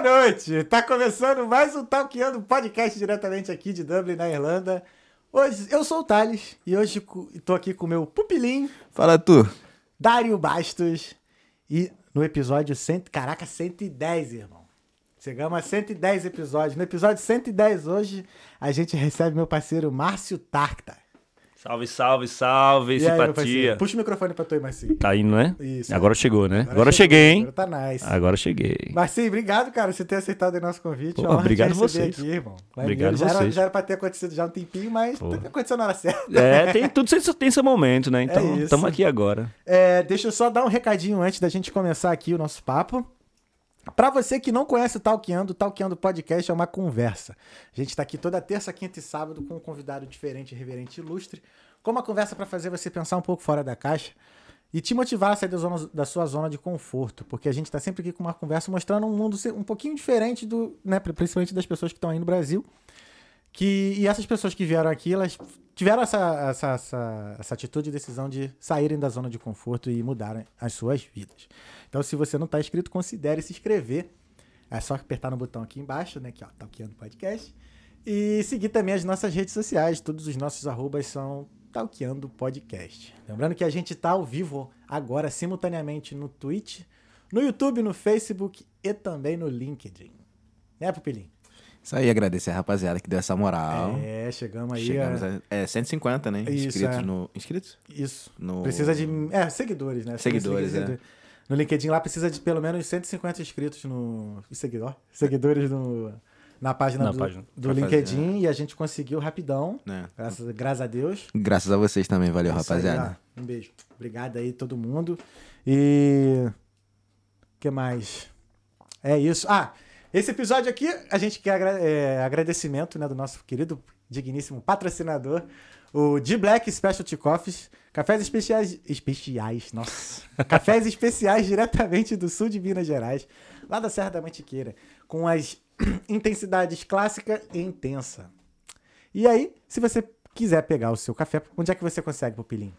Boa noite! Tá começando mais um Talkando podcast diretamente aqui de Dublin, na Irlanda. Hoje eu sou o Thales e hoje tô aqui com o meu pupilim, Fala tu. Dário Bastos. E no episódio 100, caraca, 110, irmão. Chegamos a 110 episódios. No episódio 110 hoje, a gente recebe meu parceiro Márcio Tarkta. Salve, salve, salve, E aí, simpatia. parceiro? Puxa o microfone pra tu aí, Marcinho. Tá indo, né? Isso. Agora chegou, né? Agora, eu chegou, cheguei, hein? Agora tá nice. Agora cheguei. Marcinho, obrigado, cara, por você ter aceitado o nosso convite. Pô, É obrigado vocês. Aqui, irmão. Obrigado já Era, vocês. já era pra ter acontecido já um tempinho, mas Pô. aconteceu na hora certa. É, tem, tudo tem, tem seu momento, né? Então, É isso. estamos aqui agora. É, deixa eu só dar um recadinho antes da gente começar aqui o nosso papo. Pra você que não conhece o Talkeando, o Talkeando Podcast é uma conversa. A gente tá aqui toda terça, quinta e sábado com um convidado diferente, reverente ilustre. Com uma conversa pra fazer você pensar um pouco fora da caixa e te motivar a sair da, zona- da sua zona de conforto. Porque a gente tá sempre aqui com uma conversa mostrando um mundo um pouquinho diferente do, né, principalmente das pessoas que estão aí no Brasil. Que, e essas pessoas que vieram aqui, elas tiveram essa, essa, essa, essa atitude e decisão de saírem da zona de conforto e mudarem as suas vidas. Então, se você não está inscrito, considere se inscrever. É só apertar no botão aqui embaixo, né? Que ó, Talkeando Podcast. E seguir também as nossas redes sociais. Todos os nossos arrobas são Talkeando Podcast. Lembrando que a gente está ao vivo agora, simultaneamente, no Twitch, no YouTube, no Facebook e também no LinkedIn. Né, Pupilinho? Isso aí, agradecer a rapaziada que deu essa moral. É, chegamos aí. Chegamos a... a, é 150, né? Isso, inscritos é. no. Inscritos? Isso. No... Precisa de. É, seguidores, né? Seguidores, é. No LinkedIn lá precisa de pelo menos 150 inscritos no. Seguidor? Seguidores no, na página Na do, página. do LinkedIn e a gente conseguiu rapidão. né? Graças, graças a Deus. Graças a vocês também, valeu, Isso aí, rapaziada. ó. um beijo. Obrigado aí, todo mundo. E. O que mais? É isso. Ah, esse episódio aqui, a gente quer agra- é, agradecimento né, do nosso querido, digníssimo patrocinador, o D Black Specialty Coffees. Cafés especiais. Especiais, nossa. Cafés especiais diretamente do sul de Minas Gerais, lá da Serra da Mantiqueira, com as intensidades clássica e intensa. E aí, se você quiser pegar o seu café, onde é que você consegue, Pupilinho?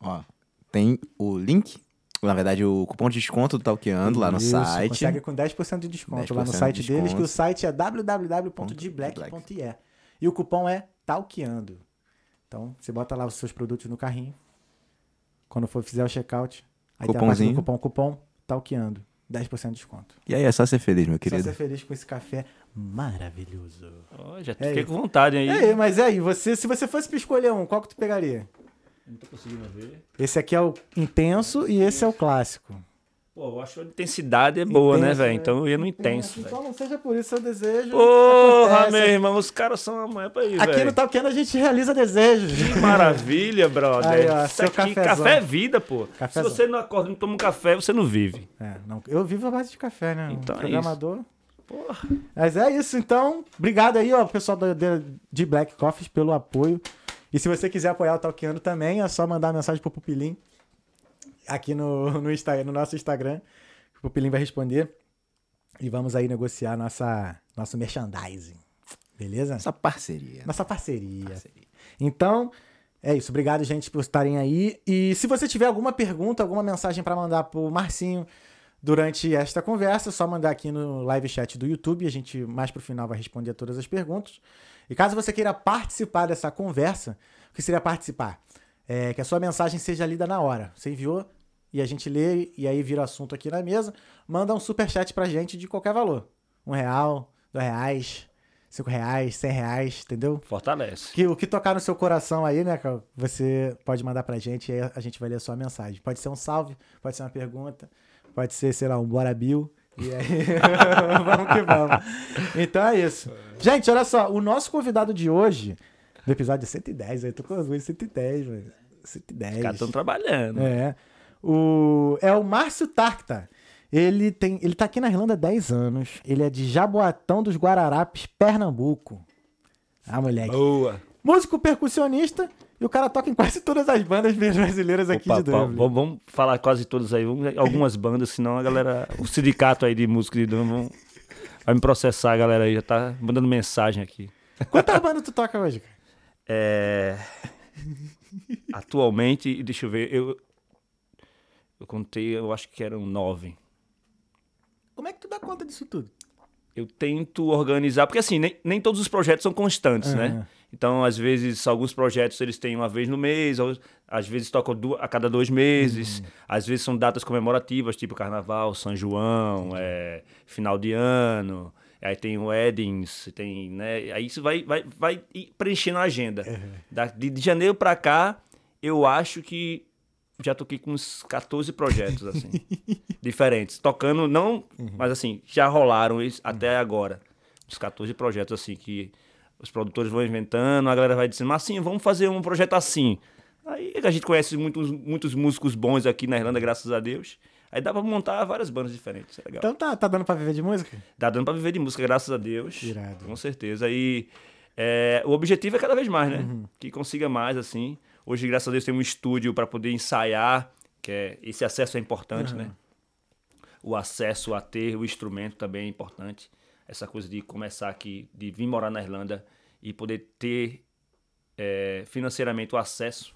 Ó, tem o link, na verdade, o cupom de desconto do Talkeando lá no Isso, site. Consegue com 10% de desconto lá no 10% de site deles, que o site é www.dblack.ie. E o cupom é Talkeando. Então, você bota lá os seus produtos no carrinho. Quando for fizer o checkout, aí tem a parte do Cupomzinho. cupom, cupom Talkeando. 10% de desconto. E aí é só ser feliz, meu Só querido. ser feliz com esse café maravilhoso. Ó, já É fiquei isso. com vontade aí. Aí, mas e aí, você, se você fosse pra escolher um, qual que tu pegaria? Não tô conseguindo ver. Esse aqui é o intenso e esse é o clássico. Pô, eu acho que a intensidade é boa, né, Intenso, velho? né? Então eu ia no intenso, Então não seja por isso seu desejo. Porra, acontece. meu irmão, os caras são amanhã pra ir, Aqui no velho. Talkando a gente realiza desejos. Que maravilha, brother. Aí, ó, Isso seu aqui, café é vida, pô. Cafezão. Se você não acorda e não toma um café, você não vive. É, não, eu vivo a base de café, né? Então um é programador. Porra. Mas é isso, então. Obrigado aí, ó, pessoal de, Black Coffees pelo apoio. E se você quiser apoiar o Talkando também, é só mandar mensagem pro Pupilim aqui no, no, no nosso Instagram. O Pupilim vai responder. E vamos aí negociar nossa, nosso merchandising. Beleza? Essa parceria. Nossa parceria. Parceria. Então, é isso. Obrigado, gente, por estarem aí. E se você tiver alguma pergunta, alguma mensagem para mandar pro Marcinho durante esta conversa, é só mandar aqui no live chat do YouTube. A gente, mais pro final, vai responder a todas as perguntas. E caso você queira participar dessa conversa, o que seria participar? É que a sua mensagem seja lida na hora. Você enviou e a gente lê e aí vira assunto aqui na mesa. Manda um superchat pra gente de qualquer valor. Um real, dois reais, cinco reais, cem reais, entendeu? Fortalece. Que, o que tocar no seu coração aí, né, cara, você pode mandar pra gente e aí a gente vai ler a sua mensagem. Pode ser um salve, pode ser uma pergunta, pode ser, sei lá, um Bora Bill. E aí, vamos que vamos. Então é isso. Gente, olha só, o nosso convidado de hoje, no episódio 110, aí tô com orgulho, 110, velho. 110. Os caras estão trabalhando. É. O, é o Márcio Tarkta. Ele, tem, ele tá aqui na Irlanda há 10 anos. Ele é de Jaboatão dos Guararapes, Pernambuco. Ah, moleque. Boa. Músico percussionista e o cara toca em quase todas as bandas brasileiras aqui Opa, de Dublin. vamos, vamos falar quase todas aí. algumas bandas, senão a galera. O sindicato aí de música de Dublin vai me processar, a galera aí já tá mandando mensagem aqui. Quantas bandas tu toca hoje, cara? É. Atualmente, deixa eu ver, eu. Eu contei, eu acho que eram nove. Como é que tu dá conta disso tudo? eu tento organizar, porque assim, nem, nem todos os projetos são constantes, Aham. né? Então, às vezes, alguns projetos eles têm uma vez no mês, ou, às vezes tocam a cada dois meses, às vezes são datas comemorativas, tipo Carnaval, São João, é, final de ano, aí tem weddings, tem, né? Aí isso vai, vai, vai preenchendo a agenda. Da- de, de janeiro pra cá, eu acho que já toquei com uns 14 projetos, assim, diferentes. Tocando, não, mas assim, já rolaram isso até agora. Uns 14 projetos, assim, que os produtores vão inventando, a galera vai dizendo, mas assim, vamos fazer um projeto assim. Aí a gente conhece muitos, muitos músicos bons aqui na Irlanda, graças a Deus. Aí dá pra montar várias bandas diferentes, é legal. Então tá, tá dando pra viver de música? Dá dando pra viver de música, graças a Deus. Irado. Com certeza. E é, o objetivo é cada vez mais, né? Uhum. Que consiga mais, assim. Hoje, graças a Deus, tem um estúdio para poder ensaiar, que é, esse acesso é importante, né? O acesso a ter o instrumento também é importante. Essa coisa de começar aqui, de vir morar na Irlanda e poder ter é, financeiramente o acesso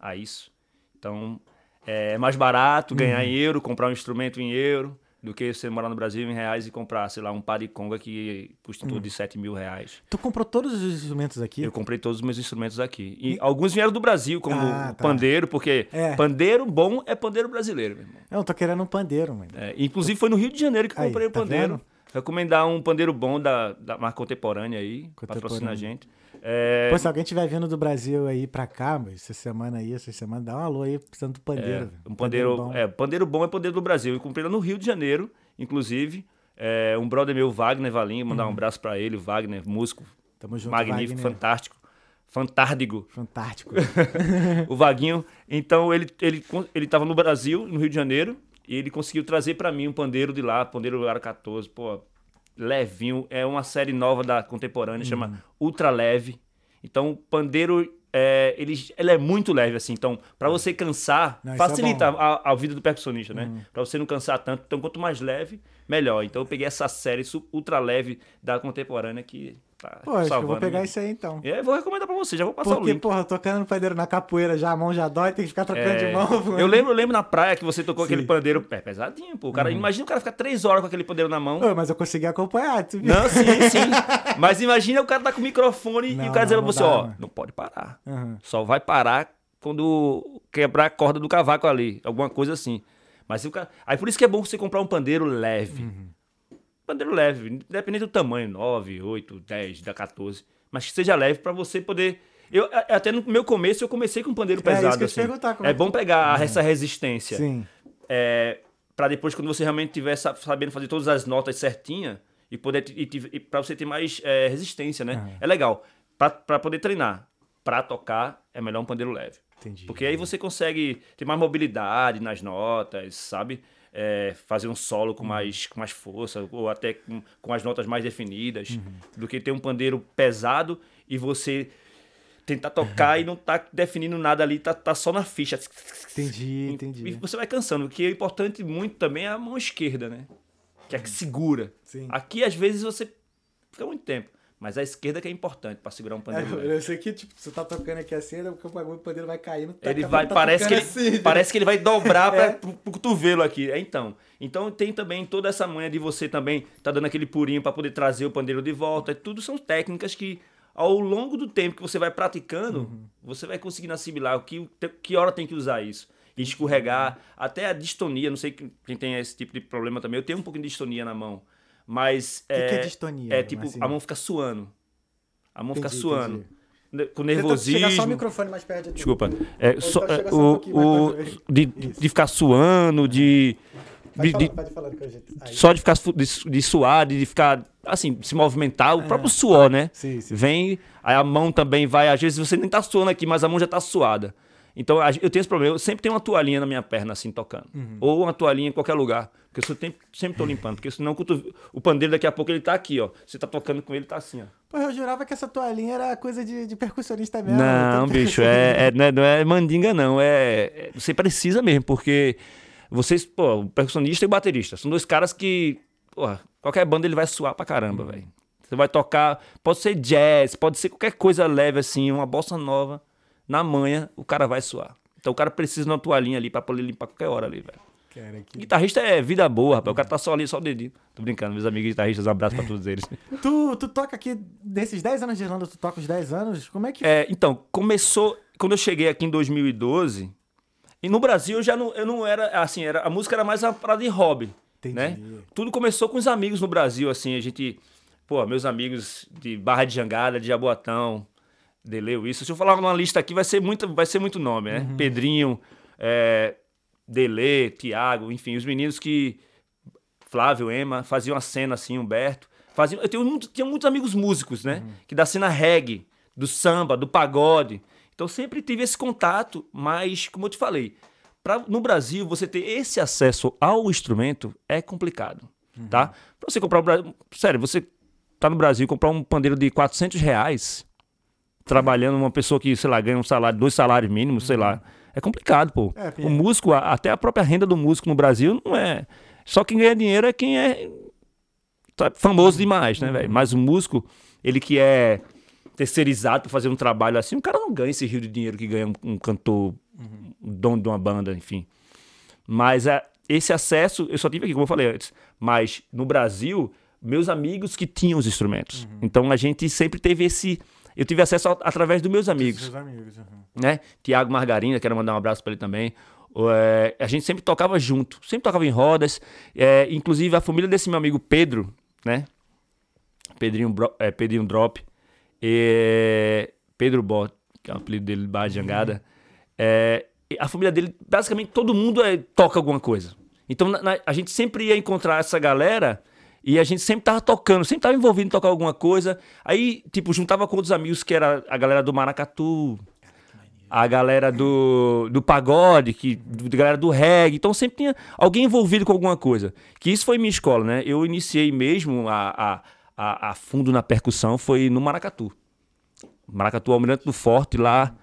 a isso. Então, é mais barato ganhar em euro, comprar um instrumento em euro, do que você morar no Brasil em reais e comprar, sei lá, um par de conga que custa em torno de 7 mil reais. Tu comprou todos os instrumentos aqui? Eu comprei todos os meus instrumentos aqui. E alguns vieram do Brasil, como Ah, tá. pandeiro, porque É. pandeiro bom é pandeiro brasileiro, meu irmão. Eu tô querendo um pandeiro, mano. É, inclusive foi no Rio de Janeiro que eu Aí, comprei o tá pandeiro. vendo? Recomendar um pandeiro bom da, da marca contemporânea aí, patrocina a gente. É, Pô, se alguém tiver vindo do Brasil aí pra cá, mas essa semana aí, essa semana, dá um alô aí precisando do pandeiro. velho. um pandeiro, bom. é, pandeiro bom é pandeiro do Brasil. Eu comprei lá no Rio de Janeiro, inclusive. É, um brother meu, Wagner Valinho, mandar um abraço pra ele, Wagner, músico Tamo junto, magnífico, Wagner. fantástico, fantárdigo. Fantástico. o Vaguinho. Então ele, ele, ele tava no Brasil, no Rio de Janeiro, e ele conseguiu trazer pra mim um pandeiro de lá, pandeiro Ara 14, pô, levinho. É uma série nova da contemporânea, chama Ultra Leve. Então o pandeiro. É, ele, ele é muito leve, assim. Então, pra você cansar, Não, é facilita bom. a, a vida do percussionista, né? Uhum. Pra você não cansar tanto. Então, quanto mais leve, melhor. Então, eu peguei essa série ultra leve da contemporânea que tá Pô, acho que eu vou pegar isso aí então. E aí, eu vou recomendar pra você, já vou passar o Porque, link. porra, tocando pandeiro na capoeira já, a mão já dói, tem que ficar trocando de É, mão. mano. eu lembro, eu lembro na praia que você tocou Sim. Uhum. aquele pandeiro pé pesadinho, pô. O cara, Imagina o cara ficar três horas com aquele pandeiro na mão. Ô, mas eu consegui acompanhar, tu viu? Não, sim, sim. Mas imagina o cara tá com o microfone e Não, o cara dizendo pra você, ó, mano. não pode parar. Uhum. Só vai parar quando quebrar a corda do cavaco ali. Alguma coisa assim. Mas se o cara... Aí por isso que é bom você comprar um pandeiro leve. Uhum. Pandeiro leve, independente do tamanho, 9, 8, 10, da 14. Mas que seja leve pra você poder. Eu, até no meu começo, eu comecei com um pandeiro É, pesado. assim. é é bom pegar essa resistência. Sim. É, para depois, quando você realmente tiver sa- sabendo fazer todas as notas certinha e poder e, e para você ter mais é, resistência, né? Aham. É legal. Pra poder treinar, pra tocar, é melhor um pandeiro leve. Entendi. Porque aí você consegue ter mais mobilidade nas notas, sabe? É, fazer um solo com mais, com mais força, ou até com, com as notas mais definidas, do que ter um pandeiro pesado e você tentar tocar e não tá definindo nada ali, tá, tá só na ficha. Entendi, E entendi. você vai cansando, o importante muito também é a mão esquerda, né? Que é a que segura. Sim. Aqui, às vezes, você fica muito tempo. Mas a esquerda que é importante pra segurar um É, pandeiro. leve. eu sei que, tipo, você tá tocando aqui assim, aí o bagulho do pandeiro vai caindo. tá- Ele vai, tá parece, que ele, assim, parece que ele vai dobrar pra, É. pro, pro cotovelo aqui. É, então. Então tem também toda essa manha de você também tá dando aquele purinho pra poder trazer o pandeiro de volta. Tudo são técnicas que ao longo do tempo que você vai praticando, Uhum. você vai conseguindo assimilar o que, que hora tem que usar isso. E escorregar, até a distonia, não sei quem quem tem esse tipo de problema também. Eu tenho um pouquinho de distonia na mão. Mas que é, é distonia, É tipo, assim? a mão fica suando. A mão fica Entendi, suando. entendi. Ne- Com nervosismo. chegar só o microfone mais perto de. Desculpa. É, só- então é, só um o, o, de, de, de ficar suando, de. Pode de- falar, de- falar que só de ficar de, de suar, de ficar assim, se movimentar, o próprio suor, né? Sim, sim. Vem, aí a mão também vai, às vezes você nem tá suando aqui, mas a mão já tá suada. Então eu tenho esse problema, eu sempre tenho uma toalhinha na minha perna assim tocando. Uhum. Ou uma toalhinha em qualquer lugar, porque eu sempre, sempre tô limpando, porque senão o pandeiro daqui a pouco ele tá aqui, ó. Você tá tocando com ele, tá assim, ó. Pô, eu jurava que essa toalhinha era coisa de, de percussionista mesmo. Não, bicho, é, é- não, é, não é mandinga, não. É, é- Você precisa mesmo, porque vocês, pô, o percussionista e o baterista são dois caras que, porra, qualquer banda ele vai suar pra caramba, velho. Você vai tocar, pode ser jazz, pode ser qualquer coisa leve assim, uma bossa nova, na manha, o cara vai suar. Então o cara precisa de uma toalhinha ali pra poder limpar qualquer hora ali, velho. Cara, que... Guitarrista é vida boa, rapaz. O cara tá só ali, só o dedinho. Tô brincando, meus amigos guitarristas, um abraço pra todos eles. Tu, tu toca aqui, desses 10 anos de Irlanda, tu toca os 10 anos, como é que... É, então, começou. Quando eu cheguei aqui em 2012, e no Brasil eu já não, eu não era. Assim, era, a música era mais uma parada de hobby. Entendi. Né? Tudo começou com os amigos no Brasil, assim, a gente. Pô, meus amigos de Barra de Jangada, de Jaboatão, Deleu, isso. Se eu falar uma lista aqui, vai ser muito, vai ser muito nome, né? Pedrinho, é, Dele, Tiago, enfim, os meninos que. Flávio, Ema, faziam a cena assim, Humberto. Faziam, eu tenho tinha muitos amigos músicos, né? Que da cena reggae, do samba, do pagode. Então sempre tive esse contato, mas, como eu te falei, pra, no Brasil, você ter esse acesso ao instrumento é complicado, tá? Pra você comprar o Brasil. Sério, você tá no Brasil comprar um pandeiro de 400 reais, trabalhando uma pessoa que, sei lá, ganha um salário, dois salários mínimos, sei lá. É complicado, pô. É, o músico, a- até a própria renda do músico no Brasil não é. Só quem ganha dinheiro é quem é tá famoso demais, né, velho? Mas o músico, ele que é terceirizado pra fazer um trabalho assim, o cara não ganha esse rio de dinheiro que ganha um, cantor, um dono de uma banda, enfim. Mas é, esse acesso eu só tive aqui, como eu falei antes. Mas no Brasil, meus amigos que tinham os instrumentos. Então a gente sempre teve esse. Eu tive acesso a- através dos meus amigos Seus amigos, uhum. né? Tiago Margarina, quero mandar um abraço para ele também. É, a gente sempre tocava junto, sempre tocava em rodas. É, inclusive a família desse meu amigo Pedro, né? Pedrinho, é, Pedrinho Drop, é, Pedro Bot, que é o apelido dele de Barra de Jangada. É, a família dele, basicamente todo mundo é, toca alguma coisa. Então na- na- a gente sempre ia encontrar essa galera e a gente sempre tava tocando, sempre tava envolvido em tocar alguma coisa. Aí, tipo, juntava com outros amigos que era a galera do Maracatu, a galera do, do pagode, que, a galera do reggae. Então sempre tinha alguém envolvido com alguma coisa. Que isso foi minha escola, né? Eu iniciei mesmo a, a, a, a fundo na percussão, foi no Maracatu. Maracatu Almirante do Forte, lá,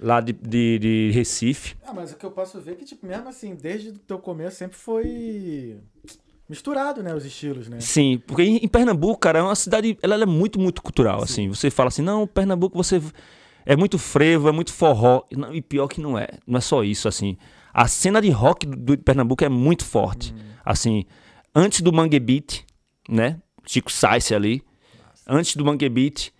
lá de, de, de Recife. Ah, mas o que eu posso ver é que, tipo, mesmo assim, desde o teu começo sempre foi misturado, né, os estilos, né? Sim, porque em, Pernambuco, cara, é uma cidade, ela, ela é muito, muito cultural, assim. Você fala assim, não, Pernambuco você é muito frevo, é muito forró. E não- E pior que não é, não é só isso, assim. A cena de rock do, do Pernambuco é muito forte. Assim, antes do Mangue Beat, né? Chico Sainz ali, antes do Mangue Beat,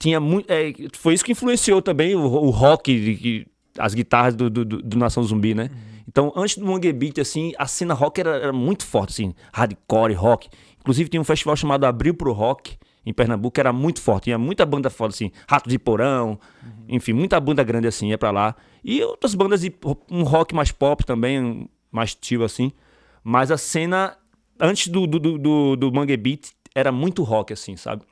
tinha muito. é, foi isso que influenciou também o, o rock, de- que- as guitarras do, do, do- do Nação Zumbi, né? Então, antes do Mangue Beat, assim, a cena rock era, era muito forte, assim, hardcore, rock. Inclusive, tinha um festival chamado Abril pro Rock, em Pernambuco, que era muito forte. Tinha muita banda foda, assim, Rato de Porão, enfim, muita banda grande, assim, ia pra lá. E outras bandas de um rock mais pop também, mais tio, assim. Mas a cena, antes do, do, do, do, do Mangue Beat, era muito rock, assim, sabe?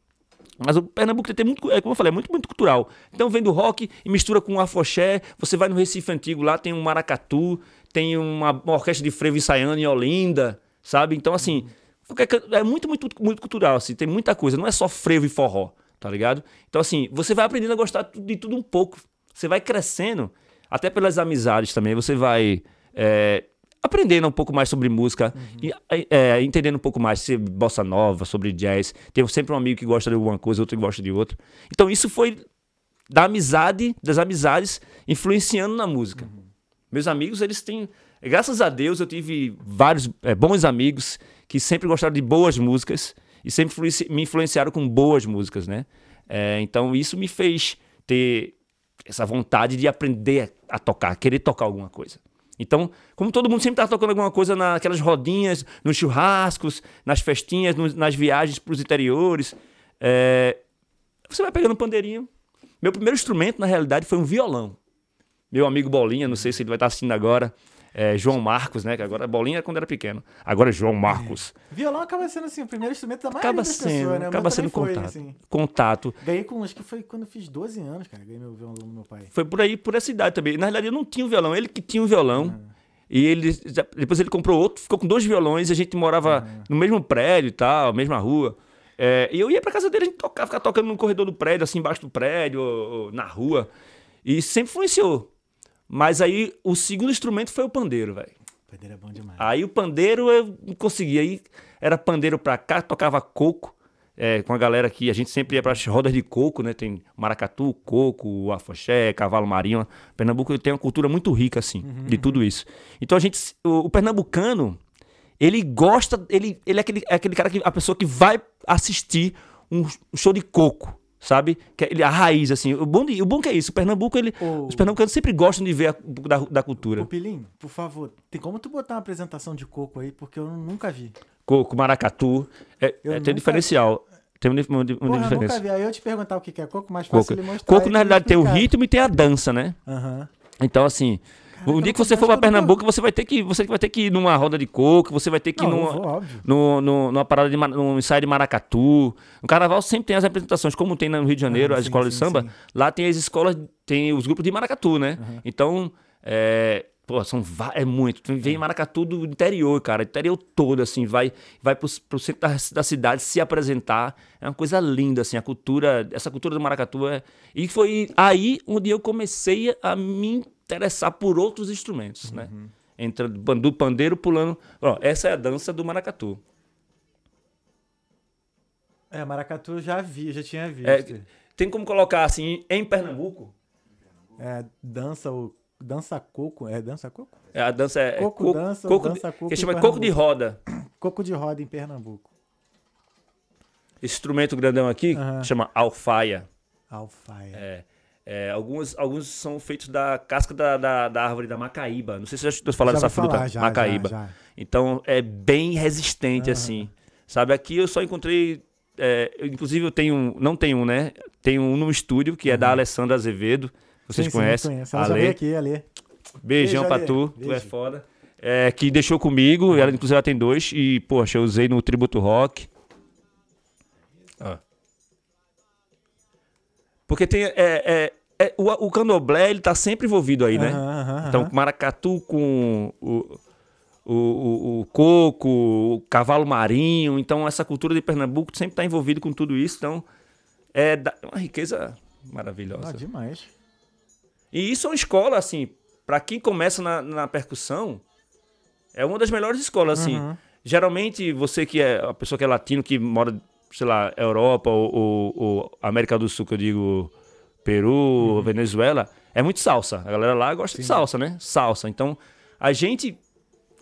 Mas o Pernambuco tem muito, é como eu falei, é muito, muito cultural. Então vem do rock e mistura com o afoxé. Você vai no Recife Antigo, lá tem um maracatu, tem uma, uma orquestra de frevo ensaiando em Olinda, sabe? Então, assim, qualquer can- é muito, muito, muito cultural, assim. Tem muita coisa, não é só frevo e forró, tá ligado? Então, assim, você vai aprendendo a gostar de tudo um pouco. Você vai crescendo, até pelas amizades também, você vai... é, aprendendo um pouco mais sobre música e é, entendendo um pouco mais sobre bossa nova, sobre jazz. Tem sempre um amigo que gosta de alguma coisa, outro que gosta de outra. Então isso foi da amizade, das amizades influenciando na música. Meus amigos, eles têm, graças a Deus, eu tive vários é, bons amigos que sempre gostaram de boas músicas e sempre me influenciaram com boas músicas, né? É, então isso me fez ter essa vontade de aprender a tocar, querer tocar alguma coisa. Então, como todo mundo sempre tá tocando alguma coisa naquelas rodinhas, nos churrascos, nas festinhas, nos- nas viagens para os interiores, é, você vai pegando um pandeirinho. Meu primeiro instrumento, na realidade, foi um violão. Meu amigo Bolinha, não sei se ele vai estar assistindo agora, é, João Marcos, né? Que agora Bolinha é quando era pequeno. Agora é João Marcos. Violão acaba sendo, assim, o primeiro instrumento da maioria Acaba das sendo, pessoas, né? O acaba sendo foi, contato. assim. Contato. Ganhei com, acho que foi quando eu fiz 12 anos, cara. Ganhei meu violão do meu pai. Foi por aí, por essa idade também. Na realidade, eu não tinha um violão, ele que tinha um violão. E ele depois ele comprou outro, ficou com dois violões e a gente morava no mesmo prédio e tal, mesma rua. É, e eu ia pra casa dele, a gente tocava, ficava tocando no corredor do prédio, assim, embaixo do prédio, ou, ou na rua. E sempre influenciou. Mas aí o segundo instrumento foi o pandeiro, velho. Pandeiro é bom demais. Aí o pandeiro eu não conseguia. Aí era pandeiro pra cá, tocava coco. é, com a galera aqui, a gente sempre ia para as rodas de coco, né? Tem maracatu, coco, afoxé, cavalo marinho. Pernambuco tem uma cultura muito rica, assim, de tudo isso. Então a gente, o, o pernambucano, ele gosta, ele, ele é, aquele, é aquele cara que, a pessoa que vai assistir um show de coco. Sabe? Que é ele, a raiz, assim. O bom, de- o bom que é isso. O Pernambuco, ele, O- os pernambucanos sempre gostam de ver a, da, da cultura. Ô, Pilim, por favor, tem como tu botar uma apresentação de coco aí? Porque eu nunca vi. Coco, maracatu. É, Eu é, tem diferencial. Tem uma, uma, uma Porra, eu diferença. nunca vi. Aí eu te perguntar o que é coco, mais Coco, fácil ele mostrar. coco na tu realidade, tem o ritmo e tem a dança, né? Aham. Então, assim, Caraca, um dia que você for do Pernambuco, você vai ter que você vai ter que ir numa roda de coco, você vai ter que ir numa, vou, no, no, numa parada de num ensaio de maracatu. No carnaval sempre tem as apresentações, como tem no Rio de Janeiro, Ah, as sim, escolas de sim, samba. sim. Lá tem as escolas, tem os grupos de maracatu, né? Então, é, pô, são é muito. Vem maracatu do interior, cara, interior todo, assim, vai vai pro, pro centro da, da cidade se apresentar. É uma coisa linda, assim, a cultura, essa cultura do maracatu é. E foi aí onde eu comecei a me interessar por outros instrumentos, né? Entrando do pandeiro pulando. Ó, essa é a dança do maracatu. É, maracatu eu já vi, já tinha visto. É, tem como colocar assim em Pernambuco? É, dança o dança coco, é dança coco? É, A dança é Coco co- dança, coco dança coco que chama Pernambuco. coco de roda. Coco de roda em Pernambuco. Esse instrumento grandão aqui Aham. chama alfaia. Alfaia. É, é, alguns, alguns são feitos da casca da, da, da árvore da macaíba. Não sei se você já escutou falar Já dessa fruta, falar, já, macaíba. já, já. Então é bem resistente assim. Sabe, aqui eu só encontrei é, eu, inclusive eu tenho um, não tenho um, né? Tenho um no estúdio que é da Alessandra Azevedo. Vocês Sim, sim, conhecem? conheço. Ela Ale. aqui, Ale. Beijão Beijo, pra Ale. tu, tu é Beijo. foda. É, que deixou comigo, ela inclusive ela tem dois, e, poxa, eu usei no Tributo Rock. Ó. Porque tem. É, é, é, o, o candomblé, ele tá sempre envolvido aí, né? Aham, aham, Então, maracatu com o, o, o, o coco, o cavalo marinho. Então, essa cultura de Pernambuco sempre está envolvido com tudo isso. Então, é da- uma riqueza maravilhosa. Ah, demais. E isso é uma escola, assim, para quem começa na, na percussão, é uma das melhores escolas, assim. Uhum. Geralmente, você que é a pessoa que é latino, que mora, sei lá, Europa ou, ou- ou América do Sul, que eu digo Peru, Uhum. Venezuela, é muito salsa. A galera lá gosta de salsa, né? Salsa. Então, a gente,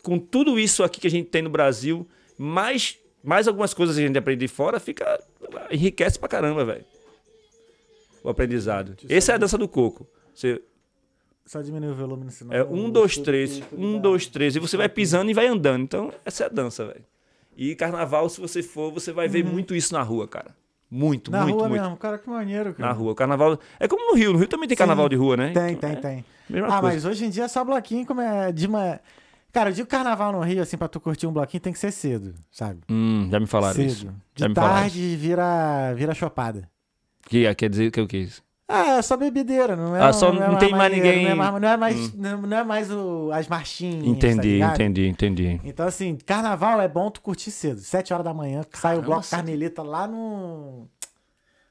com tudo isso aqui que a gente tem no Brasil, mais, mais algumas coisas que a gente aprende de fora, fica. enriquece pra caramba, velho. O aprendizado. Essa é a dança do coco. Você, Só diminuir o volume, senão... é um, dois, três. Um, dois, três. E você vai pisando e vai andando. Então, essa é a dança, velho. E carnaval, se você for, você vai ver muito isso na rua, cara. Muito. Na muito, rua muito. mesmo, cara, que maneiro, cara. Na rua. Carnaval. É como no Rio. No Rio também tem carnaval Sim. de rua, né? Tem, Então, tem, é tem. Ah, coisa. mas hoje em dia é só bloquinho, como é de uma... Cara, eu digo carnaval no Rio, assim, pra tu curtir um bloquinho tem que ser cedo, sabe? Hum, já me falaram cedo. isso. De me falaram tarde vira, vira chopada. Que, quer dizer que é o que é isso? Ah, é só bebedeira, não é? Ah, só é não tem mais ninguém- Não é mais, não é mais, não, não é mais o, as marchinhas. tá Entendi, ligado? entendi, entendi. Então, assim, carnaval é bom tu curtir cedo. Sete horas da manhã, que sai o Caramba, bloco sério? Carmelita lá no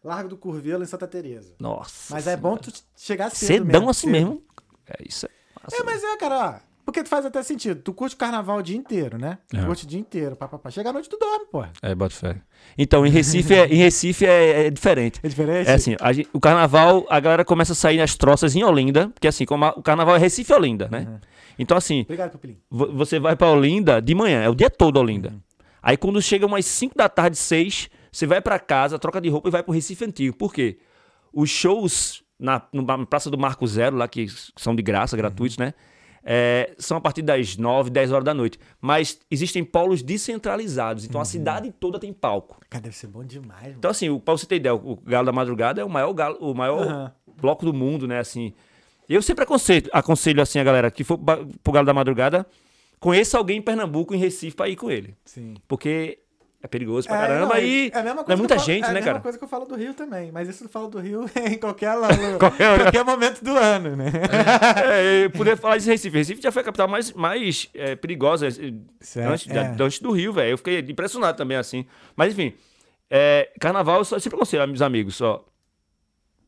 Largo do Curvelo, em Santa Teresa. Nossa. Mas é bom tu chegar cedo Cedão mesmo, assim cedo. mesmo. É isso. É, massa, É, mas é, cara, ó, porque tu faz até sentido. Tu curte o carnaval o dia inteiro, né? Tu É. curte o dia inteiro, papapá. Chega à noite tu dorme, pô. É, bota fé. Então, em Recife, é, em Recife é, é diferente. É diferente? É assim, a o carnaval, a galera começa a sair nas troças em Olinda, porque assim, como a- o carnaval é Recife e Olinda, né? Uhum. Então, assim, Obrigado, Pupilinho. vo- você vai pra Olinda de manhã, é o dia todo Olinda. Aí quando chega umas 5 da tarde, 6, você vai pra casa, troca de roupa e vai pro Recife Antigo. Por quê? Os shows na, na Praça do Marco Zero, lá que são de graça, gratuitos, né? É, são a partir das 9, 10 horas da noite. Mas existem polos descentralizados, então a cidade toda tem palco. Cara, deve ser bom demais, mano. Então, assim, o- pra você ter ideia, o Galo da Madrugada é o maior, galo, o maior Aham. bloco do mundo, né? Assim. Eu sempre aconselho, aconselho assim, a galera que for pro Galo da Madrugada, conheça alguém em Pernambuco, em Recife, pra ir com ele. Sim. Porque é perigoso pra caramba não, e é não é que muita falo- gente, é a né, mesma cara? coisa que eu falo do Rio também, mas isso eu falo do Rio em qualquer, Qualquer qualquer momento do ano, né? É, eu poder falar de Recife. Recife já foi a capital mais, mais é, perigosa Certo, antes, é. da- antes do Rio, velho. Eu fiquei impressionado também, assim. Mas, enfim, é, carnaval, eu só- sempre aconselho, meus amigos, só.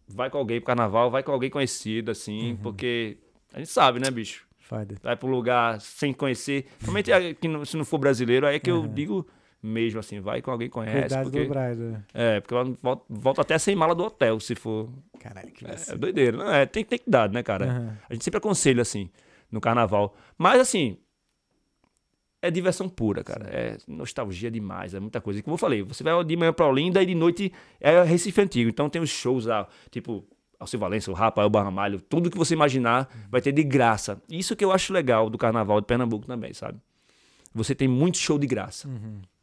Vai com alguém pro carnaval, vai com alguém conhecido, assim, Uhum. porque a gente sabe, né, bicho? Foda. Vai pro lugar sem conhecer. É não- se não for brasileiro, aí é que eu digo, mesmo, assim. Vai com alguém que conhece. Cuidado porque, do Brian. é, porque ela volta, volta até sem mala do hotel, se for. Caralho, que É, vacilo. doideira. Não, é, tem, que dar, né, cara? Aham. A gente sempre aconselha, assim, no carnaval. Mas, assim, é diversão pura, cara. É nostalgia demais, é muita coisa. E como eu falei, você vai de manhã pra Olinda e de noite é Recife Antigo. Então tem os shows lá, tipo, Alceu Valença, o Rafael Barramalho, tudo que você imaginar vai ter de graça. Isso que eu acho legal do carnaval de Pernambuco também, sabe? Você tem muito show de graça.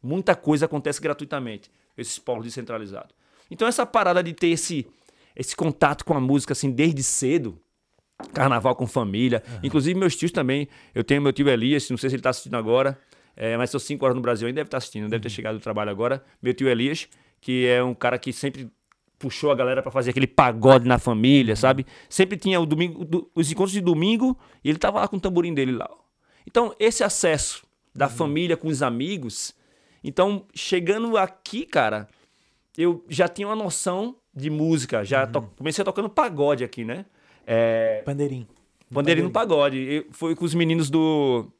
Muita coisa acontece gratuitamente, esses polos descentralizados. Então essa parada de ter esse, esse contato com a música assim desde cedo, carnaval com família, inclusive meus tios também. Eu tenho meu tio Elias, não sei se ele está assistindo agora, é, mas são cinco horas no Brasil, ainda deve estar assistindo, deve ter chegado do trabalho agora. Meu tio Elias, que é um cara que sempre puxou a galera para fazer aquele pagode na família, sabe? Sempre tinha o domingo, do- os encontros de domingo e ele tava lá com o tamborim dele lá. Então, esse acesso da família com os amigos. Então, chegando aqui, cara, eu já tinha uma noção de música. Já to- comecei tocando pagode aqui, né? É, Pandeirinho. Bandeirinho no pagode. Eu, foi com os meninos do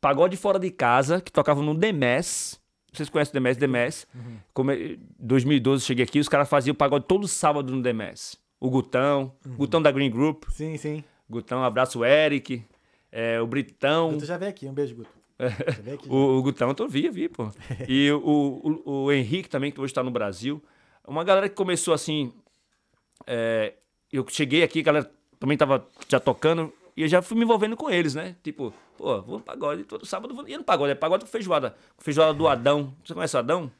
Pagode Fora de Casa, que tocavam no Demes. Vocês conhecem o Demes? Demes. Como é- 2012 eu cheguei aqui, os caras faziam pagode todo sábado no Demes. O Gutão, Gutão da Green Group. Sim, sim. Gutão, abraço o Eric. é, o Britão. Guto já veio aqui. Um beijo, Guto. O, o Gutão, eu tô vi, eu vi, pô. E o, o, o Henrique também, que hoje tá no Brasil. Uma galera que começou assim. é, eu cheguei aqui, a galera também tava já tocando. E eu já fui me envolvendo com eles, né? Tipo, pô, vou no pagode. Todo sábado vou ia no pagode. É pagode com feijoada. Com feijoada do Adão. Você conhece o Adão?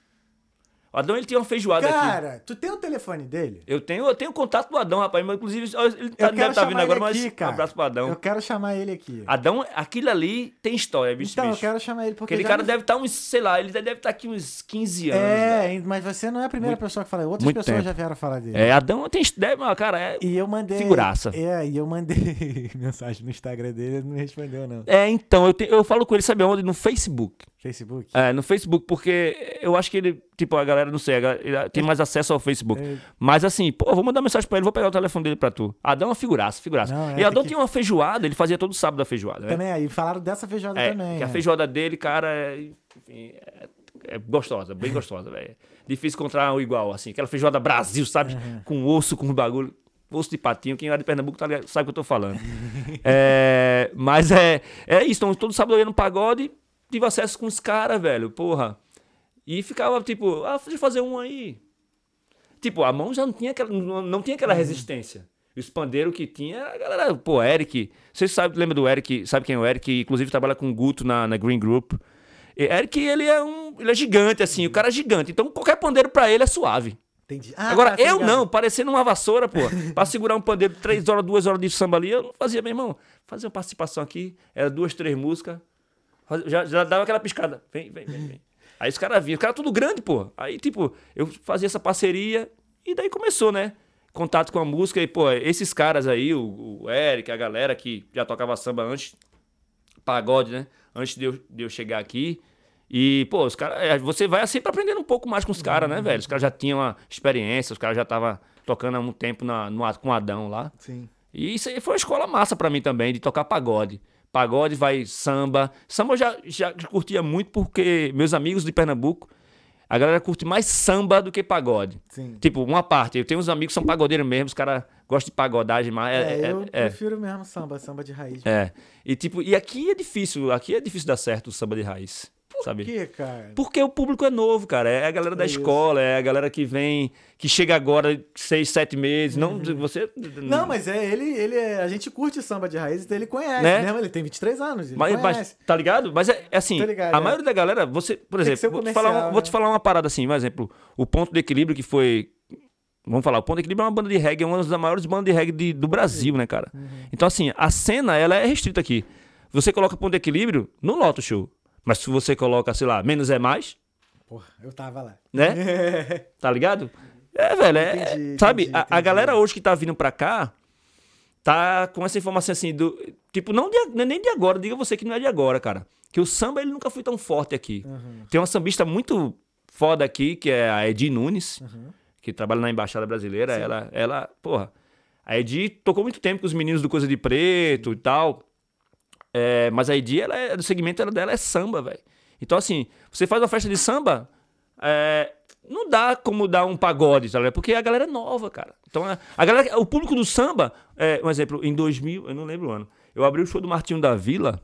O Adão, ele tinha uma feijoada aqui. Cara, tu tem o telefone dele? Eu tenho, eu tenho contato do Adão, rapaz. Mas, inclusive, ele tá, Eu deve estar vindo chamar agora, ele mas aqui, cara. um abraço pro Adão. Eu quero chamar ele aqui. Adão, aquilo ali tem história, bicho. Então, eu bicho. quero chamar ele porque Aquele cara me- deve estar uns, sei lá, ele deve estar aqui uns 15 anos. velho. É, mas você não é a primeira pessoa que fala. Outras muito pessoas tempo. já vieram falar dele. É, Adão tem. Deve, cara, é. E eu mandei. Figuraça. É, e eu mandei mensagem no Instagram dele, ele não respondeu, não. É, então, eu, te- eu falo com ele, sabe onde? No Facebook. Facebook? É, no Facebook, porque eu acho que ele, tipo, a galera, não sei, galera- tem mais acesso ao Facebook. É. Mas assim, pô, vou mandar mensagem pra ele, vou pegar o telefone dele pra tu. Adão é uma figuraça, figuraça. Não, é, e Adão que- tinha uma feijoada, ele fazia todo sábado a feijoada, né? Também aí, falaram dessa feijoada É, também. que a é. feijoada dele, cara, é, enfim, é, é gostosa, bem gostosa, velho. Difícil encontrar um igual, assim. Aquela feijoada Brasil, sabe? Com osso, com bagulho. Osso de patinho. Quem é de Pernambuco tá ligado, sabe o que eu tô falando. É, mas é, é isso. Então, todo sábado eu ia no pagode, tive acesso com os caras, velho. Porra. E ficava tipo, ah, deixa eu fazer um aí. Tipo, a mão já não tinha aquela, não, não tinha aquela resistência. E os pandeiros que tinha, a galera, pô, Eric. Vocês sabem, lembra do Eric? Sabe quem é o Eric? Inclusive trabalha com o Guto na, na Green Group. E Eric, ele é um. Ele é gigante, assim, o cara é gigante. Então qualquer pandeiro pra ele é suave. Entendi. Ah, Agora, tá eu ligado. não, parecendo uma vassoura, pô. pra segurar um pandeiro três horas, duas horas de samba ali, eu não fazia, meu irmão. Fazia uma participação aqui, era duas, três músicas. Já, já dava aquela piscada. Vem, vem, vem, vem. Aí os caras vinham, os caras tudo grande, pô. Aí, tipo, eu fazia essa parceria e daí começou, né? Contato com a música e, pô, esses caras aí, o, o Eric, a galera que já tocava samba antes, pagode, né? Antes de eu, de eu chegar aqui. E, pô, os caras. é, Você vai sempre aprendendo um pouco mais com os caras, né, velho? Os caras já tinham uma experiência, os caras já estavam tocando há um tempo na, no, com o Adão lá. Sim. E isso aí foi uma escola massa pra mim também, de tocar pagode. Pagode vai samba. Samba eu já, já curtia muito porque meus amigos de Pernambuco, a galera curte mais samba do que pagode. Sim. Tipo, uma parte. Eu tenho uns amigos que são pagodeiros mesmo, os caras gostam de pagodagem, mas É, é, é- eu é- prefiro mesmo samba, samba de raiz. é. E tipo, e aqui é difícil, aqui é difícil dar certo o samba de raiz, Por sabe? quê, cara? Porque o público é novo, cara. É a galera da É isso. escola, é a galera que vem, que chega agora seis, sete meses. Não, você. Uhum. Não, mas é, ele, ele é, a gente curte samba de raiz, então ele conhece, Né? mesmo, ele tem 23 anos, ele Mas, conhece. mas, tá ligado? Mas é, é assim, Tô ligado, a é. maioria da galera, você, por Tem exemplo, vou, te falar, um- vou te né? falar uma parada assim, um exemplo. O Ponto de Equilíbrio, que foi. Vamos falar, o Ponto de Equilíbrio é uma banda de reggae, é uma das maiores bandas de reggae de- do Brasil, né, cara? Uhum. Então, assim, a cena, ela é restrita aqui. Você coloca Ponto de Equilíbrio, não lota o show. Mas se você coloca, sei lá, menos é mais, Porra, eu tava lá. né? Tá ligado? É, velho, é, Entendi, sabe? entendi, a, a entendi. galera hoje que tá vindo pra cá tá com essa informação assim do tipo não, de, é nem de agora, diga você que não é de agora, cara. Que o samba ele nunca foi tão forte aqui. Uhum. Tem uma sambista muito foda aqui, que é a Edi Nunes, Uhum. que trabalha na embaixada brasileira, ela ela, porra, a Edi tocou muito tempo com os meninos do Coisa de Preto e tal. É, mas a Edi, ela é, do segmento ela- dela é samba, velho. Então, assim, você faz uma festa de samba, é, não dá como dar um pagode, tá ligado? Porque a galera é nova, cara. Então, a, a galera, o público do samba, é, um exemplo, em 2000, eu não lembro o ano, eu abri o show do Martinho da Vila,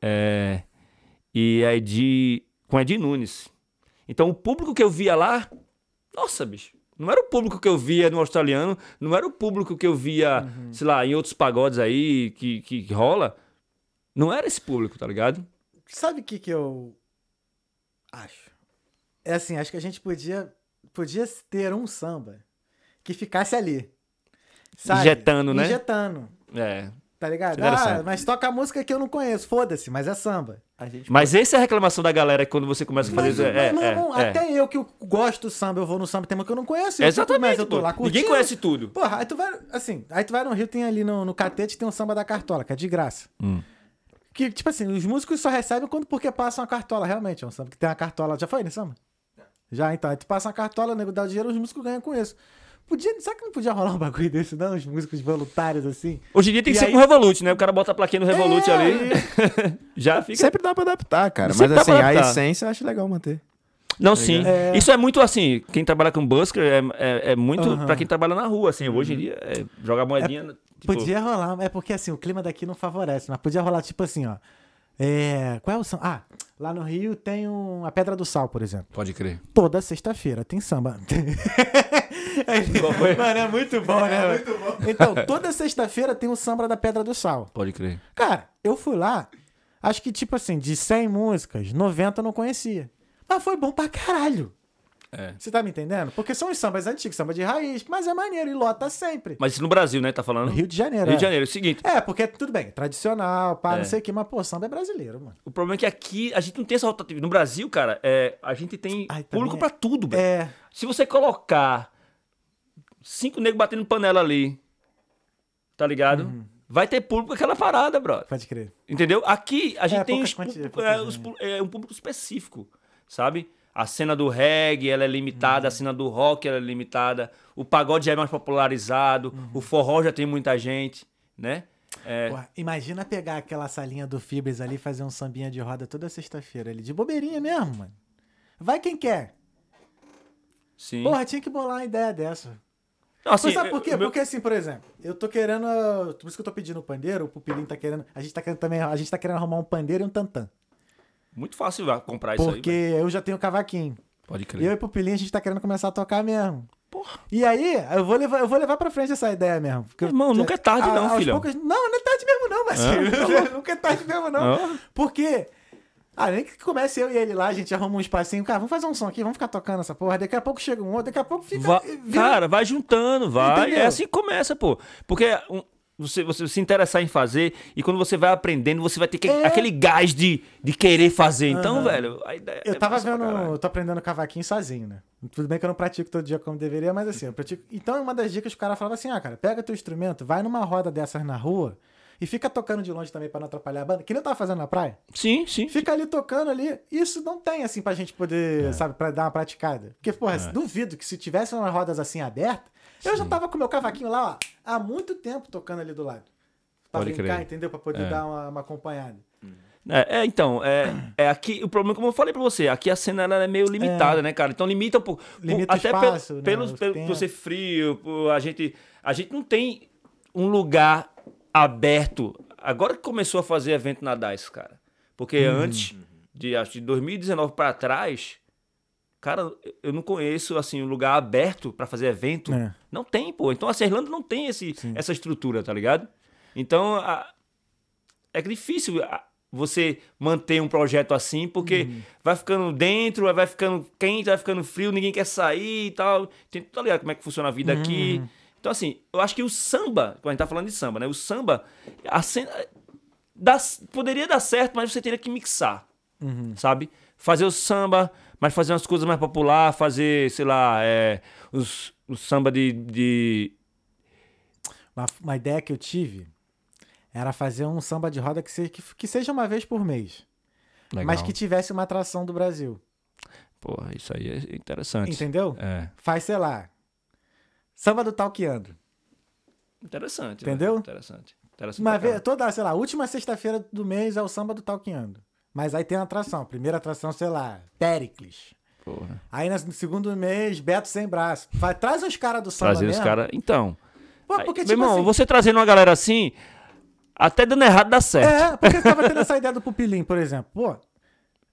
é, e é de, com Ed Nunes. Então, o público que eu via lá, nossa, bicho, não era o público que eu via no australiano, não era o público que eu via, sei lá, em outros pagodes aí que, que, que rola. Não era esse público, tá ligado? Sabe o que, que eu acho? É assim, acho que a gente podia, podia ter um samba que ficasse ali. Sabe? Injetando, né? Injetando. É. Tá ligado? Ah, mas toca a música que eu não conheço. Foda-se, mas é samba. A gente Mas essa é a reclamação da galera quando você começa a Mas, fazer. é, mas, é, não, é. até eu que gosto do samba, eu vou no samba, tem uma que eu não conheço. Exatamente. Eu tô lá curtindo. Ninguém conhece tudo. Porra, aí tu vai, assim, aí tu vai no Rio, tem ali no, no Catete, tem um samba da Cartola, que é de graça. Hum. Que, tipo assim, os músicos só recebem quando porque passam a cartola, realmente. É um samba que tem a cartola. Já foi nesse samba? Já, então. Aí tu passa uma cartola, o nego dá o dinheiro, os músicos ganham com isso. Podia, será que não podia rolar um bagulho desse, não? Os músicos voluntários, assim? Hoje em dia tem que E ser aí- com o Revolut, né? O cara bota a plaquinha do Revolut É, ali. Já fica. Sempre dá pra adaptar, cara. Sempre Mas assim, a essência eu acho legal manter. Não, sim. É. Isso é muito assim. Quem trabalha com busker é, é, é muito Aham. pra quem trabalha na rua, assim. Hoje em dia, é jogar moedinha. Tipo, Podia rolar, é porque assim, o clima daqui não favorece, mas podia rolar tipo assim, ó. É, qual é o samba? Ah, lá no Rio tem um, a Pedra do Sal, por exemplo. Pode crer. Toda sexta-feira tem samba. Mano, é muito bom, né? muito bom. Então, toda sexta-feira tem o samba da Pedra do Sal. Pode crer. Cara, eu fui lá, acho que tipo assim, de 100 músicas, 90 eu não conhecia. Mas foi bom pra caralho. É. Você tá me entendendo? Porque são os sambas antigos, samba de raiz, mas é maneiro e lota sempre. Mas isso no Brasil, né? Tá falando? Rio de Janeiro, Rio é. de Janeiro. É o seguinte, É, porque tudo bem, tradicional, pá, É. não sei o que, mas pô, samba é brasileiro, mano. o problema é que aqui a gente não tem essa rotatividade. No Brasil, cara, é, a gente tem Ai, público é- pra tudo, velho. É, Se você colocar cinco negros batendo panela ali, tá ligado? Uhum. Vai ter público aquela parada, brother. pode crer. Entendeu? Aqui a gente É, tem os, pouca é, os é um público específico, sabe? A cena do reggae, ela é limitada, a Uhum. cena do rock, ela é limitada, o pagode já é mais popularizado, Uhum. o forró já tem muita gente, né? É, Porra, imagina pegar aquela salinha do Fibres ali e fazer um sambinha de roda toda sexta-feira ali, de bobeirinha mesmo, mano. Vai quem quer. sim. Porra, tinha que bolar uma ideia dessa. Não, assim, Mas sabe por quê? meu- Porque assim, por exemplo, eu tô querendo. Por isso que eu tô pedindo o pandeiro, o Pupilinho tá querendo. A gente tá querendo também. A gente tá querendo arrumar um pandeiro e um tantã. Muito fácil comprar isso Porque aí. velho. eu já tenho cavaquinho. Pode Eu crer. e o Pupilinho, a gente tá querendo começar a tocar mesmo. E aí, eu vou levar, eu vou levar pra frente essa ideia mesmo. Porque Irmão, eu- nunca é tarde a- não, aos filhão. poucos- Não, não é tarde mesmo não, mas nunca é tarde mesmo não. Ah. Porque, ah, nem que comece eu e ele lá, a gente arruma um espacinho. Cara, vamos fazer um som aqui, vamos ficar tocando essa porra. Daqui a pouco chega um outro, daqui a pouco fica... Va- vira- Cara, vai juntando, vai. Entendeu? É assim que começa, pô. Porque um- você, você se interessar em fazer e quando você vai aprendendo, você vai ter que- É. aquele gás de, de querer fazer. Então, velho, a ideia Eu é tava vendo, eu tô aprendendo cavaquinho sozinho, né? Tudo bem que eu não pratico todo dia como deveria, mas assim, eu pratico. Então, uma das dicas que o cara falava assim: ah, cara, pega teu instrumento, vai numa roda dessas na rua e fica tocando de longe também pra não atrapalhar a banda, que nem eu tava fazendo na praia. Sim, sim. Fica ali tocando ali. Isso não tem, assim, pra gente poder, sabe, pra dar uma praticada. Porque, porra, duvido que se tivesse umas rodas assim abertas, eu já tava com meu cavaquinho lá, ó, há muito tempo tocando ali do lado. Pra Pode brincar, crer. entendeu? Pra poder É. dar uma, uma acompanhada. É, é, então, é, é aqui, o problema, como eu falei pra você, aqui a cena ela é meio limitada, né, cara? Então limita um pouco. Limita até espaço, pelo, né, pelo, ser frio, por a gente, a gente não tem um lugar aberto. Agora que começou a fazer evento na DICE, cara. Porque Hum. antes, de, acho, de 2019 pra trás, cara, eu não conheço, assim, um lugar aberto pra fazer evento. É. Não tem, pô. Então a Irlanda não tem esse, essa estrutura, tá ligado? Então, a- é difícil você manter um projeto assim, porque vai ficando dentro, vai ficando quente, vai ficando frio, ninguém quer sair e tal. Tem, tá ligado como é que funciona a vida aqui. Então, assim, eu acho que o samba, quando a gente tá falando de samba, né? O samba, a cena, dá- poderia dar certo, mas você teria que mixar, sabe? Fazer o samba, mas fazer umas coisas mais popular, fazer, sei lá, é, os, o samba de, de Uma, uma ideia que eu tive era fazer um samba de roda que, se- que, que seja uma vez por mês. Mas que tivesse uma atração do Brasil. Porra, isso aí é interessante. Entendeu? É. Faz, sei lá. Samba do Talqueando. Interessante. Entendeu? velho. Interessante. Interessante Uma vez, toda, sei lá, última sexta-feira do mês é o samba do Talqueando. Mas aí tem uma atração. Primeira atração, sei lá, Pericles. Porra. Aí no segundo mês, Beto sem braço. Vai, traz os caras do samba Trazer os caras. Então. Pô, aí, porque, meu tipo irmão, assim, você trazendo uma galera assim, até dando errado dá certo. É, porque eu tava tendo essa ideia do Pupilim, por exemplo. Pô,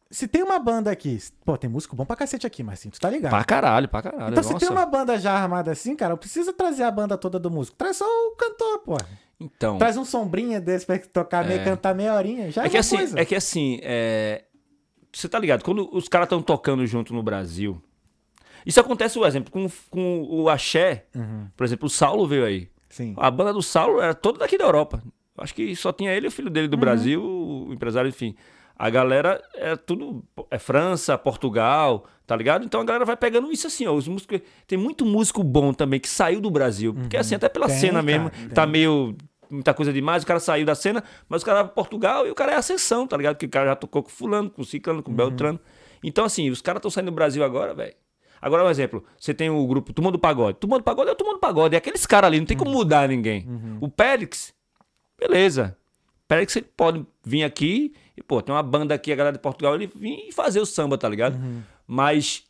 se tem uma banda aqui... Pô, tem músico bom pra cacete aqui, Marcinho, tu tá ligado? Pra caralho, pra caralho. Então, se Nossa. tem uma banda já armada assim, cara, eu preciso trazer a banda toda do músico. Traz só o cantor, pô. Então. Traz um sombrinha desse pra tocar meio, É. cantar meia horinha. Já é, É que assim, coisa. é que assim, é... você tá ligado? Quando os caras estão tocando junto no Brasil, isso acontece, por exemplo, com, com o Axé, Uhum. por exemplo, o Saulo veio aí. Sim. A banda do Saulo era toda daqui da Europa. Acho que só tinha ele e o filho dele do Uhum. Brasil, o empresário, enfim. A galera é tudo é França, Portugal, tá ligado? Então a galera vai pegando isso assim, ó. Os músicos, tem muito músico bom também que saiu do Brasil. Porque assim, até pela Uhum. Tem, cena mesmo, tá meio muita coisa demais, o cara saiu da cena, mas o cara vai pra Portugal e o cara é ascensão, tá ligado? Porque o cara já tocou com fulano, com ciclano, Uhum. com beltrano. Então assim, os caras estão saindo do Brasil agora, velho. Agora, um exemplo, você tem o grupo Turma do Pagode. Turma do Pagode é o Turma do Pagode, é aqueles caras ali, não tem Uhum. como mudar ninguém. O Périx, beleza. O Périx ele pode vir aqui e, pô, tem uma banda aqui, a galera de Portugal, ele vir e fazer o samba, tá ligado? Uhum. Mas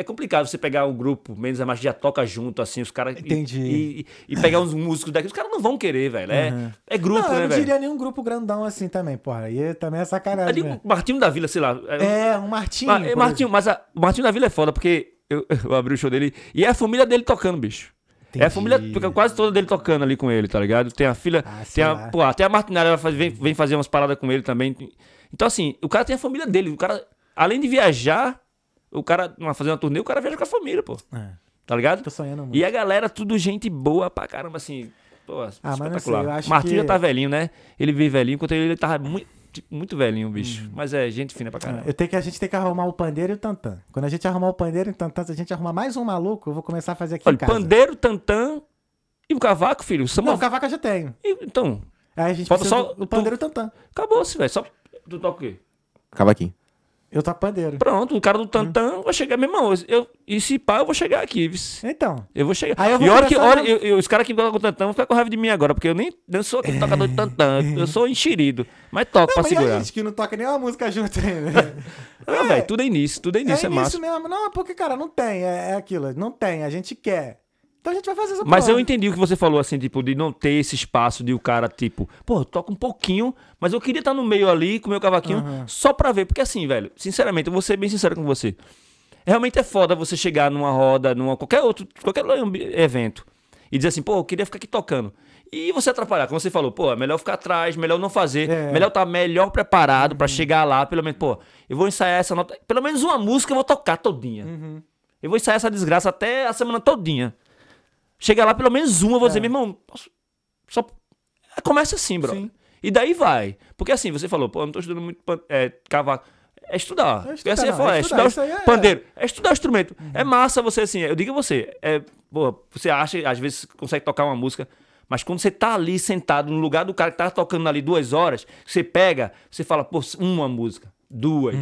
é complicado você pegar um grupo, menos a mais já toca junto, assim, os caras. e- Entendi. E, e pegar uns músicos daqui, os caras não vão querer, velho. É, Uhum. é grupo, não, eu né, não velho? diria nenhum grupo grandão assim também, porra. Aí também é sacanagem. Ali, né? o Martinho da Vila, sei lá. é- É, um Martinho. mas, Martinho, mas a- o Martinho da Vila é foda, porque eu, eu abri o show dele e é a família dele tocando, bicho. É a Entendi. família quase toda dele tocando ali com ele, tá ligado? Tem a filha, Ah, tem a, pô, até a Martinalha faz- vem, vem fazer umas paradas com ele também. Então, assim, o cara tem a família dele. O cara, além de viajar, o cara, uma, fazer uma turnê, o cara viaja com a família, pô. É, Tá ligado? tô sonhando muito. E a galera, tudo gente boa pra caramba, assim. Pô, Ah, mas não espetacular. sei, eu acho Martinho que- já tá velhinho, né? Ele veio velhinho, enquanto ele, ele tava muito, tipo, muito velhinho, bicho. Mas é gente fina pra caramba. Eu tenho que, a gente tem que arrumar o pandeiro e o tantã. Quando a gente arrumar o pandeiro e o tantã, se a gente arrumar mais um maluco, eu vou começar a fazer aqui Olha, em casa. pandeiro, tantã e o cavaco, filho. Samba... Não, o cavaca eu já tenho. E- Então, Aí a gente Falta só do, do pandeiro e o tantã. acabou-se, velho. Só. Tu toca o quê? Cavaquinho. Eu toco pandeiro. Pronto, o cara do tantã vai chegar. Meu irmão, eu, e se pá, eu vou chegar aqui. vice. Então, Eu vou chegar. Aí eu vou e olha que, começar olha, a- eu- eu- os caras que tocam tantã vão ficar com raiva de mim agora, porque eu nem não sou aquele tocador de tantã. Eu sou enxerido. Mas toco não, pra a segurar. gente que não toca nenhuma música junto ainda. Ah, velho, tudo é início, tudo é é início, é, início massa. mesmo. Não, é porque, cara, não tem. É, é aquilo. Não tem. A gente quer. Então a gente vai fazer essa Mas porra. eu entendi o que você falou, assim, tipo, de não ter esse espaço de o cara, tipo, pô, toca um pouquinho, mas eu queria estar no meio ali com o meu cavaquinho só pra ver. Porque assim, velho, sinceramente, eu vou ser bem sincero com você. Realmente é foda você chegar numa roda, numa qualquer outro, qualquer evento, e dizer assim, pô, eu queria ficar aqui tocando. E você atrapalhar, como você falou, pô, é melhor ficar atrás, melhor não fazer, É. melhor estar melhor preparado pra chegar lá, pelo menos, pô, eu vou ensaiar essa nota, pelo menos uma música eu vou tocar todinha. Eu vou ensaiar essa desgraça até a semana todinha. Chegar lá, pelo menos uma, eu vou dizer, meu irmão, só começa assim, bro. Sim. E daí vai. Porque assim, você falou, pô, eu não tô estudando muito é, cavaco. É estudar. É Porque estudar, assim, não, é, é é estudar, estudar, isso aí é- pandeiro. É estudar o instrumento. É massa você, assim, eu digo a você, é, pô, você acha, às vezes, consegue tocar uma música, mas quando você tá ali sentado no lugar do cara que tá tocando ali duas horas, você pega, você fala, pô, uma música, duas.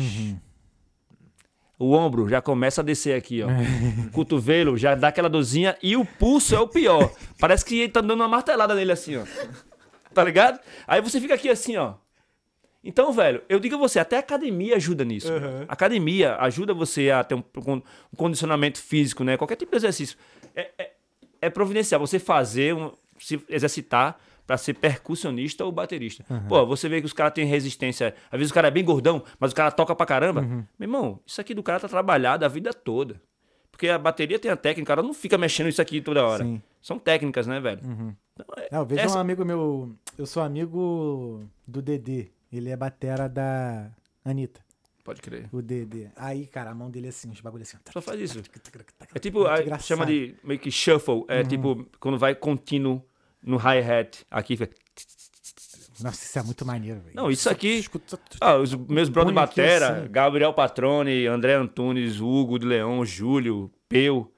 O ombro já começa a descer aqui, ó. O cotovelo já dá aquela dorzinha e o pulso é o pior. Parece que ele tá dando uma martelada nele assim, ó. Tá ligado? Aí você fica aqui assim, ó. Então, velho, eu digo a você, até a academia ajuda nisso. A academia ajuda você a ter um, um condicionamento físico, né? Qualquer tipo de exercício. É, é, é providencial você fazer, um, se exercitar pra ser percussionista ou baterista. Pô, você vê que os caras têm resistência. Às vezes o cara é bem gordão, mas o cara toca pra caramba. Meu irmão, isso aqui do cara tá trabalhado a vida toda. Porque a bateria tem a técnica, o cara não fica mexendo isso aqui toda hora. Sim. São técnicas, né, velho? Então, é- Não, eu vejo essa- um amigo meu. Eu sou amigo do Dedê. Ele é batera da Anitta. Pode crer. O Dedê. Aí, cara, a mão dele é assim, os bagulho assim. Só faz isso. É É tipo, a- chama de meio que shuffle. É tipo, quando vai contínuo no hi-hat. Aqui fica. Nossa, isso é muito maneiro, velho. Não, isso aqui- Ah, os meus aqui Batera, assim. Gabriel Patrone, André Antunes, Hugo de Leão, Júlio, Peu.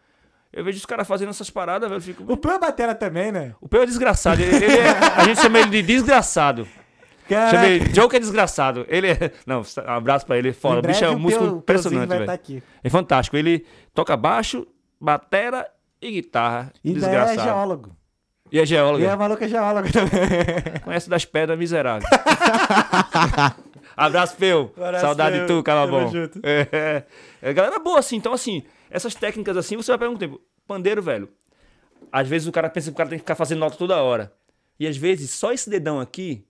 Eu vejo os caras fazendo essas paradas, velho. Fico... O Pão é batera também, né? O Peu é desgraçado. Ele, ele é- a gente chama ele de desgraçado. Chama Caraca. ele Joe que é desgraçado. Ele é. Não, um abraço pra ele. Foda. Em O bicho é um músico Peu- impressionante, velho. aqui. É fantástico. Ele toca baixo, batera e guitarra. E é desgraçado. geólogo. E é geólogo. E é maluco é geólogo também. Conhece das pedras miseráveis. Abraço, Peu. Saudade Peu. de tu, cara bom. junto. É, é, galera boa, assim. Então, assim, essas técnicas assim, você vai pegar um tempo. Pandeiro, velho. Às vezes o cara pensa que o cara tem que ficar fazendo nota toda hora. E às vezes, só esse dedão aqui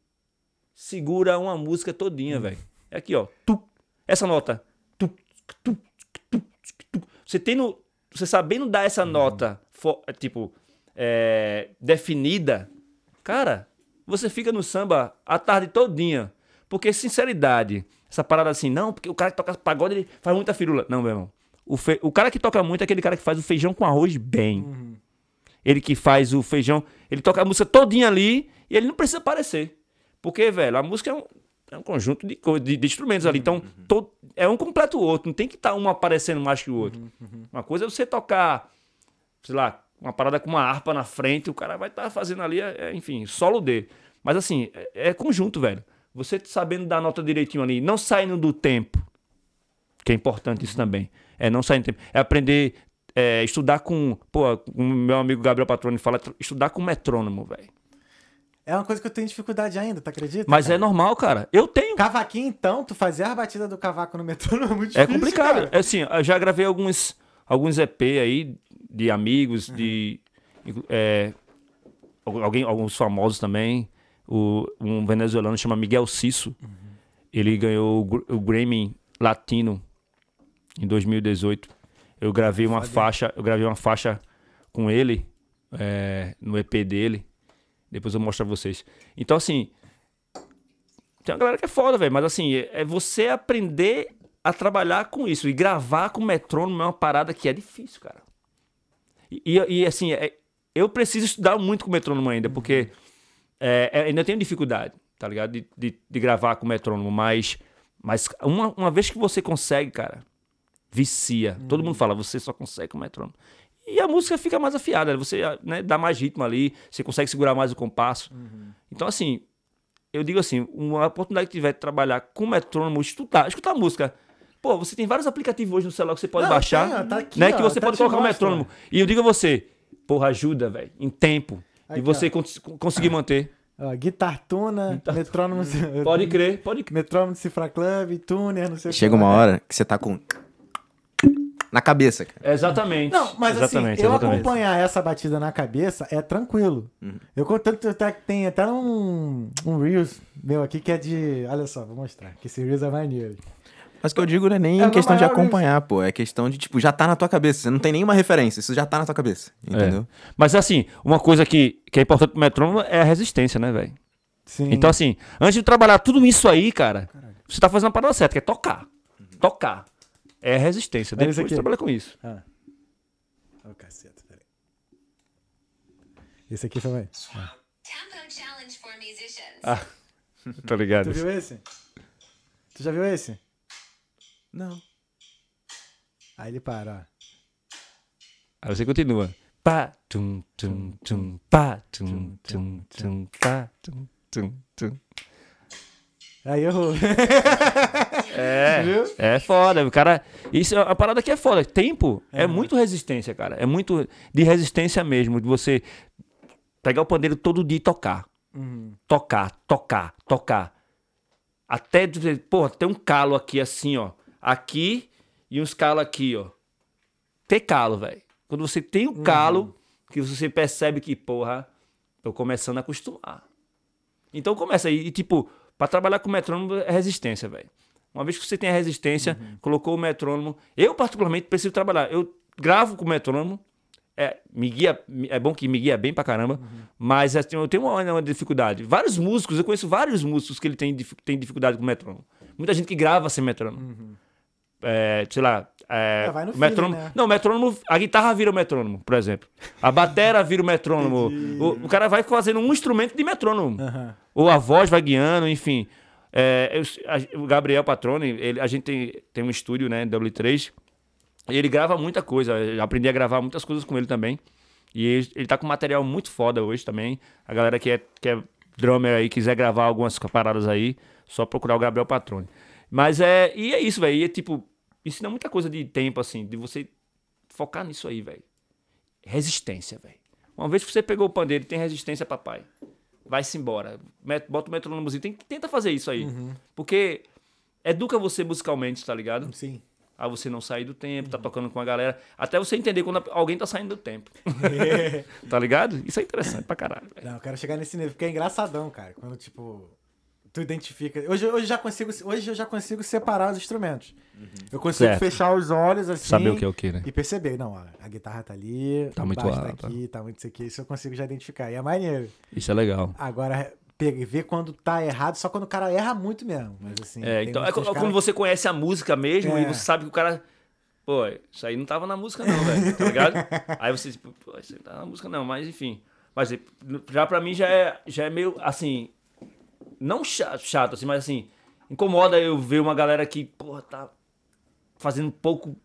segura uma música todinha, velho. É aqui, ó. Tu. Essa nota. Tu, tu, tu, tu. Você tendo. Você sabendo dar essa nota, fo- é, tipo, é, definida, cara, você fica no samba a tarde todinha. Porque, sinceridade, essa parada assim, não, porque o cara que toca pagode, ele faz muita firula. Não, meu irmão. O, fe- o cara que toca muito é aquele cara que faz o feijão com arroz bem. Ele que faz o feijão, ele toca a música todinha ali e ele não precisa aparecer. Porque, velho, a música é um, é um conjunto de, co- de, de instrumentos ali. Então, to- é um completo o outro. Não tem que estar um aparecendo mais que o outro. Uma coisa é você tocar, sei lá, uma parada com uma harpa na frente, o cara vai estar fazendo ali, é- é, enfim, solo dele. Mas assim, é, é conjunto, velho. Você sabendo dar nota direitinho ali, não saindo do tempo, que é importante isso também. É não sair do tempo. É aprender, é, estudar com. Pô, o meu amigo Gabriel Patrone fala, estudar com metrônomo, velho. É uma coisa que eu tenho dificuldade ainda, tu acredita? Mas cara? é normal, cara. Eu tenho. Cavaquinho, então, tu fazer a batida do cavaco no metrônomo é muito É difícil, complicado. cara. É assim, eu já gravei alguns, alguns EP aí de amigos, de. é, alguém, alguns famosos também. O, um venezuelano chama Miguel Cisso. Ele ganhou o, o Grammy Latino em 2018. Eu gravei uma faixa, eu gravei uma faixa com ele é, no EP dele. Depois eu mostro pra vocês. Então, assim, tem uma galera que é foda, velho. Mas assim, é é você aprender a trabalhar com isso. E gravar com metrônomo é uma parada que é difícil, cara. E, e- assim, é- eu preciso estudar muito com metrônomo ainda, porque é, é, ainda tenho dificuldade, tá ligado? De, de, de gravar com metrônomo. Mas, mas uma, uma vez que você consegue, cara, vicia. Todo mundo fala, você só consegue com metrônomo. E a música fica mais afiada, você né, dá mais ritmo ali, você consegue segurar mais o compasso. Então, assim, eu digo assim, uma oportunidade que tiver de trabalhar com metrônomo, estudar, escutar música. Pô, você tem vários aplicativos hoje no celular que você pode Não, baixar, tem, ó, tá aqui, né? ó, que você até pode colocar o mostro, metrônomo. E eu digo a você, porra, ajuda, velho, em tempo. Aqui, e você ó. cons- conseguir manter. Ó, guitartuna, metrônomo... Pode crer, pode crer. Metrônomo Cifra Club, tuner, não sei o que Chega uma hora que você tá com. Na cabeça, cara. Exatamente. Não, mas exatamente, assim, eu exatamente. acompanhar essa batida na cabeça é tranquilo. Eu contanto até que tem até um, um Reels meu aqui que é de. Olha só, vou mostrar. Que esse Reels é maneiro. Mas o que eu digo não é nem É questão de acompanhar, pô. É questão de, tipo, já tá na tua cabeça. Você não tem nenhuma referência. Isso já tá na tua cabeça. Entendeu? É. Mas assim, uma coisa que, que é importante pro metrônomo é a resistência, né, velho? Sim. Então, assim, antes de trabalhar tudo isso aí, cara, você tá fazendo a parada certa, que é tocar. Tocar. É resistência. Olha Depois aqui. trabalha com isso. Ah. Ô, caceta, peraí. Esse aqui foi. Ah. Tempo challenge for musicians. Ah, tá ligado? Tu viu esse? Tu já viu esse? Não. Aí ele para, ó. Aí você continua. Pá, tum, tum, tum, pá, tum, tum, tum, pá, tum, tum, tum. Aí errou. É, Viu? é foda. O cara. Isso, é- a parada aqui é foda. Tempo é muito resistência, cara. É muito de resistência mesmo. De você pegar o pandeiro todo dia e tocar. Tocar, tocar, tocar. Até porra, tem um calo aqui assim, ó. Aqui e uns calos aqui, ó. Ter calo, velho. Quando você tem o calo, que você percebe que, porra, tô começando a acostumar. Então começa aí. E, tipo, pra trabalhar com metrônomo é resistência, velho. Uma vez que você tem a resistência, colocou o metrônomo. Eu, particularmente, preciso trabalhar. Eu gravo com o metrônomo. É, me guia, é bom que me guia bem pra caramba. Mas assim, eu tenho uma, uma dificuldade. Vários músicos, eu conheço vários músicos que ele tem, tem dificuldade com o metrônomo. Muita gente que grava sem metrônomo. É, sei lá. É, É, vai no metrônomo. né? Não, metrônomo. A guitarra vira o metrônomo, por exemplo. A batera vira o metrônomo. O, o cara vai fazendo um instrumento de metrônomo. Ou a voz vai guiando, enfim. É, eu- a- o Gabriel Patrone, ele, a gente tem, tem um estúdio, né, W3, e ele grava muita coisa. Eu aprendi a gravar muitas coisas com ele também. E ele, ele tá com material muito foda hoje também. A galera que é, que é drummer aí, quiser gravar algumas paradas aí, só procurar o Gabriel Patrone. Mas é. E é isso, velho. E é tipo, ensina muita coisa de tempo, assim, de você focar nisso aí, velho. Resistência, velho. Uma vez que você pegou o pandeiro e tem resistência, papai vai-se embora. Met- Bota o metrônomozinho. Tem, tenta fazer isso aí. Porque educa você musicalmente, tá ligado? Sim. A você não sair do tempo, tá tocando com a galera. Até você entender quando alguém tá saindo do tempo. tá ligado? Isso é interessante pra caralho, velho. Não, eu quero chegar nesse nível, porque é engraçadão, cara. Quando, tipo, tu identifica. Hoje, hoje, já consigo, hoje eu já consigo separar os instrumentos. Eu consigo Certo. fechar os olhos assim. Saber o que é o que, né? E perceber, não, ó, a guitarra tá ali, Tá o muito baixo alta. tá aqui, tá muito isso aqui. Isso eu consigo já identificar. E é maneiro. Isso é legal. Agora, ver quando tá errado, só quando o cara erra muito mesmo. Mas assim. É, então é quando caras- você conhece a música mesmo É. e você sabe que o cara. Pô, isso aí não tava na música, não, velho. Tá ligado? aí você, tipo, pô, isso aí não tá na música, não, mas enfim. Mas já pra mim já é, já é meio assim. Não chato, chato, assim, mas assim. Incomoda eu ver uma galera que, porra, tá fazendo um pouco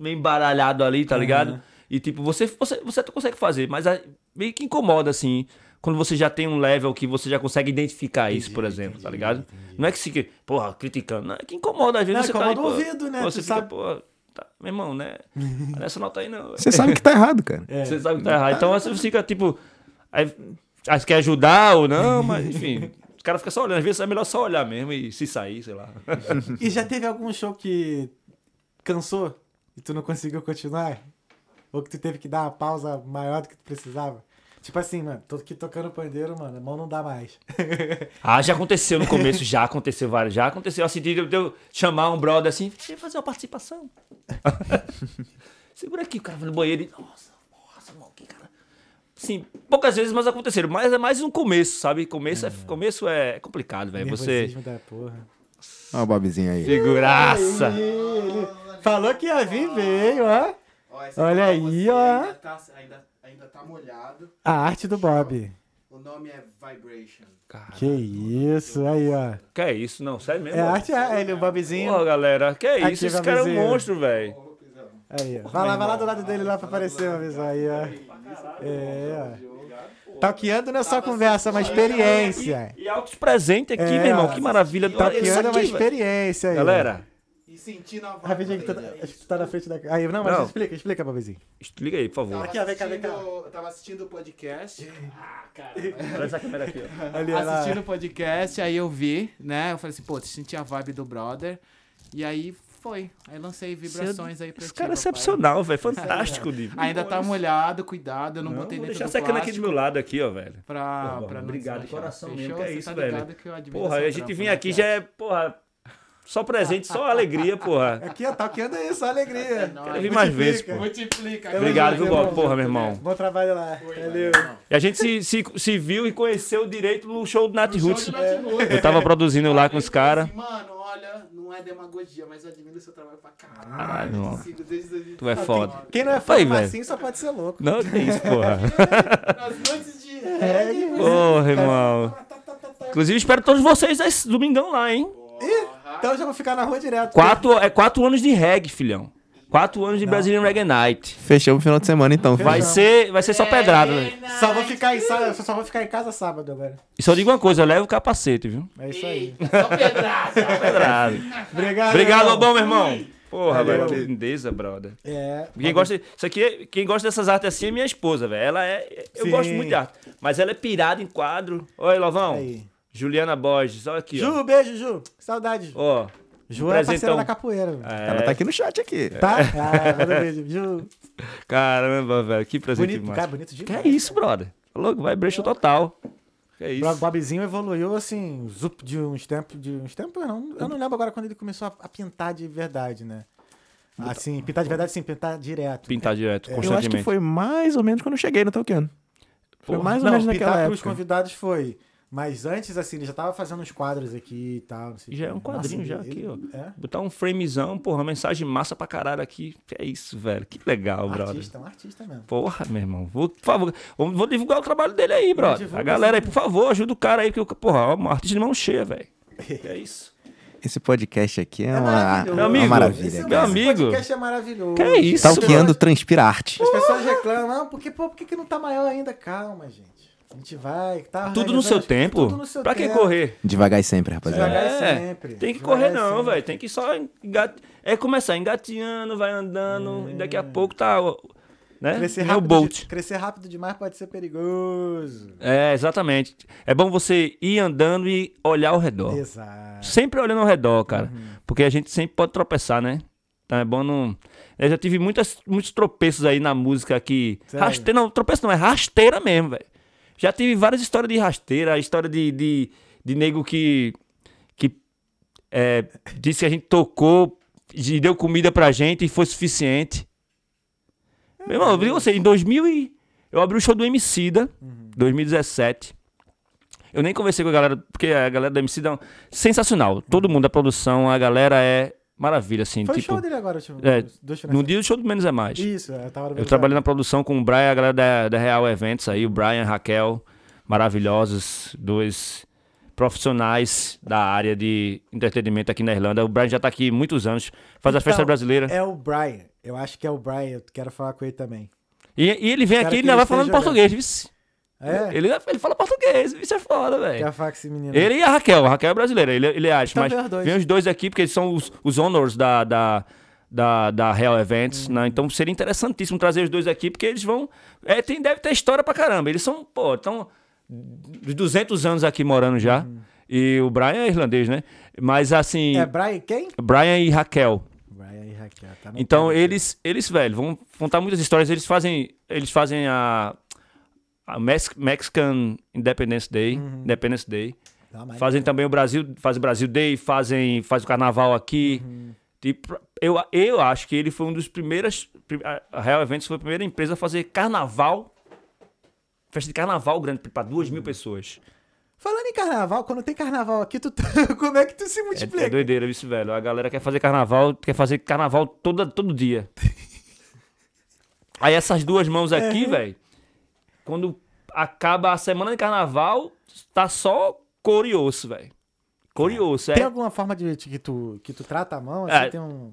meio embaralhado ali, tá ligado? E tipo, você, você, você até consegue fazer, mas é meio que incomoda, assim. Quando você já tem um level que você já consegue identificar isso, por exemplo, tá ligado? Não é que se, porra, criticando, não, é que incomoda, às vezes Não, você incomoda tá o aí, pô, ouvido, né? Você sabe- pô, tá, meu irmão, né? Nessa nota aí não. Você sabe que tá errado, cara. É. Você sabe que tá errado. Então você fica tipo. Aí, aí você quer ajudar ou não, mas enfim. Os caras ficam só olhando. Às vezes é melhor só olhar mesmo e se sair, sei lá. E já teve algum show que cansou e tu não conseguiu continuar? Ou que tu teve que dar uma pausa maior do que tu precisava? Tipo assim, mano, tô aqui tocando pandeiro, mano, a mão não dá mais. Ah, já aconteceu no começo, já aconteceu vários. Já aconteceu assim, de eu, chamar um brother assim, deixa eu fazer uma participação. Segura aqui, o cara vai no banheiro e. Nossa, cara. Sim, poucas vezes, mas aconteceram. Mas é mais um começo, sabe? Começo é, começo é complicado, velho. Você. Nervosismo da porra. Olha o Bobzinho aí. Figuraça. Ele falou que ia vir, veio, ó. Ó, Olha aí, ó. Ainda tá, ainda, ainda tá molhado. A arte do Bob. O nome é Vibration. Que isso, aí, ó. Que é isso? Não, sério mesmo? É a arte, é ele, o Bobzinho. Pô, galera, que é Aqui, isso? Esse cara é um monstro, velho. Aí, ó. Vai lá, vai lá do lado dele lá pra aparecer uma vez aí, ó. É, ó. Talqueando não é só conversa, é uma experiência. E altos presente aqui, É, meu irmão. Que maravilha. Talqueando é uma aqui, experiência aí. Galera, E sentindo a voz Rapidinho que tu, dele. acho que tu tá na frente da. Aí, não, mas Não. explica, explica, Bobizinho. liga aí, por favor. Aqui, ó, vem cá, vem cá. tava assistindo o podcast. Olha essa câmera aqui, ó. Ali, assistindo o podcast, aí eu vi, né? Eu falei assim, pô, senti a vibe do brother. E aí foi. Aí lancei vibrações aí pra Esse ti, cara é excepcional, velho. Fantástico, Divo. Ainda tá molhado, cuidado, eu não, Não, botei vou dentro deixar do secando aqui do meu lado aqui, ó, velho. pra, Porra, pra obrigado coração mesmo, que é isso, tá velho. que Porra, a gente vinha né, aqui já é, porra, só presente, só alegria, porra. Aqui, ó, talqueando é isso, só alegria. Quero vir mais vezes, pô. Multiplica. Obrigado, viu. Bob? Porra, meu irmão. Bom trabalho lá. Valeu. E a gente se, se, se viu e conheceu direito no show do Nat Roots. de Nat Roots. Eu tava produzindo lá com os caras. assim, Mano, olha, não é demagogia, mas eu admiro o seu trabalho pra caralho. Sigo desde 2019. Tu é foda. Quem não é fã velho. Marcinho só pode ser louco. Não, que isso, porra. Nas noites de É, reggae. Porra, irmão. Inclusive, espero todos vocês esse domingão lá, hein? Então eu já vou ficar na rua direto. Quatro, é quatro anos de reggae, filhão. Quatro anos de Brazilian Reggae Night. Fechou o final de semana então. Vai ser, vai ser só pedrada, né? Só vou ficar em sa- só vou ficar em casa sábado agora. E só digo uma coisa, leva o capacete, viu? É isso aí. Só pedrada. Pedrada. Obrigado. Obrigado. Lobão, meu irmão. Porra, velho, que lindeza, brother. É. Quem gosta, isso aqui é- quem gosta dessas artes assim é minha esposa, velho. Ela é. Eu Sim. gosto muito de arte. Mas ela é pirada em quadro. Oi, Lovão. Aí. Juliana Borges, olha aqui, ó. Ju, beijo, Ju. Saudade. Ó. Ju é parceira presentão. da capoeira. É, Ela tá aqui no chat aqui. Tá? Ah. Ju. Caramba, velho, que presente Bonito, massa. cara, bonito Que demais. é isso, brother? Tá louco? Vibration total. Que é O isso? Bobzinho evoluiu assim, zup, de uns tempos, de uns tempos, não. Eu não lembro agora quando ele começou a, a pintar de verdade, né? Assim, pintar de verdade, sim, pintar direto. Pintar direto, Eu acho constantemente. que foi mais ou menos quando eu cheguei no Talkando. Foi Porra. mais ou Não, menos pintar naquela pros época. convidados foi. Mas antes, assim, ele já tava fazendo uns quadros aqui e tal. não sei o Já é um quadrinho Nossa, já ele- aqui, ó. É? Botar um framezão, porra, uma mensagem massa pra caralho aqui. Que é isso, velho. Que legal, Um brother. artista, um artista mesmo. Porra, meu irmão. Vou, por favor, vou, divulgar o trabalho dele aí, brother. A galera aí, por favor, ajuda o cara aí, porque, o- porra, ó, um artista de mão cheia, velho. É isso. Esse podcast aqui é, É uma, maravilhoso. Meu uma amigo, maravilha. Esse, Meu cara. esse amigo. podcast é maravilhoso. Que é isso, Talkando transpira arte. As pessoas reclamam, não, porque, pô, por que, que não tá maior ainda? Calma, gente. A gente vai, tá Tudo no seu as- tempo. Tudo no seu pra que tempo. correr? Devagar e sempre, rapaziada. Devagar É, sempre. Tem que Devagar correr não, velho. Tem que só engat... É começar engateando, vai andando, e daqui a pouco tá o, né? Crescer rápido, Bolt. de- crescer rápido demais pode ser perigoso. É, exatamente. É bom você ir andando e olhar ao redor. Exato. Sempre olhando ao redor, cara. Uhum. Porque a gente sempre pode tropeçar, né? Então é bom não. Eu já tive muitas, muitos tropeços aí na música que. Sério? Rasteira, não, tropeço não, é rasteira mesmo, velho. Já tive várias histórias de rasteira, história de, de, de nego que. que é, disse que a gente tocou e deu comida pra gente e foi suficiente. Meu irmão, eu digo você, em 2000 e... Eu abri o show do Emicida, 2017. Eu nem conversei com a galera, porque a galera do Emicida é sensacional. Todo mundo, a produção, a galera é maravilha, assim. Foi o tipo, show dele agora, tipo, é, dois no dia do show do Menos é Mais. Isso, eu tava Eu trabalhei na produção com o Brian, a galera da, da Real Eventos aí, o Brian, Raquel, maravilhosos, dois profissionais da área de entretenimento aqui na Irlanda. O Brian já tá aqui há muitos anos, faz a festa Então, brasileira. É o Brian. Eu acho que é o Brian. Eu quero falar com ele também. E, e ele vem aqui e ainda vai falando português, vice. É? Ele, ele fala português, isso é foda, velho. Menino? Ele e a Raquel. A Raquel é brasileira, ele, ele arte. Então mas vem os dois. vem os dois aqui, porque eles são os, os honors da, da, da, da Real Events, Uhum. né? Então seria interessantíssimo trazer os dois aqui, porque eles vão... É, tem, deve ter história pra caramba. Eles são, pô, estão... De 200 anos aqui morando já. Uhum. E o Brian é irlandês, né? Mas assim... É Brian quem? Brian e Raquel. Brian e Raquel. Tá Então eles, eles, velho, vão contar muitas histórias. Eles fazem, eles fazem a Mex- Mexican Independence Day, Uhum. Independence Day. Fazem também o Brasil, fazem o Brasil Day, fazem, faz o Carnaval aqui. Uhum. Tipo, eu, eu acho que ele foi um dos primeiros, a Real Eventos foi a primeira empresa a fazer Carnaval, festa de Carnaval grande para duas Uhum. mil pessoas. Falando em carnaval, quando tem carnaval aqui, tu como é que tu se É, multiplica? é doideira isso, velho. A galera quer fazer Carnaval, quer fazer Carnaval toda, todo dia. Aí essas duas mãos É. aqui, velho, quando acaba a semana de Carnaval, tá só couro e osso, velho. Couro e osso, é. Tem alguma forma de, que, tu, que tu trata a mão? Assim, É. tem um...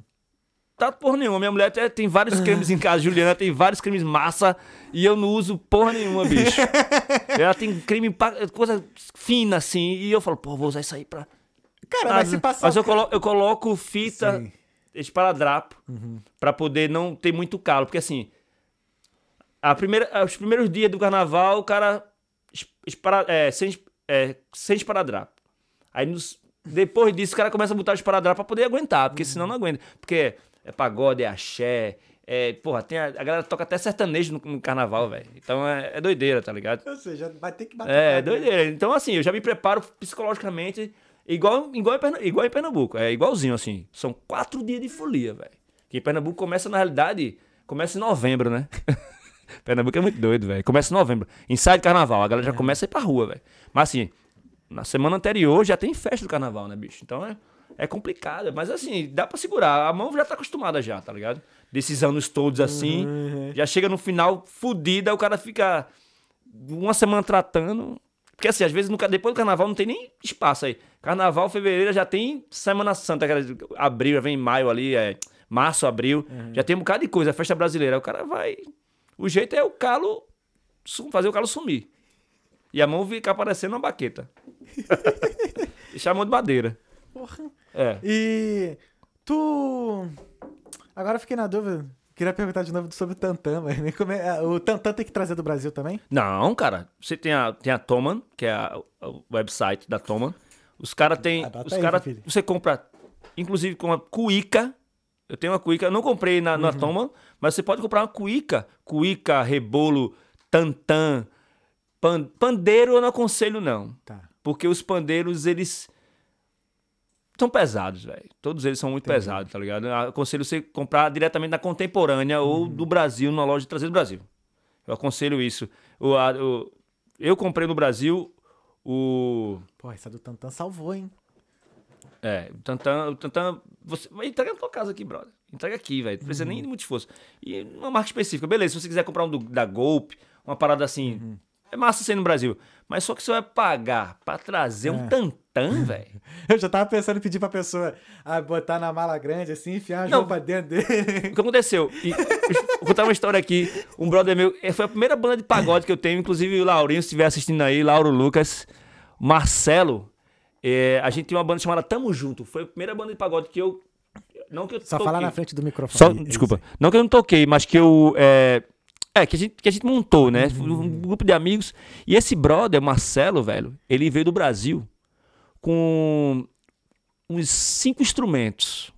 Tá porra nenhuma. Minha mulher até tem vários cremes em casa. Juliana tem vários cremes massa e eu não uso porra nenhuma, bicho. Ela tem creme, coisa fina assim. E eu falo, pô, vou usar isso aí pra. Cara, Ah, mas se passar... mas eu, colo- eu coloco fita, Sim. esparadrapo, pra poder não ter muito calo. Porque assim, a primeira, os primeiros dias do carnaval, o cara es- espara, é, sem, é, sem esparadrapo. Aí nos- depois disso, o cara começa a botar esparadrapo pra poder aguentar, porque senão não aguenta. Porque é pagode, é axé, é, porra, tem a, a galera toca até sertanejo no, no carnaval, velho. Então é, é doideira, tá ligado? Ou seja, vai ter que bater É, né? doideira. Então, assim, eu já me preparo psicologicamente igual, igual, em, Perna- igual em Pernambuco. É igualzinho, assim. São quatro dias de folia, velho. Que em Pernambuco começa, na realidade, começa em novembro, né? Pernambuco é muito doido, velho. Começa em novembro. Ensaio de carnaval. A galera É. já começa a ir pra rua, velho. Mas, assim, na semana anterior já tem festa do carnaval, né, bicho? Então é, é complicado. Mas, assim, dá pra segurar. A mão já tá acostumada já, tá ligado? Desses anos todos, assim. Uhum. Já chega no final fudida, o cara fica uma semana tratando. Porque assim, às vezes no depois do carnaval não tem nem espaço aí. Carnaval, fevereiro já tem Semana Santa, abril, já vem maio ali, é março, abril. Já tem um bocado de coisa, festa brasileira. O cara vai. O jeito é o calo fazer o calo sumir. E a mão ficar parecendo uma baqueta. A mão de madeira. Porra. É. E tu... Agora eu fiquei na dúvida. Queria perguntar de novo sobre o Tantan, mas nem é- o Tantan tem que trazer do Brasil também? Não, cara. Você tem a, tem a Toman, que é a- o website da Toman. Os caras têm. Os aí, caras. filho. Você compra, inclusive com uma cuíca. Eu tenho uma cuíca. Eu não comprei na, Uhum. na Toman, mas você pode comprar uma cuíca. Cuíca, rebolo, tantã. Pan, pandeiro eu não aconselho, não. Tá. Porque os pandeiros, eles. São pesados, velho. Todos eles são muito pesados, tá ligado? Eu aconselho você comprar diretamente na contemporânea ou Uhum. do Brasil, numa loja de trazer do Brasil. Eu aconselho isso. O, a- o- eu comprei no Brasil o. Pô, essa do Tantan salvou, hein? É, o Tantan. O Tantan você vai entregar na tua casa aqui, brother. Entrega aqui, velho. Não precisa nem de muito esforço. E uma marca específica. Beleza, se você quiser comprar um do- da Golp, uma parada assim. É massa ser no Brasil. Mas só que você vai pagar pra trazer um Tantan, velho. Eu já tava pensando em pedir pra pessoa ah, botar na mala grande assim, enfiar as Não. roupas dentro dele. O que aconteceu? E, vou contar uma história aqui. Um brother meu, eh, foi a primeira banda de pagode que eu tenho, inclusive o Laurinho, se estiver assistindo aí, Lauro Lucas, Marcelo. Eh, a gente tinha uma banda chamada Tamo Junto. Foi a primeira banda de pagode que eu. Não que eu Só toquei. falar na frente do microfone. Só, É desculpa. Não que eu não toquei, mas que eu. eh, É, que a gente, que a gente montou, né? Foi Um grupo de amigos. E esse brother, Marcelo, velho, ele veio do Brasil com uns cinco instrumentos.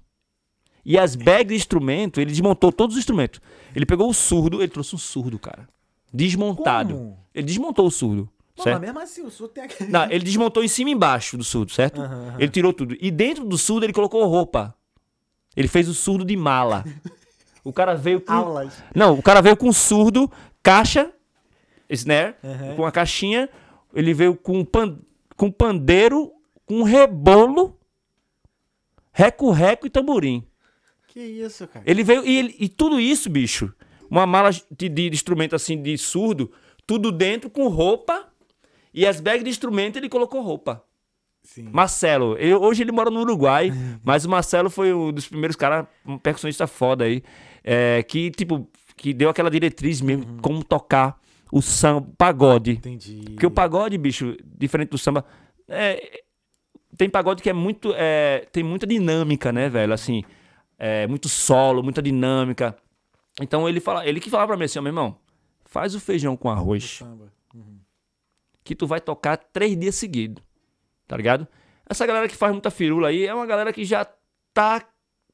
E as bags de instrumento, ele desmontou todos os instrumentos. Ele pegou o surdo, ele trouxe um surdo, cara. Desmontado. Como? Ele desmontou o surdo. Pô, certo? mas mesmo assim, o surdo tem aquele. Não, ele desmontou em cima e embaixo do surdo, certo? Aham, aham. Ele tirou tudo. E dentro do surdo ele colocou roupa. Ele fez o surdo de mala. O cara veio com. Aulas. Não, o cara veio com surdo, caixa, snare, Aham. com a caixinha. Ele veio com, pan, com pandeiro, com rebolo, reco-reco e tamborim. Que isso, cara. Ele veio. E, ele- e tudo isso, bicho. Uma mala de, de instrumento assim de surdo, tudo dentro com roupa. E as bags de instrumento ele colocou roupa. Sim. Marcelo, ele- hoje ele mora no Uruguai, mas o Marcelo foi um dos primeiros caras, um percussionista foda aí, é, que, tipo, que deu aquela diretriz mesmo, como tocar o samba, pagode. Entendi. Porque o pagode, bicho, diferente do samba, é, tem pagode que é muito, é, tem muita dinâmica, né, velho, assim, é, muito solo, muita dinâmica. Então ele fala, ele que falava pra mim assim, ó, meu irmão, faz o feijão com arroz Samba. Que tu vai tocar três dias seguidos. Tá ligado? Essa galera que faz muita firula aí é uma galera que já tá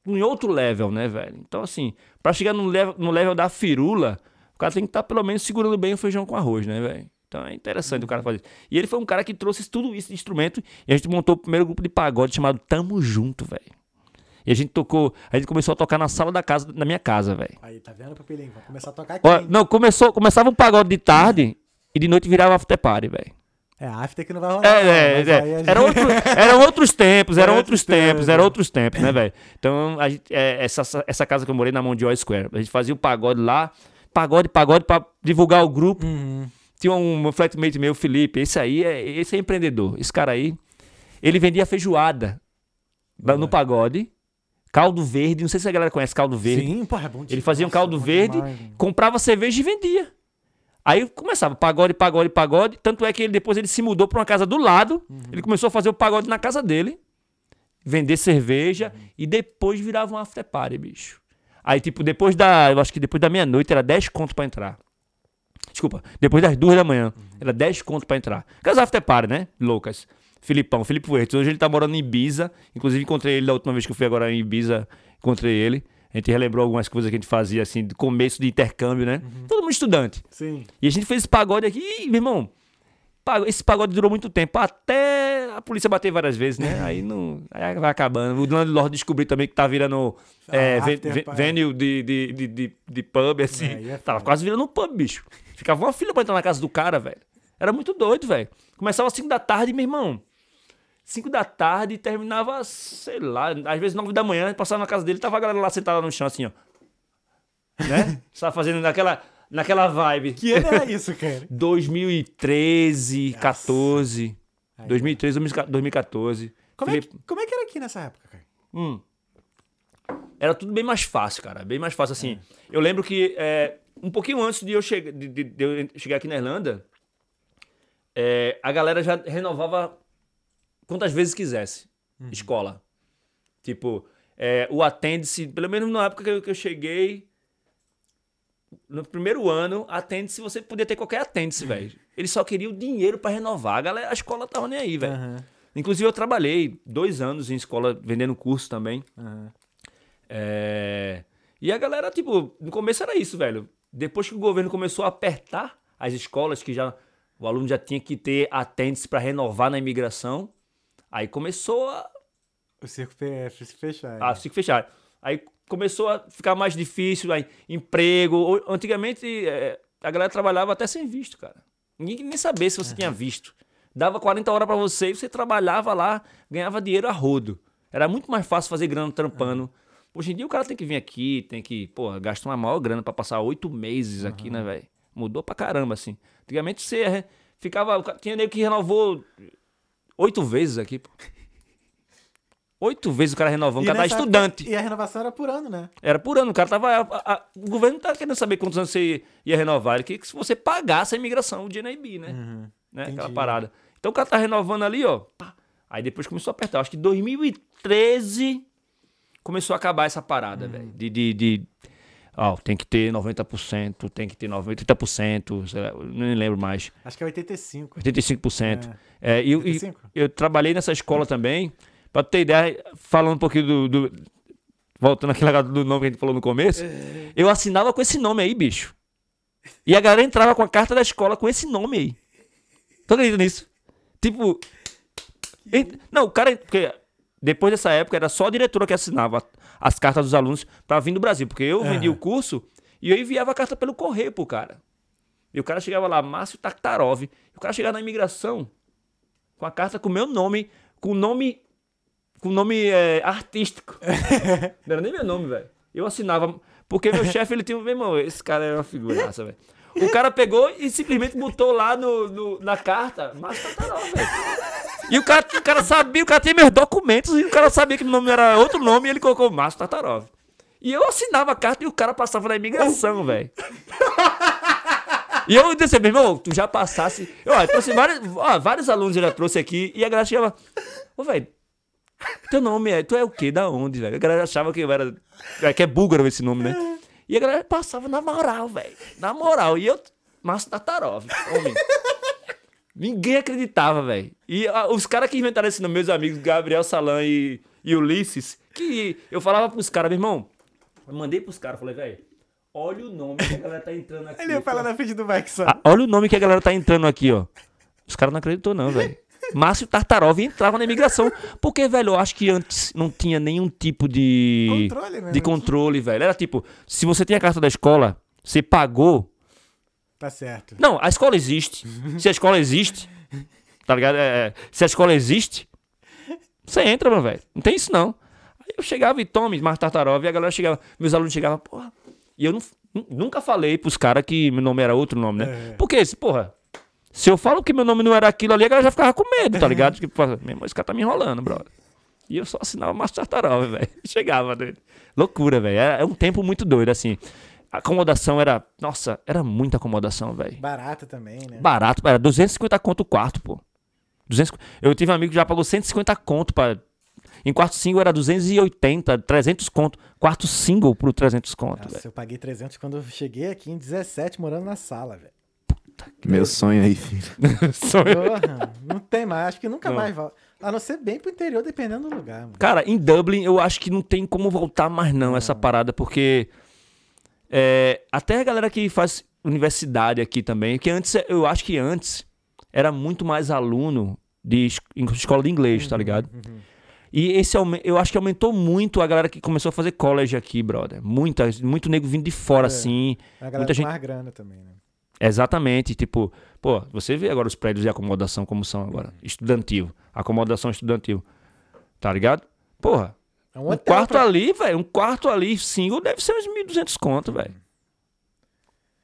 em outro level, né, velho? Então, assim, pra chegar no level, no level da firula, o cara tem que estar pelo menos segurando bem o feijão com arroz, né, velho? Então é interessante o cara fazer. E ele foi um cara que trouxe tudo isso de instrumento e a gente montou o primeiro grupo de pagode chamado Tamo Junto, velho. E a gente tocou, a gente começou a tocar na sala da casa, da minha casa, velho. Aí, tá vendo, Papilinho? Vai começar a tocar aqui. Ó? Não, começou, começava um pagode de tarde e de noite virava after party, velho. É, after que não vai rolar. É, não, é, é. gente- Era outro- eram outros tempos, eram Era outros tempos, eram outros tempos, né, velho? Então, gente- é, essa, essa casa que eu morei na Mondial Square, a gente fazia o pagode lá, pagode, pagode, pra divulgar o grupo. Uhum. Tinha um flatmate meu, Felipe, esse aí, é, esse é empreendedor. Esse cara aí, ele vendia feijoada lá no pagode, caldo verde, não sei se a galera conhece caldo verde. Sim, porra, é bom Ele fazia um caldo bom verde, demais, comprava cerveja e vendia. Aí começava pagode, pagode, pagode. Tanto é que ele, depois ele se mudou pra uma casa do lado. Ele começou a fazer o pagode na casa dele. Vender cerveja. E depois virava um after party, bicho. Aí, tipo, depois da. Eu acho que depois da meia-noite era 10 conto pra entrar. Desculpa, depois das duas da manhã. Era 10 conto pra entrar. Aquelas after party, né? Loucas. Filipão, Felipe Huertas. Hoje ele tá morando em Ibiza. Inclusive, encontrei ele da última vez que eu fui agora em Ibiza. Encontrei ele. A gente relembrou algumas coisas que a gente fazia, assim, do começo de intercâmbio, né? Todo mundo estudante. Sim. E a gente fez esse pagode aqui, e, meu irmão. Esse pagode durou muito tempo, até a polícia bater várias vezes, né? Aí não. Aí vai acabando. O Landlord descobriu também que tá virando é, Ah, ven- after ven- party. venue de, de, de, de, de pub, assim. É, é Tava quase virando um pub, bicho. Ficava uma fila pra entrar na casa do cara, velho. Era muito doido, velho. Começava às 5 da tarde, meu irmão. 5 da tarde e terminava, sei lá, às vezes 9 da manhã, passava na casa dele, tava a galera lá sentada no chão, assim, ó. Né? Só fazendo naquela, naquela vibe. Que ano era isso, cara? 2013, 14. Aí. 2013, 2014. Como é, Felipe- que, como é que era aqui nessa época, cara? Hum. Era tudo bem mais fácil, cara. Bem mais fácil, assim. Eu lembro que é, um pouquinho antes de eu, chegar, de, de- de eu chegar aqui na Irlanda, é, a galera já renovava quantas vezes quisesse. Escola. Tipo, é, o atende-se, pelo menos na época que eu, que eu cheguei, no primeiro ano, atende-se, você podia ter qualquer atende-se, velho. Eles só queriam dinheiro pra renovar. A, galera, a escola tava nem aí, velho. Aham, Inclusive, eu trabalhei dois anos em escola vendendo curso também. É, E a galera, tipo, no começo era isso, velho. Depois que o governo começou a apertar as escolas, que já o aluno já tinha que ter atentes para renovar na imigração, aí começou a, O circo fe- se fechar. a se fechar. Aí começou a ficar mais difícil, aí, emprego. Antigamente é, a galera trabalhava até sem visto, cara. Ninguém nem sabia se você tinha visto. Dava 40 horas para você e você trabalhava lá, ganhava dinheiro a rodo. Era muito mais fácil fazer grana trampando. Hoje em dia o cara tem que vir aqui, tem que, pô, gasta uma maior grana para passar oito meses aqui, né, velho? Mudou pra caramba, assim. Antigamente você é, ficava. o Tinha nego que renovou oito vezes aqui, pô. Oito vezes o cara renovando, o cara tá estudante. época- e a renovação era por ano, né? Era por ano, o cara tava. a- a- o governo tá querendo saber quantos anos você ia renovar. Ele queria que se você pagasse a imigração, o DNIB, né? né? Aquela parada. Então o cara tá renovando ali, ó. Aí depois começou a apertar. Acho que 2013 começou a acabar essa parada, velho. De, de, de- Ó, tem que ter 90%, tem que ter 90%, 80%, sei lá, nem lembro mais. Acho que é 85. 85%. É, e, eu- e 85? eu trabalhei nessa escola também, pra ter ideia, falando um pouquinho do. do- voltando aquele do nome que a gente falou no começo, eu assinava com esse nome aí, bicho. E a galera entrava com a carta da escola com esse nome aí. Tu acredita nisso? Tipo. ent- Não, o cara. Porque depois dessa época era só a diretora que assinava as cartas dos alunos pra vir do Brasil. Porque eu vendia o curso e eu enviava a carta pelo correio pro cara. E o cara chegava lá, Márcio Taktarov. E o cara chegava na imigração com a carta com o meu nome, com o nome. Com nome é, artístico. Não era nem meu nome, velho. Eu assinava. Porque meu chefe, ele tinha. Meu irmão, esse cara era uma figuraça, velho. O cara pegou e simplesmente botou lá no, no- na carta, Márcio Tataró, velho. E o cara, o cara sabia, o cara tinha meus documentos e o cara sabia que o nome era outro nome e ele colocou Márcio Tatarov. E eu assinava a carta e o cara passava na imigração, velho. E eu disse, meu irmão, tu já passasse. Ó, eu trouxe vários, ó, vários alunos ele trouxe aqui e a galera chegava. Ô, velho, teu nome é. Tu é o quê? Da onde, velho? A galera achava que eu era. é, Que é búlgaro esse nome, né? E a galera passava na moral, velho. Na moral. E eu. Márcio Tatarov, homem. Ninguém acreditava, velho. E ah, os caras que inventaram esse nome, meus amigos, Gabriel Salan e, e Ulisses, que eu falava pros caras, meu irmão, eu mandei pros caras, falei, velho, olha o nome que a galera tá entrando aqui. Ele ia falar na frente do Mike só. Ah, olha o nome que a galera tá entrando aqui, ó. Os caras não acreditou não, velho. Márcio Tartarov entrava na imigração. Porque, velho, eu acho que antes não tinha nenhum tipo de... Controle, né? De controle, velho. Era tipo, se você tem a carta da escola, você pagou... Tá certo. Não, a escola existe. Se a escola existe, tá ligado? É, é, se a escola existe, você entra, meu velho. Não tem isso, não. Aí eu chegava e tome, Márcio Tartarov, e a galera chegava, meus alunos chegavam, porra. E eu nu- nunca falei pros caras que meu nome era outro nome, né? É. Porque, se, porra, se eu falo que meu nome não era aquilo ali, a galera já ficava com medo, tá ligado? Tipo, fala, meu irmão, esse cara tá me enrolando, brother. E eu só assinava Márcio Tartarov, velho. Chegava dele. Loucura, velho. É, é um tempo muito doido, assim. A acomodação era. Nossa, era muita acomodação, velho. Barata também, né? Barato, era 250 conto o quarto, pô. 200, eu tive um amigo que já pagou 150 conto pra. Em quarto single era 280, 300 conto. Quarto single pro 300 conto, Nossa, velho. eu paguei 300 quando eu cheguei aqui em 17, morando na sala, velho. Meu sonho aí, filho. Porra, não tem mais. Acho que nunca Não. mais volta. A não ser bem pro interior, dependendo do lugar, mano. Cara, em Dublin eu acho que não tem como voltar mais não essa parada, porque é, até a galera que faz universidade aqui também, que antes, eu acho que antes era muito mais aluno de escola de inglês, tá ligado? E esse eu acho que aumentou muito a galera que começou a fazer college aqui, brother. Muita, muito nego vindo de fora, É. assim. A galera Muita gente- mais grana também, né? Exatamente, tipo, pô, você vê agora os prédios de acomodação como são agora, estudantil, acomodação estudantil, tá ligado? Porra, É um hotel quarto pra- ali, velho, um quarto ali single deve ser uns 1.200 conto, velho.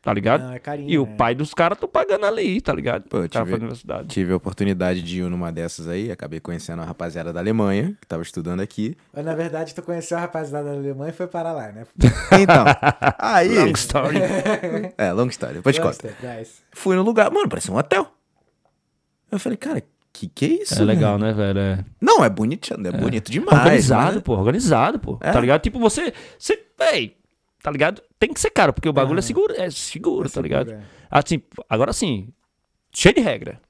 Tá ligado? Não, é carinho, e o né? pai dos caras tão pagando ali, tá ligado? Pô, O cara tive-. Tive a oportunidade de ir numa dessas aí, acabei conhecendo a rapaziada da Alemanha, que tava estudando aqui. Mas, na verdade, tu conheceu a rapaziada da Alemanha e foi parar lá, né? Então, aí. Long story. É, long story, depois te conto. Gosta, guys. Fui no lugar, mano, parecia um hotel. Eu falei, cara, que que é isso? É legal, né, velho? É. Não, é bonito, é bonito demais. organizado, mas- pô, organizado, pô. É. Tá ligado? Tipo, você. você véi, tá ligado? Tem que ser caro, porque o bagulho é seguro, é seguro, tá ligado? é. Assim, agora sim, cheio de regra,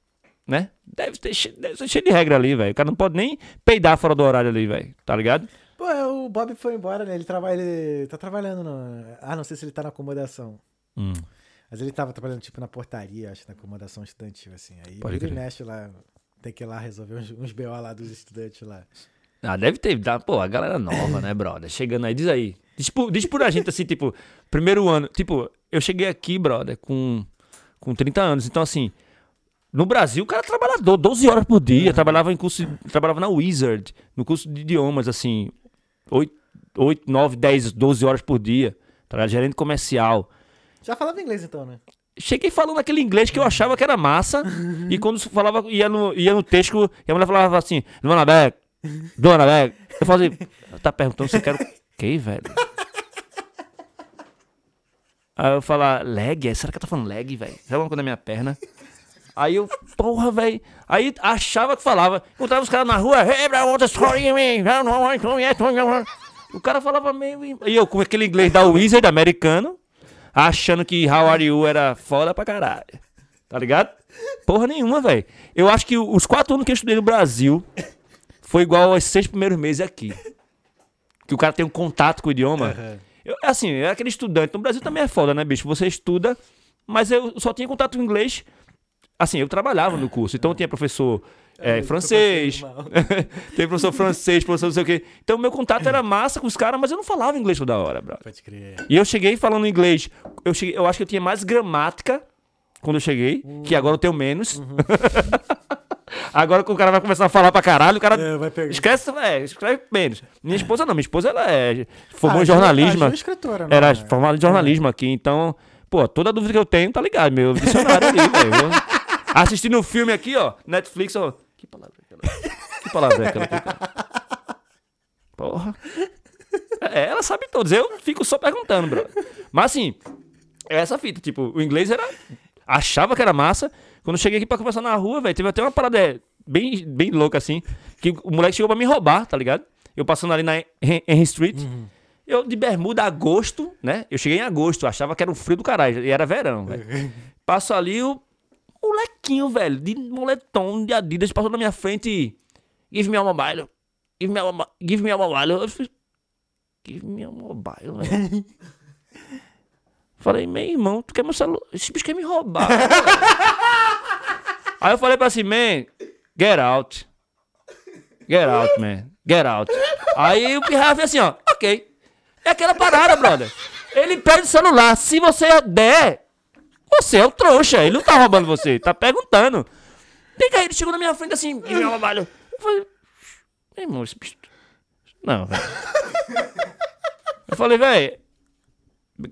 né? Deve, ter, che- deve ser cheio de regra ali, velho. O cara não pode nem peidar fora do horário ali, velho. Tá ligado? Pô, é, o Bob foi embora, né? Ele, trabalha, ele tá trabalhando no... Ah, não sei se ele tá na acomodação. Hum. Mas ele tava trabalhando, tipo, na portaria, acho, na acomodação estudantil, assim. Aí Pode ele crer. mexe lá, tem que ir lá resolver uns, uns BO lá dos estudantes lá. Ah, deve ter. Dá, pô, a galera nova, né, brother? Chegando aí, diz aí. Diz por, diz por a gente, assim, tipo, primeiro ano. Tipo, eu cheguei aqui, brother, com, com 30 anos. Então, assim, no Brasil, o cara trabalha do- 12 horas por dia. Trabalhava em curso. Trabalhava na Wizard, no curso de idiomas, assim, 8, 8 9, 10, 12 horas por dia. Tá, gerente comercial. Já falava inglês então, né? Cheguei falando aquele inglês que eu achava que era massa. e quando falava, ia no, ia no texto, e a mulher falava assim, Dona Beck, Dona Beck. Eu falei, tá perguntando se eu quero quê, velho? Aí eu falar, leg? Será que eu tô falando leg, velho? Sabe alguma coisa na minha perna? Aí eu, porra, velho. Aí achava que falava. Encontrava os caras na rua? O cara falava meio. E eu com aquele inglês da Wizard americano, achando que How Are You era foda pra caralho. Tá ligado? Porra nenhuma, velho. Eu acho que os quatro anos que eu estudei no Brasil foi igual aos seis primeiros meses aqui. Que o cara tem um contato com o idioma. Eu, assim, é aquele estudante. No Brasil também é foda, né, bicho? Você estuda, mas eu só tinha contato com inglês. Assim, eu trabalhava no curso, então tinha professor é, francês, tem professor francês, professor não sei o quê. Então meu contato era massa com os caras, mas eu não falava inglês toda hora, bro. Pode crer. E eu cheguei falando inglês. Eu, cheguei, eu acho que eu tinha mais gramática quando eu cheguei, que agora eu tenho menos. agora que o cara vai começar a falar pra caralho, o cara É, esquece, é, escreve menos. Minha esposa não, minha esposa ela é formou Ah, em Ju- jornalismo. a Ju é escritora, não Era é? formada em jornalismo aqui, então, pô, toda dúvida que eu tenho, tá ligado? Meu dicionário ali, velho. Assistindo um filme aqui, ó, Netflix, ó. Que palavra é aquela? Que palavra é aquela? Porra. É, ela sabe todos. Eu fico só perguntando, bro. Mas assim, é essa fita. Tipo, o inglês era. Achava que era massa. Quando eu cheguei aqui pra conversar na rua, velho, teve até uma parada é, bem, bem louca assim. Que o moleque chegou pra me roubar, tá ligado? Eu passando ali na Hen- Henry Street. Eu de bermuda agosto, né? Eu cheguei em agosto, achava que era frio do caralho. E era verão, velho. Passo ali, o molequinho, velho, de moletom, de Adidas, passou na minha frente e. Give me a mobile. Give me a, mobi- give me a mobile. Eu fiz, Give me a mobile, velho. Falei, meu irmão, tu quer meu celular? Esse bicho quer me roubar. Aí eu falei pra assim, man, get out. Get out, man. Get out. Aí o Pirra fez assim, ó, ok. É aquela parada, brother. Ele pede o celular. Se você der, você é o trouxa. Ele não tá roubando você, tá perguntando. Pega aí, ele chegou na minha frente assim, e meu trabalho. Eu falei, meu irmão, esse bicho. Não, velho. Eu falei, velho,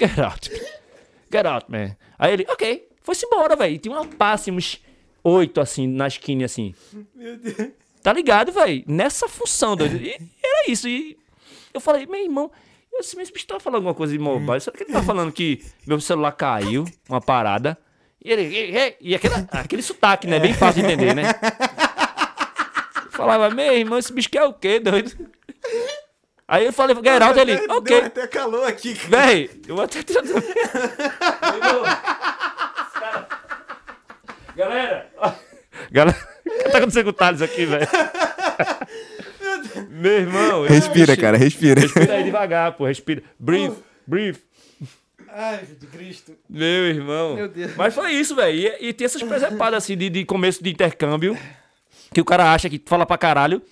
get out. Get out, man. Aí ele, ok. Foi-se embora, velho. Tinha uma passe, uns oito, assim, na esquina, assim. Meu Deus. Tá ligado, velho? Nessa função, doido. E era isso. E eu falei, meu irmão, eu assim, mas esse bicho tá falando alguma coisa de mobile. Será que ele tá falando que meu celular caiu, uma parada? E ele, e, e, e aquele, aquele sotaque, né? Bem fácil de entender, né? Eu falava, meu irmão, esse bicho quer o quê, doido? Aí eu falei, Geraldo, ele, Deu ok. até calor aqui. cara. Véi, eu vou até. Galera! Galera, o que tá acontecendo com o Thales aqui, velho? Meu irmão. Respira, cara, respira. Respira aí devagar, pô. Respira. Breathe, breathe. Ai, de Cristo. Meu irmão. Meu Deus. Mas foi isso, velho. E, e tem essas presepadas assim de, de começo de intercâmbio. Que o cara acha que fala pra caralho.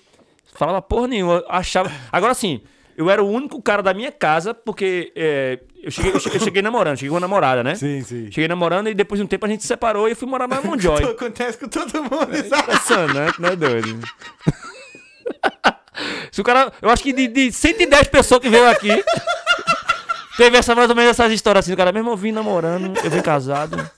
Falava porra nenhuma. eu Achava. Agora sim, eu era o único cara da minha casa, porque é, eu, cheguei, eu, cheguei, eu cheguei namorando, cheguei com uma namorada, né? Sim, sim. Cheguei namorando e depois de um tempo a gente se separou e eu fui morar na Monjoy. Acontece com todo mundo, sabe? Impressionante, né, doido? Se o cara. Eu acho que de, de 110 pessoas que veio aqui. Teve essa, mais ou menos essas histórias assim. O cara, mesmo eu vim namorando, eu vim casado.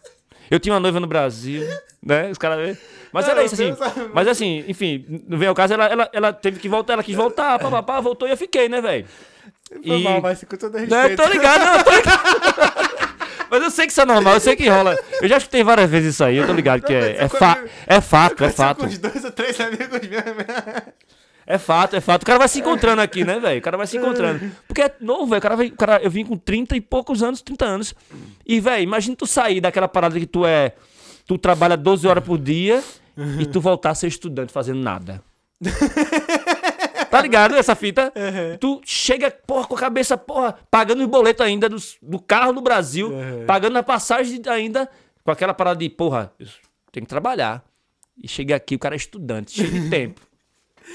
Eu tinha uma noiva no Brasil, né? Os caras. Mas era isso, assim. Mas assim, enfim, não veio ao caso, ela, ela, ela teve que voltar, ela quis voltar, papapá, voltou e eu fiquei, né, velho? Foi mal, mas com todo Não, respeito. eu tô ligado, não, eu tô ligado. Mas eu sei que isso é normal, eu sei que rola. Eu já escutei várias vezes isso aí, eu tô ligado que é, é, fa é fato, é fato. Com dois ou três amigos meus. É fato, é fato. O cara vai se encontrando aqui, né, velho? O cara vai se encontrando. Porque é novo, velho. O cara, vai- o cara, eu vim com 30 e poucos anos, 30 anos. E, velho, imagina tu sair daquela parada que tu é. Tu trabalha 12 horas por dia e tu voltar a ser estudante fazendo nada. Tá ligado essa fita? Tu chega, porra, com a cabeça, porra, pagando os boletos ainda do, do carro no Brasil, pagando a passagem ainda, com aquela parada de, porra, tenho que trabalhar. E chega aqui, o cara é estudante, cheio de tempo.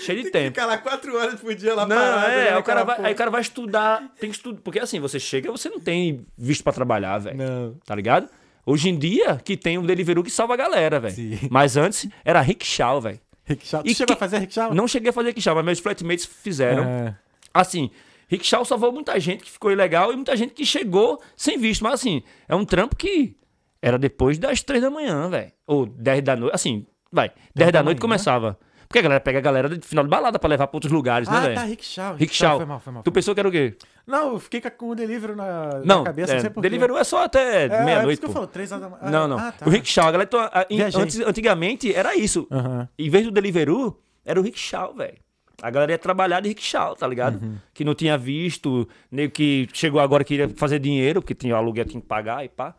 Cheio de tempo. Fica lá quatro horas por dia lá Não, parado. é, né, aí o, cara vai, aí o cara vai estudar, tem que estudar. Porque assim, você chega, você não tem visto pra trabalhar, velho. Não. Tá ligado? Hoje em dia, que tem um Deliveroo que salva a galera, velho. Mas antes, era rickshaw, velho. Rickshaw. Tu E chegou que- a fazer rickshaw? Não cheguei a fazer rickshaw, mas meus flatmates fizeram. É. Assim, rickshaw salvou muita gente que ficou ilegal e muita gente que chegou sem visto. Mas assim, é um trampo que era depois das três da manhã, velho. Ou 10 da noite. Assim, vai. 10 da da noite manhã? começava. Porque a galera pega a galera de final de balada pra levar pra outros lugares, né, Ah, velho? tá, rickshaw. Rickshaw. Foi mal, foi mal. Tu pensou que era o quê? Não, eu fiquei com o delivery na, Não, na cabeça, não é, sei por quê. Deliveroo é só até É, é meia-noite, isso que eu falo, três horas da manhã. Não, não. Ah, tá. O rickshaw, a galera... Viajei. antes, antigamente era isso. Aham. Em vez do Deliveroo, era o rickshaw, velho. A galera ia trabalhar de rickshaw, tá ligado? Que não tinha visto, nem que chegou agora que queria fazer dinheiro, porque tinha o aluguel, tinha que pagar e pá.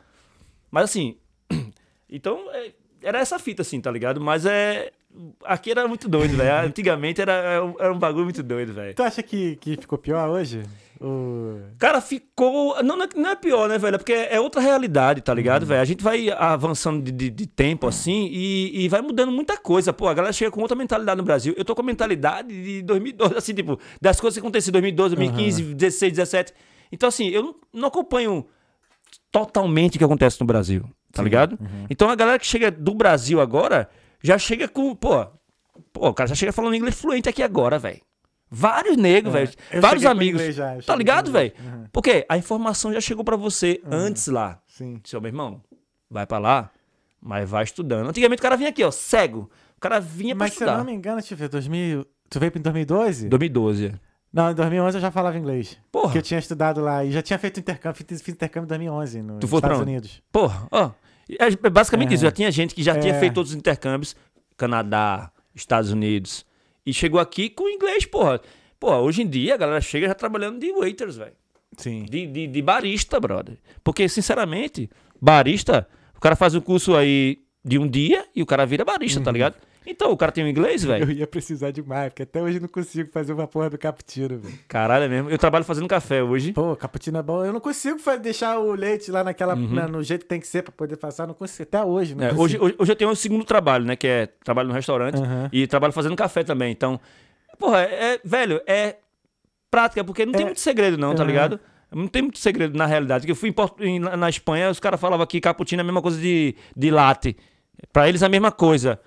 Mas assim, então é, era essa fita assim, tá ligado? Mas é. Aqui era muito doido, velho. Antigamente era, era um- era um bagulho muito doido, velho. Tu acha que, que ficou pior hoje? O... Cara, ficou. Não, não é- é pior, né, velho? É Porque é outra realidade, tá ligado, velho? A gente vai avançando de, de- de tempo assim e, e vai mudando muita coisa. Pô, a galera chega com outra mentalidade no Brasil. Eu tô com a mentalidade de 2012, assim, tipo, das coisas que aconteceram em 2012, 2015, 16, 17. Então, assim, eu não, não acompanho totalmente o que acontece no Brasil, tá ligado? Então a galera que chega do Brasil agora já chega com. Pô, pô, o cara já chega falando inglês fluente aqui agora, velho. Vários negros, velho. eu Vários amigos. já, tá ligado, velho? Uhum. Porque a informação já chegou pra você antes lá. Sim. Seu meu irmão, vai pra lá, mas vai estudando. Antigamente o cara vinha aqui, ó, cego. O cara vinha pra Mas se eu estudar. não me engano, deixa eu ver, 2000... Tu veio em 2012? 2012. Não, em 2011 eu já falava inglês. Porra. Porque eu tinha estudado lá e já tinha feito intercâmbio, fiz, fiz intercâmbio em 2011 nos Estados? Unidos. Porra, ó. É basicamente É. isso. Já tinha gente que já tinha É. feito todos os intercâmbios. Canadá, Estados Unidos. E chegou aqui com inglês, porra. Pô, hoje em dia a galera chega já trabalhando de waiters, velho. Sim. De, de, de barista, brother. Porque, sinceramente, barista, o cara faz um curso aí de um dia e o cara vira barista, tá ligado? Então, o cara tem o inglês, Uhum. Eu velho. ia precisar demais, porque até hoje eu não consigo fazer uma porra do cappuccino, velho. Caralho, é mesmo. Eu trabalho fazendo café hoje. Pô, cappuccino é bom. Eu não consigo deixar o leite lá naquela, Uhum. na- no jeito que tem que ser pra poder passar. Não consigo. Até hoje, É, consigo. hoje, hoje, hoje eu tenho um segundo trabalho, né? Que é trabalho no restaurante Aham. e trabalho fazendo café também. Então, porra, é, é- velho, é prática, porque não tem É. muito segredo, não, tá ligado? Não tem muito segredo na realidade. Eu fui em- na, na Espanha, os caras falavam que cappuccino é a mesma coisa de, de latte. Pra eles é a mesma coisa.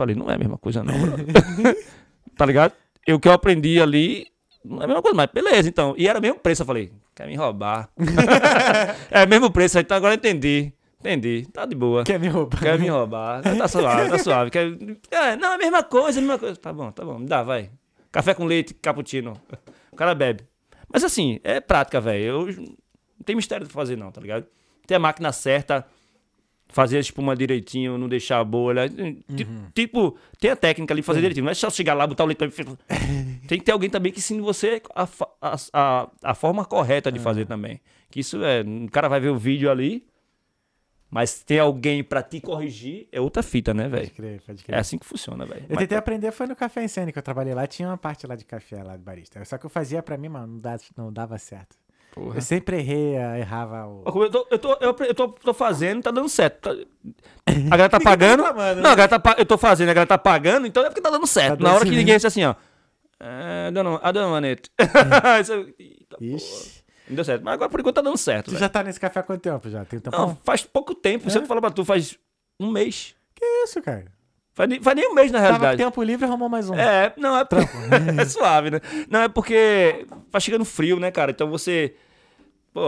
Falei, não é a mesma coisa, não. tá ligado? E o que eu aprendi ali não é a mesma coisa, mas beleza, então. E era o mesmo preço. Eu falei, quer me roubar. é o mesmo preço, então agora eu entendi. Entendi, tá de boa. Quer me roubar? Quer me roubar. Tá suave, tá suave. Quer... É, não, é a mesma coisa, a mesma coisa. Tá bom, tá bom, me dá, vai. Café com leite, cappuccino. O cara bebe. Mas assim, é prática, velho. Eu não tem mistério pra fazer, não, tá ligado? Ter a máquina certa, fazer a espuma direitinho, não deixar a bolha. Ti- Tipo, tem a técnica ali, fazer direitinho. Não é só chegar lá, botar o leite. Tem que ter alguém também que ensine você a, a, a, a forma correta de fazer também. Que isso é. O cara vai ver o vídeo ali, mas ter alguém pra te corrigir é outra fita, né, velho? Pode crer, pode É crer. assim que funciona, velho. Eu Mas- tentei aprender, foi no Café em Cena que eu trabalhei lá. Tinha uma parte lá de café, lá de barista. Só que eu fazia pra mim, mano, não, dava, não dava certo. Porra. Eu sempre errei, errava o... Eu tô, eu, tô, eu, eu tô, tô fazendo, tá dando certo. Tá- A galera tá pagando. reclamando, Não, né? a galera tá, pa- eu tô fazendo, a galera tá pagando, então é porque tá dando certo. dando Na hora que certo. ninguém disse assim, ó. É, I don't know, I don't want it. Isso- Eita, porra. Ixi. Não deu certo. Mas agora por enquanto tá dando certo. Tu velho. já tá nesse café há quanto tempo já? Tem um? Não, faz pouco tempo. Se eu falar pra tu, faz um mês. Que isso, cara? Faz, nem- faz nem um mês, na Tava realidade. tempo livre arrumou mais um. É, não, é, é suave, né? Não, é porque vai chegando frio, né, cara? Então você, pô,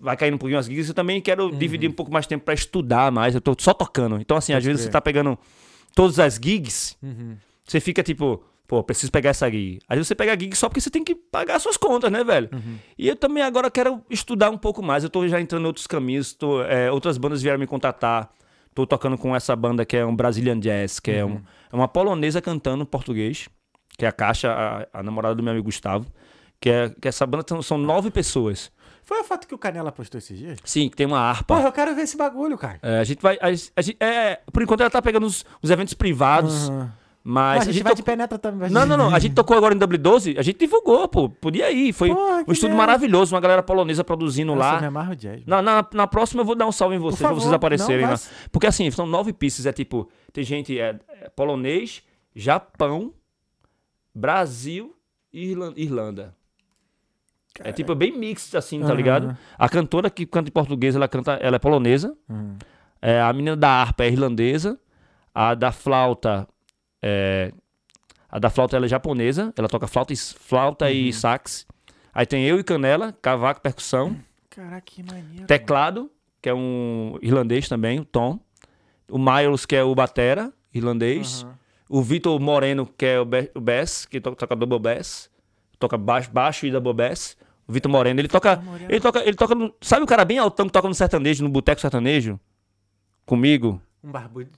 vai caindo um pouquinho as gigs. Eu também quero dividir um pouco mais de tempo pra estudar mais. Eu tô só tocando. Então, assim, às vezes crer. você tá pegando todas as gigs, Uhum. você fica tipo, pô, preciso pegar essa gig. Às vezes você pega a gig só porque você tem que pagar as suas contas, né, velho? Uhum. E eu também agora quero estudar um pouco mais. Eu tô já entrando em outros caminhos. Tô, é, outras bandas vieram me contatar. Tô tocando com essa banda que é um Brazilian Jazz, que é, um, é uma polonesa cantando português, que é a Caixa, a, a namorada do meu amigo Gustavo. Que, é, que essa banda são- são nove pessoas. Foi a foto que o Canela postou esses dias? Sim, que tem uma harpa. Porra, eu quero ver esse bagulho, cara. É, a gente vai. A, a gente- é, por enquanto ela tá pegando os, os eventos privados, Uhum. Mas. Mas a gente vai to- de penetra também. Não, não, não. A gente tocou agora em W12, a gente divulgou, pô. Podia ir. Foi Porra, um estudo merda. maravilhoso, uma galera polonesa produzindo Nossa, lá. eu me amarro jazz. Na, na, na próxima eu vou dar um salve em vocês, pra vocês aparecerem. não, mas- Porque assim, são nove pistas. É tipo, tem gente é, é polonês, Japão, Brasil e Irlan- Irlanda. É tipo bem mixed, assim, tá Aham. ligado? A cantora que canta em português, ela canta, ela é polonesa. Uhum. É, a menina da harpa é irlandesa. A da flauta é. A da flauta ela é japonesa. Ela toca flauta, e- flauta e sax. Aí tem eu e Canela, cavaco, percussão. Caraca, que maneiro. Teclado, que é um irlandês também, o Tom. O Miles, que é o batera, irlandês. Aham. O Vitor Moreno, que é o, o bass, que toca, toca double bass. Toca baixo, baixo e double bass. O Vitor Moreno, ele toca... Moreno. Ele toca, ele toca no, sabe o cara bem altão que toca no sertanejo, no boteco sertanejo? Comigo? Um barbudo.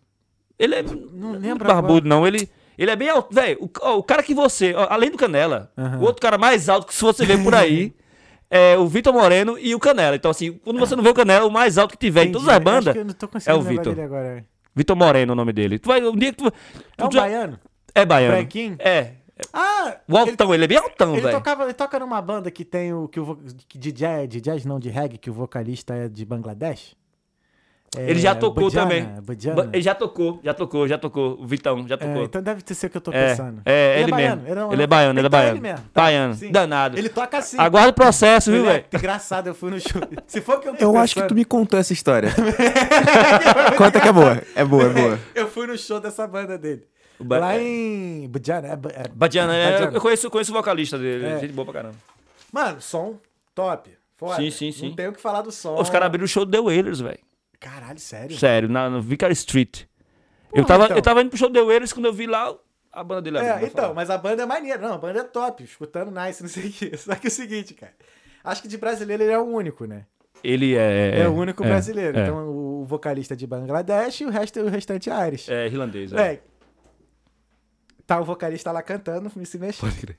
Ele é... Não lembro barbudo, não. Ele, Ele é bem alto. Velho, o, ó, o cara que você, ó, além do Canela, Aham. o outro cara mais alto que se você vê por aí é o Vitor Moreno e o Canela. Então, assim, quando você não vê o Canela, o mais alto que tiver em todas as Entendi. Bandas é o Vitor. dele agora. Vitor Moreno é o nome dele. Tu vai, um dia que tu. É tu um já- baiano? É baiano. Branquinho? É. Ah! O altão, ele, é bem altão, Ele, velho. tocava, ele toca numa banda que tem o. Que o de, jazz, de jazz, não, de reggae, que o vocalista é de Bangladesh. É, Ele já tocou também. Badiana. Ba- Ele já tocou, já tocou, já tocou. O Vitão, já É, tocou. então deve ter sido o que eu tô É, pensando. é, ele, baiano, mesmo. não- Ele é baiano, ele é Então baiano. ele mesmo. Tá, Baiano, sim. danado. Ele toca assim. Aguarda o processo, viu, Ele é- velho? Engraçado, eu fui no show. Se for o que eu tô Eu acho que tu pensando, me contou essa história. Conta que é boa. É boa, é boa. Eu fui no show dessa banda dele. O ba- Lá é. em. Badiana. É, é- é, Badiana. eu conheço, conheço o vocalista dele, É. gente boa pra caramba. Mano, som top. Foda. Sim, sim, sim. Não tenho o que falar do som. Os caras abriram o show do The Wailers, velho. Caralho, sério? Sério, na, no Vicar Street. eu, Porra, tava, então. eu tava indo pro show The Wailers quando eu vi lá a banda dele É, então, falar. mas a banda é maneira. Não, a banda é top. Escutando nice, não sei o quê. Só que é o seguinte, cara. Acho que de brasileiro ele é o único, né? Ele é... É, o único é, brasileiro. É, Então o vocalista é de Bangladesh e o, resto, o restante é Aires. é irlandês, é. É. Tá o vocalista lá cantando, me se mexendo.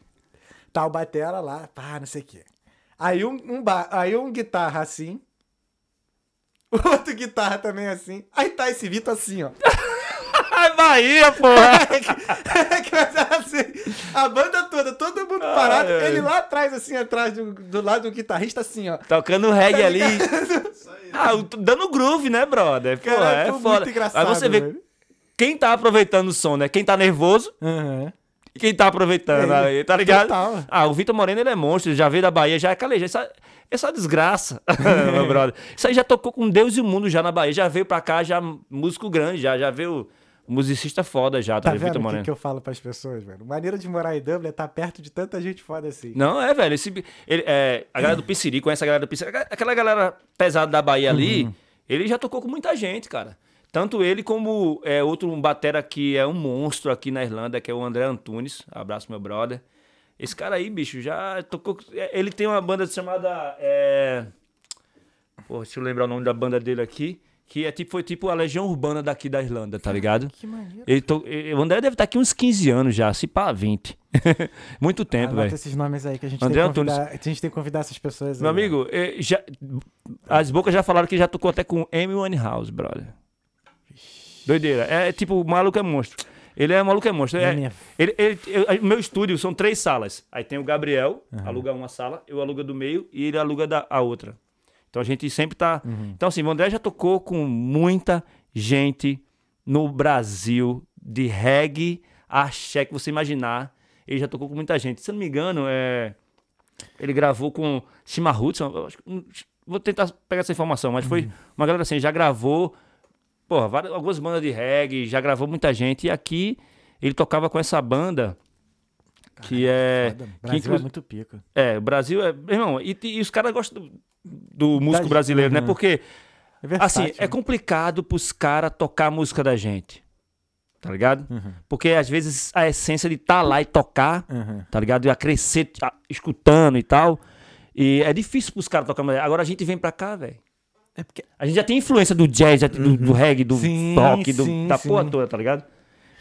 Tá o batera lá, pá, não sei o quê. Aí um, um, ba... aí um guitarra assim. O outro guitarra também assim. Aí tá esse Vitor assim, ó. Ai, Bahia, porra! que mas era assim, a banda toda, todo mundo parado, Ai, ai. ele lá atrás, assim, atrás do, do lado do guitarrista, assim, ó. Tocando reggae ali. Ah, dando groove, né, brother? Pô, Cara, é foda. muito engraçado. Aí você vê velho. quem tá aproveitando o som, né? Quem tá nervoso Aham. E quem tá aproveitando É, aí, tá ligado? total. Ah, o Vitor Moreno, ele é monstro, ele já veio da Bahia, já é caleja. Essa, essa desgraça, meu brother. Isso aí já tocou com Deus e o mundo já na Bahia. Já veio pra cá, já músico grande, já, já veio musicista foda já, Tá tá, vendo o que, que eu falo pras pessoas, velho? Maneira de morar em Dublin é estar perto de tanta gente foda assim. Não, é, velho. Esse, ele, é, a galera do Pisciri, conhece a galera do Pisciri. Aquela galera pesada da Bahia ali, Uhum. ele já tocou com muita gente, cara. Tanto ele como é, outro um batera que é um monstro aqui na Irlanda, que é o André Antunes. Abraço, meu brother. Esse cara aí, bicho, já tocou. é, Ele tem uma banda chamada. É... Pô, deixa eu lembrar o nome da banda dele aqui. Que é tipo, foi tipo a Legião Urbana daqui da Irlanda, tá ligado? Que maneiro. Ele to... O André deve estar aqui uns 15 anos já, se pá, 20. Muito tempo, Anota velho. esses nomes aí que a gente, André tem que convidar, a gente tem que convidar essas pessoas Meu aí, amigo, eh, já, as bocas já falaram que já tocou até com Amy Winehouse, brother. Doideira. É tipo, o maluco é monstro. Ele é maluco é monstro. É, Minha- ele, ele, eu- meu estúdio são três salas. Aí tem o Gabriel, aluga uma sala, eu aluga do meio e ele aluga da, a outra. Então a gente sempre tá. Então, assim, o André já tocou com muita gente no Brasil de reggae, axé, que você imaginar. Ele já tocou com muita gente. Se eu não me engano, é. Ele gravou com Shima Hudson. hum, Vou tentar pegar essa informação, mas foi uma galera assim, já gravou, porra, várias, algumas bandas de reggae, já gravou muita gente. E aqui ele tocava com essa banda que é. Foda. que Brasil inclu- é muito pica. é, o Brasil é. Irmão, e, e os caras gostam do, do músico Da- brasileiro, né? Uhum. Porque, É versátil, assim, é né? complicado pros caras tocar a música da gente. Tá ligado? Uhum. Porque às vezes a essência de estar lá e tocar Uhum. tá ligado? E a crescer a- escutando e tal. E é difícil pros caras tocar. Agora a gente vem pra cá, velho. É porque... A gente já tem influência do jazz, tem do, do reggae, do Sim, rock, do, sim, da sim. porra toda, tá ligado?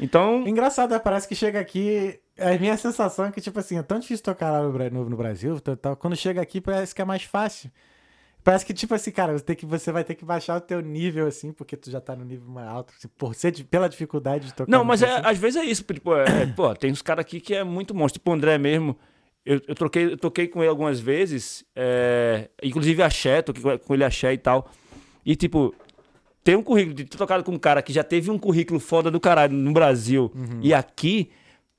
Então, Engraçado, né? parece que chega aqui. A minha sensação é que, tipo assim, é tão difícil tocar lá no, no- Brasil. tal. Quando chega aqui, parece que é mais fácil. Parece que, tipo assim, cara, você, tem que, você vai ter que baixar o teu nível, assim, porque tu já tá no nível mais alto, assim, por ser de- pela dificuldade de tocar. Não, mas é, Brasil. às vezes é isso. Tipo, é, pô, tem uns caras aqui que é muito monstro. Tipo o André mesmo. Eu, eu, troquei, eu toquei com ele algumas vezes. é, inclusive axé, toquei com- ele axé e tal. E, tipo, tem um currículo de ter tocado com um cara que já teve um currículo foda do caralho no Brasil. Uhum. E aqui,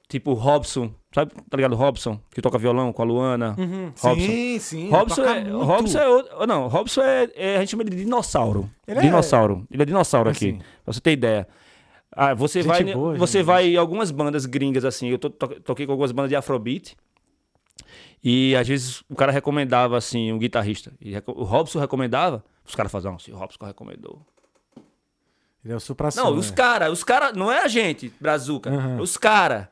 tipo, Robson. Sabe, tá ligado? Robson, que toca violão com a Luana. Uhum. Robson. Sim, sim. Robson é, muito. Robson é outro. Não, Robson é, é- A gente chama ele de dinossauro. Ele é- dinossauro. Ele é dinossauro aqui. Assim. Pra você ter ideia. Ah, você Gente vai, boa, você gente. vai em algumas bandas gringas, assim. Eu to- to- toquei com algumas bandas de Afrobeat. E às vezes o cara recomendava, assim, um guitarrista. E o Robson recomendava. Os caras faziam, se o Robson recomendou. Ele é o supra Não, os caras, os caras, não é a gente, Brazuca. Uhum. Os caras.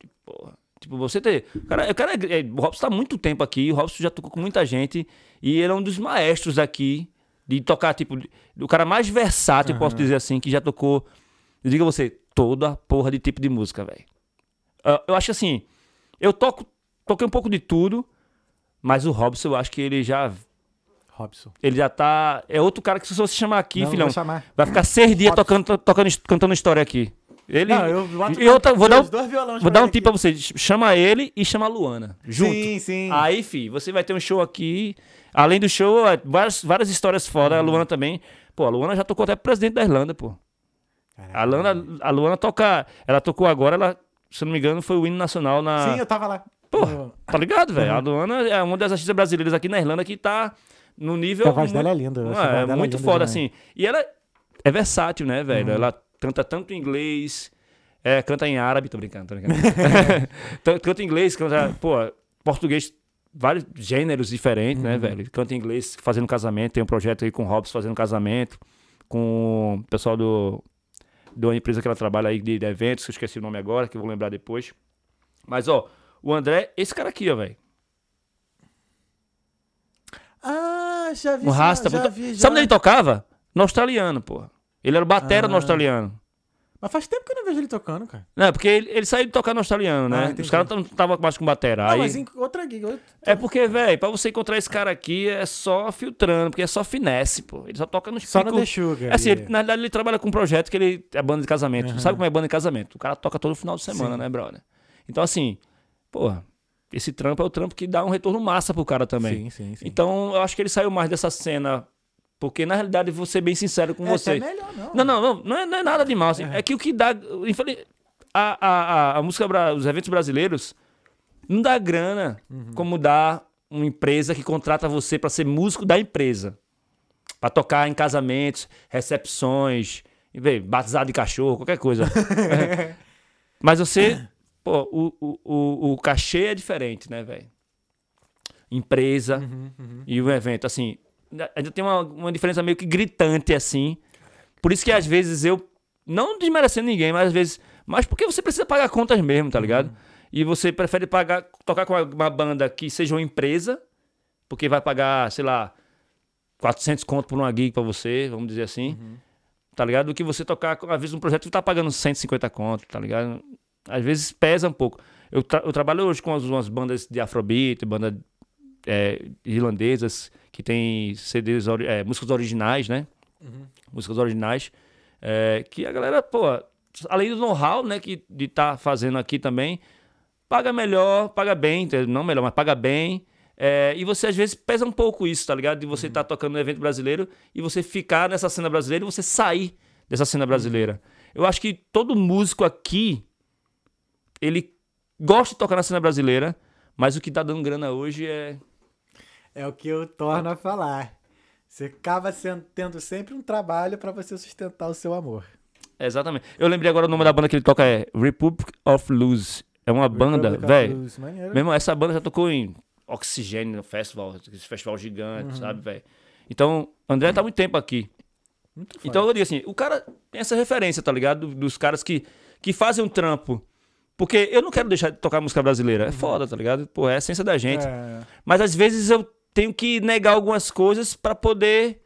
Tipo, porra. Tipo, você ter. O cara, o, cara é, é- o Robson tá há muito tempo aqui, o Robson já tocou com muita gente. E ele é um dos maestros aqui de tocar, tipo, o cara mais versátil, eu posso dizer assim, que já tocou. Eu digo a você, toda porra de tipo de música, velho. Eu acho assim, eu toco, toquei um pouco de tudo, mas o Robson eu acho que ele já Robson. ele já tá. É outro cara que se você chamar aqui, Não, filhão, vai ficar seis dias Robson. tocando, tocando, cantando história aqui. Ele. Não, eu boto e outra, vou dar, violões vou dar um tip pra você. Chama ele e chama a Luana. Junto. Sim, sim. Aí, fi, você vai ter um show aqui. Além do show, é, várias, várias histórias fora. A Uhum. Luana também. Pô, a Luana já tocou até presidente da Irlanda, pô. A Luana, a Luana toca. Ela tocou agora, ela, se eu não me engano, foi o hino nacional na. Sim, eu tava lá. Porra, tá ligado, velho? Uhum. A Luana é uma das artistas brasileiras aqui na Irlanda que tá no nível. A voz muito- dela é linda, voz é é muito foda, demais. Uhum. assim. E ela é versátil, né, velho? Ela canta tanto em inglês, é, canta em árabe, tô brincando, tô brincando. Canta em inglês, canta, pô, português, vários gêneros diferentes, Uhum. né, velho? Canta em inglês fazendo casamento, tem um projeto aí com o Robson fazendo casamento, com o pessoal do, de uma empresa que ela trabalha aí de, de eventos, que eu esqueci o nome agora, que eu vou lembrar depois. Mas, ó, o André, esse cara aqui, ó, velho. Ah, já vi. Um já- rasta. já puta- vi, já. Sabe onde ele tocava? No australiano, porra. Ele era o batera no Ah. australiano. Mas faz tempo que eu não vejo ele tocando, cara. Não, porque ele, ele saiu de tocar no australiano, Ah, né? entendi. Os caras não estavam mais com batera. Não, Aí... mas em outra gig. outro- É porque, velho, pra você encontrar esse cara aqui é só filtrando, porque é só finesse, pô. Ele só toca nos Só no picos- The Sugar. É assim, ele- na realidade ele trabalha com um projeto que ele é banda de casamento. Aham. Sabe como é banda de casamento? O cara toca todo final de semana, Sim. né, brother? Então, assim, porra, esse trampo é o trampo que dá um retorno massa pro cara também. Sim, sim, sim. Então, eu acho que ele saiu mais dessa cena. Porque, na realidade, vou ser bem sincero com é você. até melhor, não. Não, não, não, não é, não é nada de mal. assim. É que o que dá. A, a, a, a música, os eventos brasileiros não dá grana Uhum. como dá uma empresa que contrata você pra ser músico da empresa. Pra tocar em casamentos, recepções, batizado de cachorro, qualquer coisa. É. Mas você. Pô, o, o, o, cachê é diferente, né, velho? Empresa Uhum, e o evento, assim. Ainda tem uma, uma diferença meio que gritante, assim. Por isso que às vezes eu. Não desmerecendo ninguém, mas às vezes. Mas porque você precisa pagar contas mesmo, tá ligado? E você prefere pagar, tocar com uma, banda que seja uma empresa, porque vai pagar, sei lá, 400 conto por uma gig pra você, vamos dizer assim. Tá ligado? Do que você tocar, às vezes, um projeto que tá pagando 150 conto, tá ligado? Às vezes pesa um pouco. Eu, tra- eu trabalho hoje com umas, bandas de afrobeat, bandas é, irlandesas que tem CDs, é, músicas originais, né? Músicas originais. é, que a galera, pô, além do know-how, né, que de estar fazendo aqui também, paga melhor, paga bem, não melhor, mas paga bem. é, e você às vezes pesa um pouco isso, tá ligado? De você estar tocando no evento brasileiro e você ficar nessa cena brasileira e você sair dessa cena brasileira. Eu acho que todo músico aqui, ele gosta de tocar na cena brasileira, mas o que tá dando grana hoje é É o que eu torno a falar. Você acaba sendo- tendo sempre um trabalho pra você sustentar o seu amor. Exatamente. Eu lembrei agora o nome da banda que ele toca é Republic of Luz. É uma banda, Republic of velho. Irmão, essa banda já tocou em Oxigênio Festival, esse festival gigante, Uhum. sabe, velho? Então, André tá muito tempo aqui. Muito. Então eu digo assim, o cara tem essa referência, tá ligado? Dos caras que, que fazem um trampo. Porque eu não quero deixar de tocar música brasileira. É foda, tá ligado? Pô, é a essência da gente. Uhum. É, Mas às vezes eu tenho que negar algumas coisas pra poder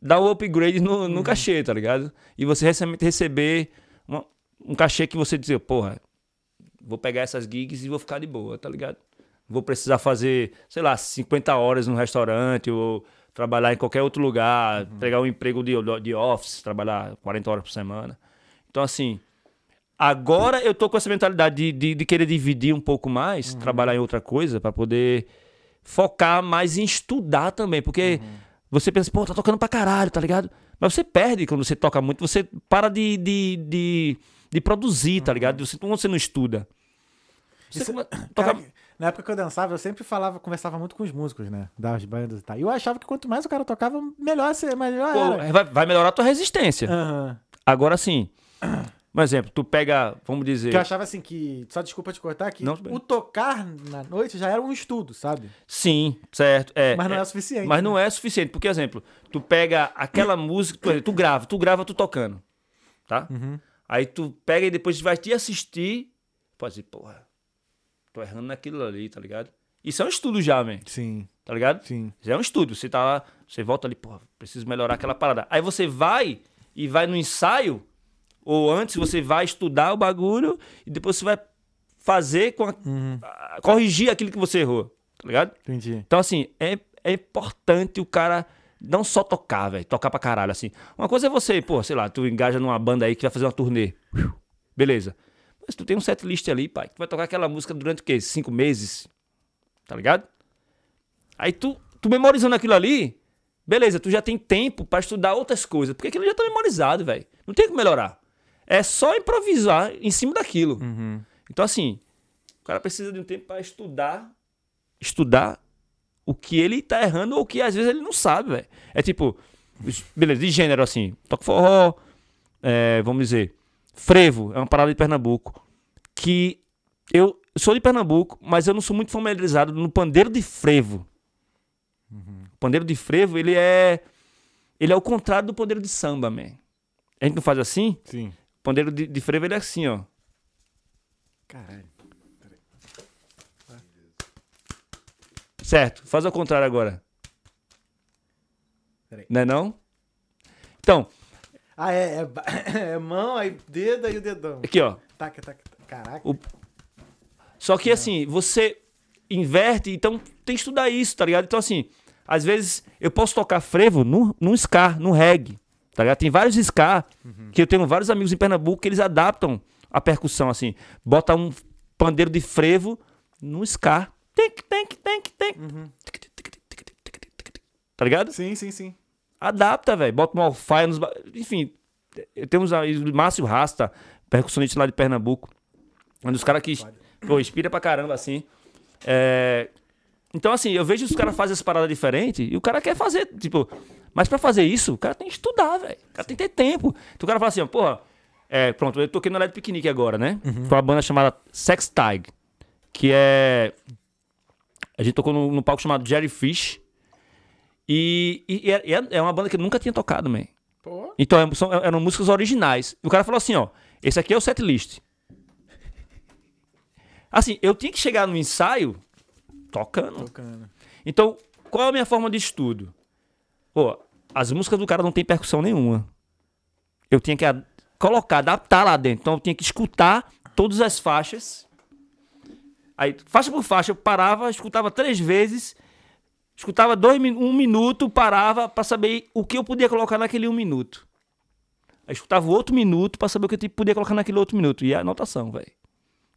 dar o upgrade no, Uhum. no cachê, tá ligado? E você rece- receber uma- um cachê que você dizer, porra, vou pegar essas gigs e vou ficar de boa, tá ligado? Vou precisar fazer, sei lá, 50 horas no restaurante ou trabalhar em qualquer outro lugar, Uhum. pegar um emprego de, de office, trabalhar 40 horas por semana. Então, assim, agora eu tô com essa mentalidade de, de, de querer dividir um pouco mais, Uhum. trabalhar em outra coisa pra poder focar mais em estudar também, porque Uhum. você pensa, pô, tá tocando pra caralho, tá ligado? Mas você perde quando você toca muito, você para de, de, de, de produzir, tá ligado? Você, quando você não estuda. Você Isso- Cara, toca... na época que eu dançava, eu sempre falava, conversava muito com os músicos, né? Das bandas e tal. E eu achava que quanto mais o cara tocava, melhor, ser, melhor Pô, era. vai, vai melhorar a tua resistência. Agora sim, um exemplo, tu pega, vamos dizer. Que eu achava assim que. Só desculpa te cortar, bem. o tocar na noite já era um estudo, sabe? Sim, certo. É, Mas não é, é, o suficiente. Mas né? não é suficiente. Porque, exemplo, tu pega aquela música, tu, tu grava, tu grava tu tocando. Tá? Uhum. Aí tu pega e depois vai te assistir. Pode dizer, porra, tô errando naquilo ali, tá ligado? Isso é um estudo já, man, Sim, tá ligado? sim. Já é um estudo. Você tá lá, você volta ali, porra, preciso melhorar aquela parada. Aí você vai e vai no ensaio, Ou antes você vai estudar o bagulho e depois você vai fazer com a- a- corrigir aquilo que você errou, tá ligado? Entendi. Então, assim, é, é importante o cara não só tocar, velho. Tocar pra caralho, assim. Uma coisa é você, pô, sei lá, tu engaja numa banda aí que vai fazer uma turnê. Beleza. Mas tu tem um set list ali, pai. Tu vai tocar aquela música durante o quê? Cinco meses? Tá ligado? Aí tu, tu memorizando aquilo ali, beleza, tu já tem tempo pra estudar outras coisas. Porque aquilo já tá memorizado, velho. Não tem como melhorar. É só improvisar em cima daquilo. Então, assim, o cara precisa de um tempo pra estudar. Estudar o que ele tá errando ou o que às vezes ele não sabe, velho. É tipo, beleza, de gênero assim, toca forró, é, vamos dizer, frevo, é uma parada de Pernambuco. Que eu sou de Pernambuco, mas eu não sou muito familiarizado no pandeiro de frevo. O pandeiro de frevo, ele é. Ele é o contrário do pandeiro de samba, man. A gente não faz assim? Sim. O pandeiro de, de frevo, ele é assim, ó. Caralho. Certo, faz ao contrário agora. Peraí. Não é não? Então, Ah, é, é, é mão, aí dedo e o dedão. aqui ó. Taca, taca, taca. Caraca. O- Só que assim, você inverte, então tem que estudar isso, tá ligado? Então assim, às vezes eu posso tocar frevo num, num ska, num reggae, tá ligado? Tem vários ska, que eu tenho vários amigos em Pernambuco que eles adaptam a percussão assim. Bota um pandeiro de frevo num ska. Tic, tic, tic, tic. Tá ligado? Sim, sim, sim. Adapta, velho. Bota um alfaia nos. Enfim, temos aí o Márcio Rasta, percussionista lá de Pernambuco. Um dos caras que pô, inspira pra caramba, assim. É, Então, assim, eu vejo os caras fazem essa parada diferente e o cara quer fazer, tipo. Mas pra fazer isso, o cara tem que estudar, velho. O cara tem que ter tempo. Então o cara fala assim, porra. É, pronto, eu toquei no LED Piquenique agora, né? Com uma banda chamada Sex Tag. Que é. A gente tocou num, num palco chamado Jerry Fish. E, e- e é, é uma banda que eu nunca tinha tocado, man. Pô. Então é- são- eram músicas originais. E o cara falou assim, ó, esse aqui é o set list. Assim, eu tinha que chegar no ensaio tocando. Tocando. Então, qual é a minha forma de estudo? Pô, as músicas do cara não tem percussão nenhuma. Eu tinha que colocar, adaptar lá dentro. Então eu tinha que escutar todas as faixas. Aí, faixa por faixa, eu parava, escutava três vezes, escutava dois, um minuto, parava pra saber o que eu podia colocar naquele um minuto. Aí escutava outro minuto pra saber o que eu podia colocar naquele outro minuto. E a anotação, velho.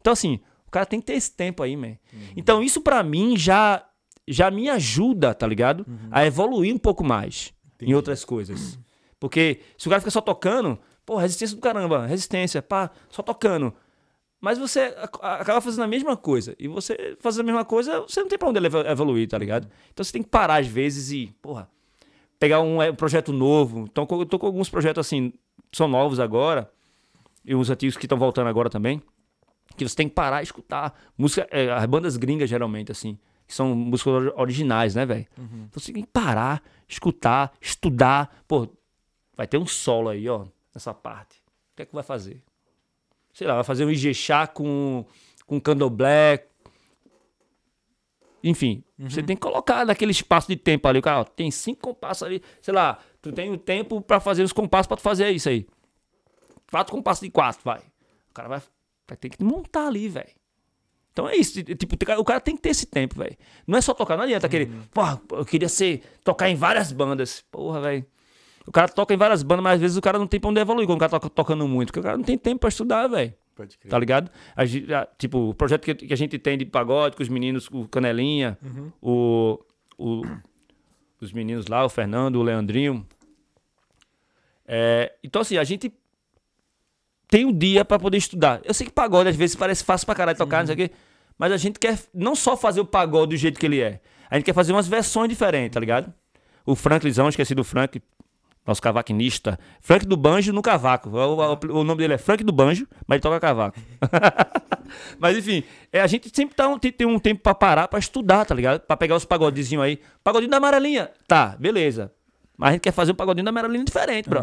Então, assim, o cara tem que ter esse tempo aí, man. Então, isso pra mim já, já me ajuda, tá ligado? A evoluir um pouco mais em outras coisas. Porque se o cara fica só tocando, pô, resistência do caramba, resistência, pá, só tocando. Mas você ac- acaba fazendo a mesma coisa. E você fazendo a mesma coisa, você não tem pra onde evoluir, tá ligado? Então você tem que parar às vezes e, porra, pegar um, eh, projeto novo. Então eu tô com alguns projetos assim, são novos agora. E os antigos que estão voltando agora também. Que você tem que parar e escutar. Música, eh, as bandas gringas, geralmente, assim. Que são músicas ori- originais, né, velho? Então você tem que parar, escutar, estudar. Pô, vai ter um solo aí, ó, nessa parte. O que é que vai fazer? Sei lá, vai fazer um Ijexá com, com candomblé. Enfim, você tem que colocar naquele espaço de tempo ali. O cara, ó, tem cinco compassos ali. Sei lá, tu tem o tempo pra fazer os compassos pra tu fazer isso aí. Quatro compassos de quatro, vai. O cara vai, vai ter que montar ali, velho. Então é isso. Tipo, o cara tem que ter esse tempo, velho. Não é só tocar, não adianta aquele. Porra, eu queria ser. tocar em várias bandas. Porra, velho. O cara toca em várias bandas, mas às vezes o cara não tem pra onde evoluir quando o cara toca tocando muito. Porque o cara não tem tempo pra estudar, velho. Pode crer. Tá ligado? A a- tipo, o projeto que, que a gente tem de pagode com os meninos, o Canelinha, o, o- os meninos lá, o Fernando, o Leandrinho. É, então, assim, a gente tem um dia pra poder estudar. Eu sei que pagode às vezes parece fácil pra caralho tocar, não sei o quê. Mas a gente quer não só fazer o pagode do jeito que ele é. A gente quer fazer umas versões diferentes, tá ligado? O Franklizão, esqueci do Frank, nosso cavaquinista. Frank do Banjo no cavaco. O, o- o nome dele é Frank do Banjo, mas ele toca cavaco. mas enfim, é, a gente sempre tá um- tem, tem um tempo pra parar pra estudar, tá ligado? Pra pegar os pagodezinhos aí. Pagodinho da amarelinha. Tá, beleza. Mas a gente quer fazer um pagodinho da amarelinha diferente, bro.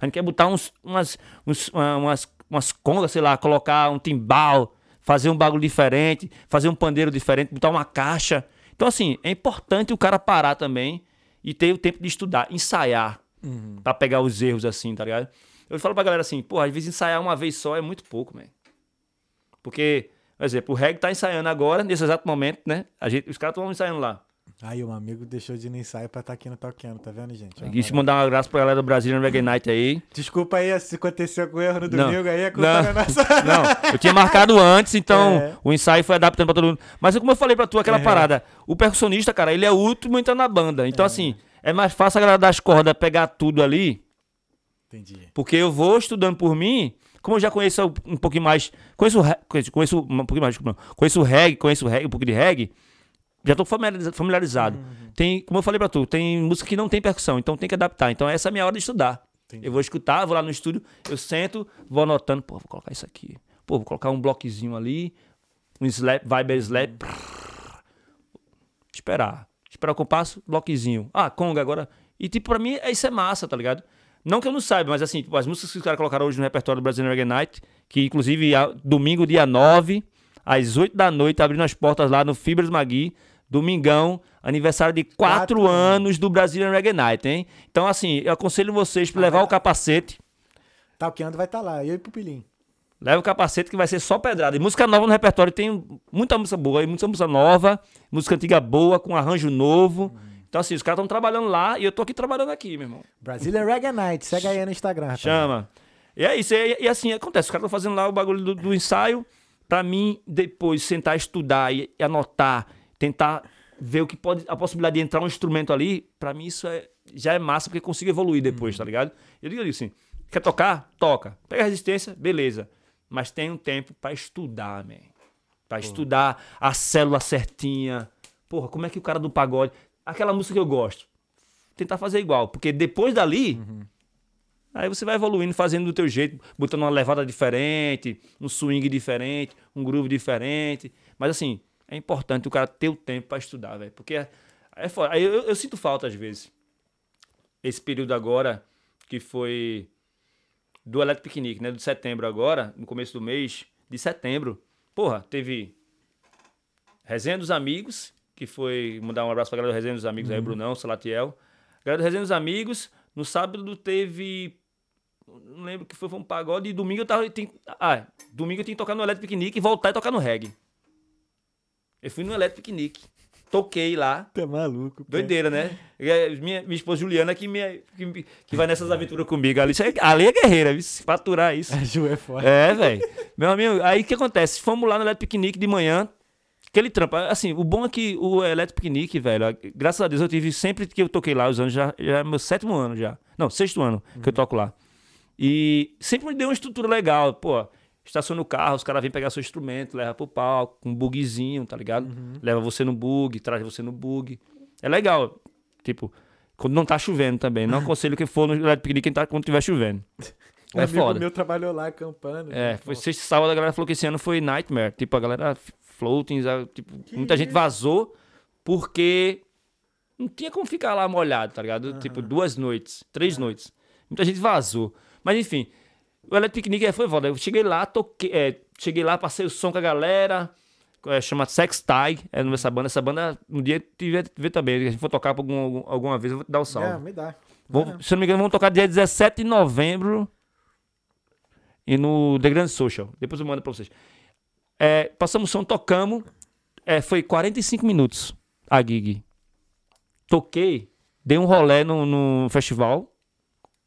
A gente quer botar uns, umas, uns- uma- umas, umas congas, sei lá, colocar um timbal, fazer um bagulho diferente, fazer um pandeiro diferente, botar uma caixa. Então, assim, é importante o cara parar também e ter o tempo de estudar, ensaiar, pra pegar os erros assim, tá ligado? Eu falo pra galera assim, pô, às vezes ensaiar uma vez só é muito pouco, man. Porque, por exemplo, o reggae tá ensaiando agora, nesse exato momento, né? A gente, os caras estão ensaiando lá. Aí, um amigo deixou de ir no ensaio pra estar aqui no Talkando, tá vendo, gente? Ó, Deixa eu mandar um abraço pra galera do Brasil no Reggae Night aí. Desculpa aí se aconteceu com erro no Não. domingo aí, a culpa Não. é nossa. Não, eu tinha marcado antes, então É. o ensaio foi adaptando pra todo mundo. Mas como eu falei pra tu, aquela É. parada, o percussionista, cara, ele é o último a entrar na banda. Então, assim, é mais fácil a galera das cordas pegar tudo ali, Entendi. porque eu vou estudando por mim, como eu já conheço um pouquinho mais, conheço, o conheço, conheço um pouquinho mais, desculpa, não. conheço o reggae, conheço o reggae, um pouco de reggae, já tô familiariza- familiarizado. Uhum. Tem, como eu falei pra tu, tem música que não tem percussão, então tem que adaptar. Então essa é a minha hora de estudar. Entendi. Eu vou escutar, vou lá no estúdio, eu sento, vou anotando, pô, vou colocar isso aqui. Pô, vou colocar um bloquezinho ali, um slap, vibe slap. Esperar. Esperar o compasso, bloquezinho. Ah, conga agora. E tipo, pra mim, é- isso é massa, tá ligado? Não que eu não saiba, mas assim, tipo, as músicas que os caras colocaram hoje no repertório do Brazilian Reggae Night, que inclusive a- domingo, dia 9, às 8 da noite, abrindo as portas lá no Fibras Magui, domingão, aniversário de 4 Quatro anos do Brazilian Reggae Night, hein? Então, assim, eu aconselho vocês pra levar o capacete. Talkando vai estar lá, eu e Pupilinho. Leva o capacete que vai ser só pedrada. E música nova no repertório tem muita música boa, e muita música nova, música antiga boa, com arranjo novo. Então, assim, os caras estão trabalhando lá e eu tô aqui trabalhando aqui, meu irmão. Brazilian Reggae Night, segue aí no Instagram, rapaz. Chama. E é isso. E, e assim, acontece. Os caras estão fazendo lá o bagulho do, do ensaio. Pra mim, depois, sentar, estudar e, e anotar, tentar ver o que pode. A possibilidade de entrar um instrumento ali, pra mim isso é, já é massa, porque consigo evoluir depois, tá ligado? Eu digo assim: quer tocar? Toca. Pega resistência, beleza. Mas tem um tempo pra estudar, man. Pra estudar a célula certinha. Porra, como é que o cara do pagode. Aquela música que eu gosto. Tentar fazer igual. Porque depois dali, Aí você vai evoluindo, fazendo do teu jeito, botando uma levada diferente, um swing diferente, um groove diferente. Mas assim, é importante o cara ter o tempo pra estudar, velho. Porque é, é foda. Aí eu, eu sinto falta às vezes. Esse período agora, que foi do Eletro Piquenique, né? De setembro agora, no começo do mês de setembro. Porra, teve Resenha dos Amigos, que foi. Mandar um abraço pra galera do Resenha dos Amigos aí, Brunão, Salatiel. Galera do Resenha dos Amigos. No sábado teve. Não lembro que foi, foi um pagode. E domingo eu tava. Tem, ah, domingo eu tinha que tocar no Eletro Piquenique e voltar e tocar no reggae. Eu fui no Eletro Piquenique. Toquei lá. Tá maluco. cara. Doideira, né? Minha, minha esposa Juliana que, me, que, que vai nessas aventuras comigo. Ali, é- ali é guerreira? Se faturar isso. A Ju é foda. É, velho. Meu amigo, aí o que acontece? Fomos lá no Eletro Piquenique de manhã. Aquele trampo. Assim, o bom é que o Eletro Piquenique, velho, graças a Deus eu tive sempre que eu toquei lá, os anos já, já é meu sétimo ano já. Não, sexto ano que eu toco lá. E sempre me deu uma estrutura legal. Pô, estaciona o carro, os caras vêm pegar seu instrumento, leva pro palco, com um bugzinho, tá ligado? Leva você no bug, traz você no bug. É legal. Tipo, quando não tá chovendo também. Não aconselho que for no Eletro Piquenique tá- quando tiver chovendo. Um É amigo foda. meu trabalhou lá acampando. É, foi sexta e sábado, a galera falou que esse ano foi Nightmare. Tipo, a galera f- floatings, a- tipo, muita gente vazou porque não tinha como ficar lá molhado, tá ligado? Tipo, duas noites, três noites. Muita gente vazou. Mas enfim, o é, foi foda. Eu cheguei lá, toquei, é, cheguei lá, passei o som com a galera. É, chama Sex Tag, é nessa banda. Essa banda, um dia tiver ver também. Se a gente for tocar algum, algum- alguma vez, eu vou te dar o salve. É, me dá. Vão- se eu não me engano, vão tocar dia 17 de novembro e no The Grand Social. Depois eu mando pra vocês. É, passamos o som, tocamos. É, foi 45 minutos a gig. Toquei, dei um rolê no, no festival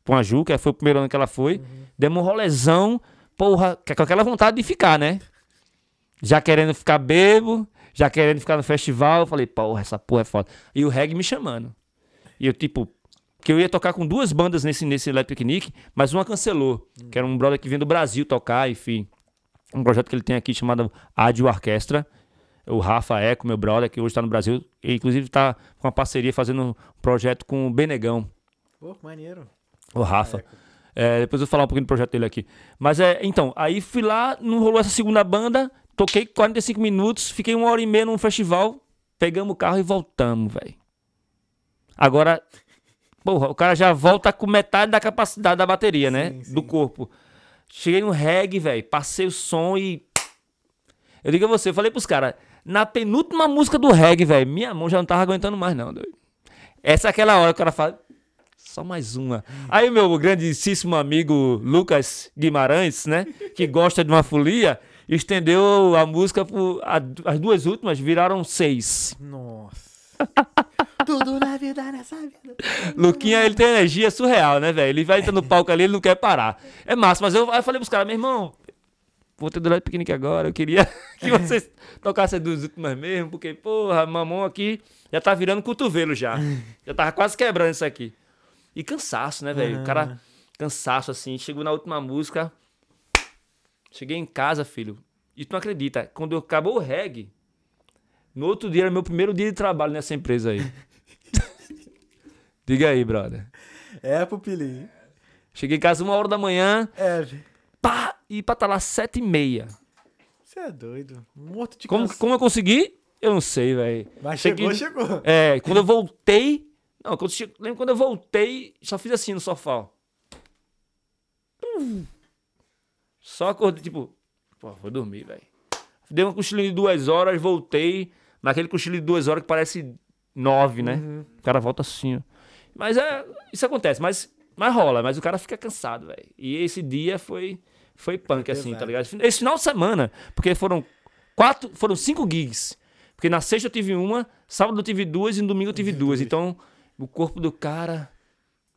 com a Ju, que foi o primeiro ano que ela foi. Demos um rolezão, porra, que- com aquela vontade de ficar, né? Já querendo ficar bebo, já querendo ficar no festival. Eu falei, porra, essa porra é foda. E o reggae me chamando. E eu, tipo, que eu ia tocar com duas bandas nesse, nesse Electric Picnic, mas uma cancelou. Que era um brother que vinha do Brasil tocar, enfim. Um projeto que ele tem aqui chamado Ádio Orquestra. O Rafa Eco, meu brother, que hoje tá no Brasil. E, inclusive tá com uma parceria fazendo um projeto com o Benegão. Pô, que maneiro. O Rafa. É, depois eu vou falar um pouquinho do projeto dele aqui. Mas é, então, aí fui lá, não rolou essa segunda banda, toquei 45 minutos, fiquei uma hora e meia num festival, pegamos o carro e voltamos, velho. Agora, porra, o cara já volta com metade da capacidade da bateria, né? Sim, sim. Do corpo. Cheguei no reggae, velho, passei o som e. Eu digo a você, eu falei pros caras, na penúltima música do reggae, velho, minha mão já não tava aguentando mais, não, doido. Essa é aquela hora que o cara fala. Só mais uma. Aí meu grandíssimo amigo Lucas Guimarães, né, que gosta de uma folia, estendeu a música por a- as duas últimas viraram seis. Nossa. Tudo na vida nessa vida. Luquinha, ele tem energia surreal, né, velho? Ele vai entrar no palco ali, ele não quer parar. É massa, mas eu, eu falei pros caras, meu irmão, vou ter durante piquenique agora, eu queria que vocês tocassem as duas últimas mesmo, porque, porra, mamão aqui já tá virando cotovelo já. Já tava quase quebrando isso aqui. E cansaço, né, velho? O cara, cansaço assim, chegou na última música, cheguei em casa, filho, e tu não acredita, quando acabou o reggae, no outro dia era meu primeiro dia de trabalho nessa empresa aí. Diga aí, brother. É, pupilinho. Cheguei em casa uma hora da manhã, É, velho. pá, e pra estar lá sete e meia. Você é doido. Morto de Como, como eu consegui? Eu não sei, velho. Mas Sei chegou, chegou. É, quando eu voltei. Não, quando, che- lembro quando eu voltei, só fiz assim no sofá. ó. Só acordei, tipo, pô, vou dormir, velho. Dei uma cochilinha de duas horas, voltei. Mas aquele cochilo de duas horas que parece nove, né? O cara volta assim, ó. Mas é. Isso acontece, mas, mas rola, mas o cara fica cansado, velho. E esse dia foi. Foi punk, assim, tá ligado? Esse final de semana, porque foram quatro. Foram cinco gigs. Porque na sexta eu tive uma, sábado eu tive duas e no domingo eu tive duas. Então, o corpo do cara.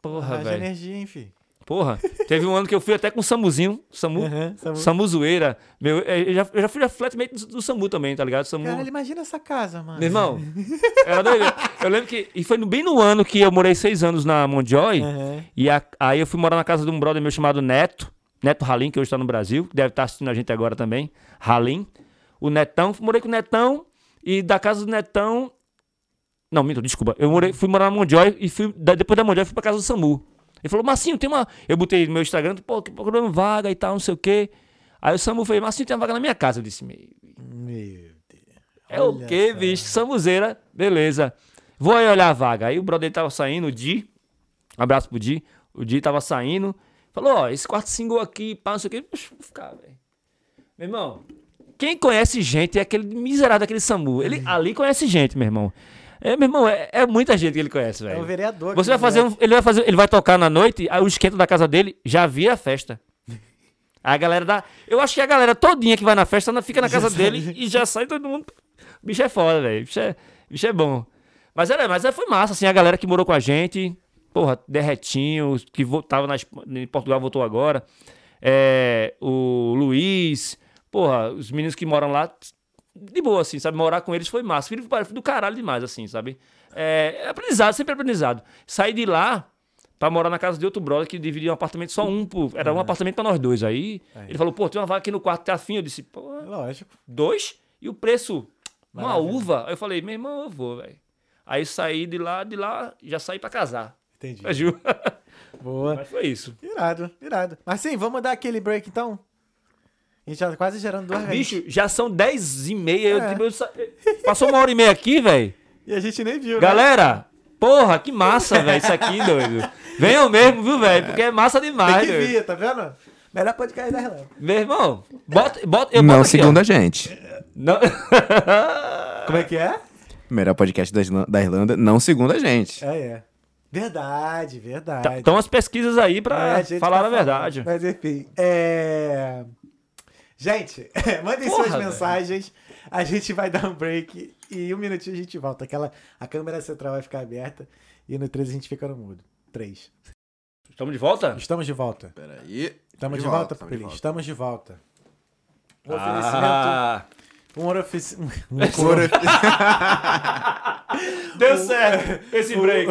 Porra, velho. energia, hein, filho. Porra. Teve um ano que eu fui até com o Samuzinho. Samu. Aham, Samu. Samu Zoeira. Meu, é, eu, já, eu já fui a flatmate do, do Samu também, tá ligado? Samu. Caralho, imagina essa casa, mano. Meu irmão, era doido. Eu lembro que. E foi bem no ano que eu morei seis anos na Monjoy. Aham. E a- aí eu fui morar na casa de um brother meu chamado Neto. Neto Halim, que hoje tá no Brasil. Deve estar assistindo a gente agora também. Halim. O Netão. Morei com o Netão. E da casa do Netão. Não, minto, desculpa. Eu morei, fui morar na Monjoy e fui, depois da Monjoy fui pra casa do Samu. Ele falou, Marcinho, tem uma. Eu botei no meu Instagram, pô, que procurando vaga e tal, não sei o quê. Aí o Samu falou, Marcinho, tem uma vaga na minha casa. Eu disse, meu Meu Deus. é o quê, bicho? Samuzeira, beleza. Vou aí olhar a vaga. Aí o brother tava saindo, o Di. Um abraço pro Di. O Di tava saindo. Falou, ó, esse quarto single aqui, pá, não sei o quê. Puxa, vou ficar, velho. Meu irmão, quem conhece gente é aquele miserável daquele Samu. Ele ali conhece gente, meu irmão. É, meu irmão, é, é muita gente que ele conhece, É o velho. vereador. Você vai fazer um, ele vai fazer, ele vai tocar na noite, aí o esquenta da casa dele já via a festa. A galera da, eu acho que a galera todinha que vai na festa fica na casa dele e já sai todo mundo. O bicho é foda, velho. O bicho é, bicho é bom. Mas era, mas é, foi massa assim, a galera que morou com a gente, porra, derretinho, que tava na, em Portugal voltou agora. É, o Luiz, porra, os meninos que moram lá de boa, assim, sabe? Morar com eles foi massa. Filho do caralho demais, assim, sabe? É, é aprendizado, sempre aprendizado. Saí de lá pra morar na casa de outro brother que dividia um apartamento só um, por, era um apartamento pra nós dois. Aí ele falou, pô, tem uma vaga aqui no quarto, tá afim? Eu disse, pô, Lógico. dois? E o preço? Uma Maravilha. uva? Aí eu falei, meu irmão, eu vou, velho. Aí saí de lá, de lá, já saí pra casar. Entendi. Mas, Boa. mas foi isso. Irado, irado. Mas sim, vamos dar aquele break então? A gente já tá quase gerando duas vezes. Bicho, já são dez e meia. eu- É. tipo, eu sa- Passou uma hora e meia aqui, velho. E a gente nem viu, né? Galera, porra, que massa, velho, isso aqui, doido. Venham mesmo, viu, velho? Porque é massa demais, Tem que vir, tá vendo? Melhor podcast da Irlanda. Meu irmão, bota, bota, eu Não, segundo a gente. Não. Como é que é? Melhor podcast da Irlanda, não segundo a gente. É, é. Verdade, verdade. Tá- Estão as pesquisas aí pra É, a falar tá a verdade. Mas enfim, é... Gente, mandem Porra, suas velho. mensagens. A gente vai dar um break e um minutinho a gente volta. Aquela, a câmera central vai ficar aberta e no 3 a gente fica no mudo. 3. Estamos de volta? Estamos de volta. Peraí. Estamos de, De volta, volta, estamos de volta. Estamos de volta. Um oferecimento. Ah, Um oferecimento. deu certo esse break.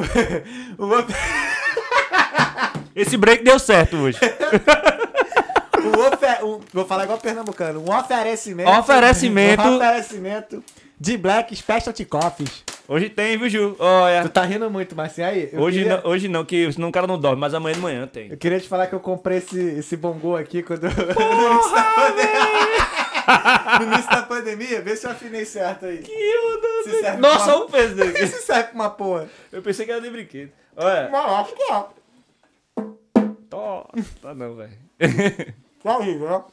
Um, Esse break deu certo hoje. Um um- vou falar igual pernambucano. Um oferecimento. Oferecimento. Um oferecimento de Black Specialty Coffees. Hoje tem, viu, Ju? Olha. Tu tá rindo muito, mas assim, aí. eu Hoje, queria- não, hoje não, que senão o cara não dorme, mas amanhã de manhã tem. Eu queria te falar que eu comprei esse, esse bongô aqui quando eu, no, início da pandemia, no início da pandemia. Vê se eu afinei certo aí. Se serve Nossa, pra olha o peso dele. Se serve pra uma porra. Eu pensei que era de brinquedo. Olha. Não, acho que é. Tó, tá não, velho. Tá horrível?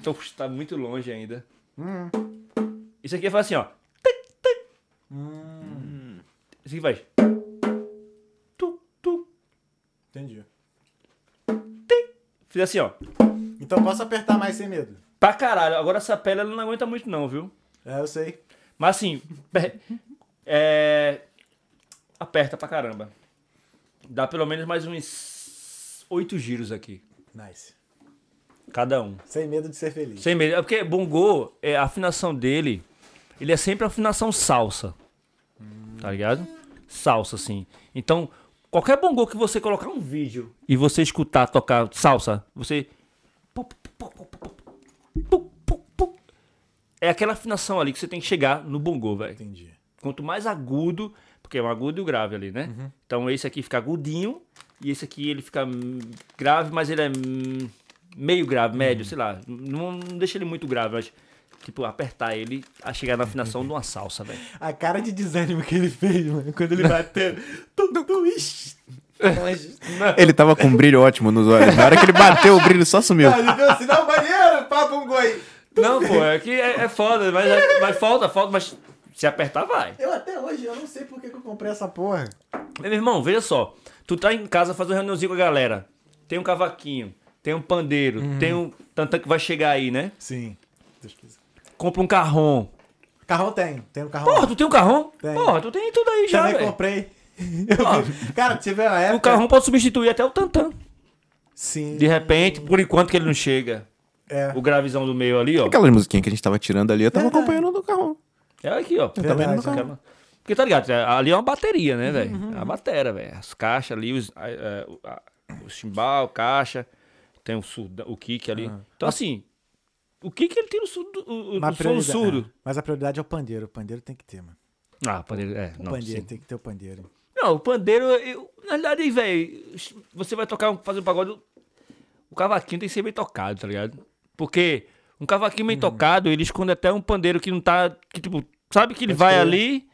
Então, tá muito longe ainda. Hum. Isso aqui faz assim, ó. Tic, tic. Isso aqui faz. Tu, tu, Entendi. Fiz assim, ó. Então posso apertar mais sem medo. Pra caralho. Agora essa pele ela não aguenta muito, não, viu? É, eu sei. Mas assim, é, aperta pra caramba. Dá pelo menos mais uns oito giros aqui. Nice. Cada um. Sem medo de ser feliz. Sem medo. É porque bongô, é, a afinação dele, ele é sempre afinação salsa. Hum. Tá ligado? Salsa, assim. Então, qualquer bongô que você colocar um vídeo e você escutar tocar salsa, você. É aquela afinação ali que você tem que chegar no bongô, velho. Entendi. Quanto mais agudo, porque é um agudo e o um grave ali, né? Uhum. Então esse aqui fica agudinho e esse aqui ele fica grave, mas ele é meio grave, médio, sei lá. Não, não deixa ele muito grave, mas tipo apertar ele a chegar na afinação de uma salsa, velho. A cara de desânimo que ele fez, mano, quando ele bateu. tu, tu, ixi. Ele tava com um brilho ótimo nos olhos. Na hora que ele bateu, o brilho só sumiu. Ah, ele deu assim, não, banheiro, papo um goi. Não, pô, é que é, é foda, mas, é- mas falta, falta, mas se apertar vai. Eu até hoje, eu não sei por que, que eu comprei essa porra. Meu irmão, veja só. Tu tá em casa fazendo reuniãozinho com a galera. Tem um cavaquinho, tem um pandeiro, tem um tantã que vai chegar aí, né? Sim. Deus quiser. Compra um carrom. Carrão tem, tem um carrão. Porra, tu tem um carrom? Tem. Porra, tu tem tudo aí já, Também velho. comprei. Eu. Cara, tive uma época... O carrom pode substituir até o tantã. Sim. De repente, por enquanto que ele não chega. É. O gravizão do meio ali, ó. Aquelas musiquinhas que a gente tava tirando ali, eu tava Verdade. acompanhando do carro. É aqui, ó. Verdade, vendo no cara. carro? Porque tá ligado? é- Ali é uma bateria, né, velho? É uma bateria, velho. As caixas ali, os, a- é, o- a- o chimbal, caixa. Tem o, surdo, o kick ali. Então, assim, o kick ele tira o, surdo, o, o, o som do surdo. é. Mas a prioridade é o pandeiro. O pandeiro tem que ter, mano. Ah, pandeiro, é. O Não, pandeiro sim. tem que ter o pandeiro. Não, o pandeiro, eu- na realidade, velho, você vai tocar, fazer um pagode, o cavaquinho tem que ser bem tocado, tá ligado? Porque um cavaquinho Uhum. bem tocado, ele esconde até um pandeiro que não tá, que tipo, sabe que ele vai ali,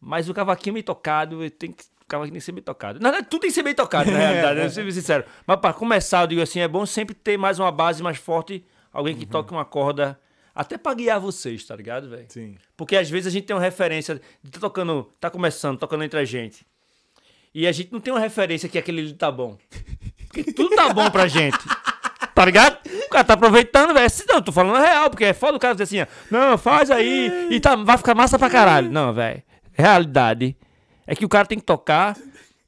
mas o cavaquinho bem tocado, ele tem que, que ser bem tocado. Na verdade, tudo tem que ser bem tocado, na realidade, né? Ser sincero. Mas pra começar, eu digo assim, é bom sempre ter mais uma base mais forte, alguém Uhum. que toque uma corda, até pra guiar vocês, tá ligado, velho? Sim. Porque às vezes a gente tem uma referência de tá tocando, tá começando, tocando entre a gente. E a gente não tem uma referência que aquele tá bom. Porque tudo tá bom pra gente. Tá ligado? O cara tá aproveitando, velho. Não, tô falando real, porque é foda o cara dizer assim, ó, não, faz aí e tá, vai ficar massa pra caralho. Não, velho. Realidade é que o cara tem que tocar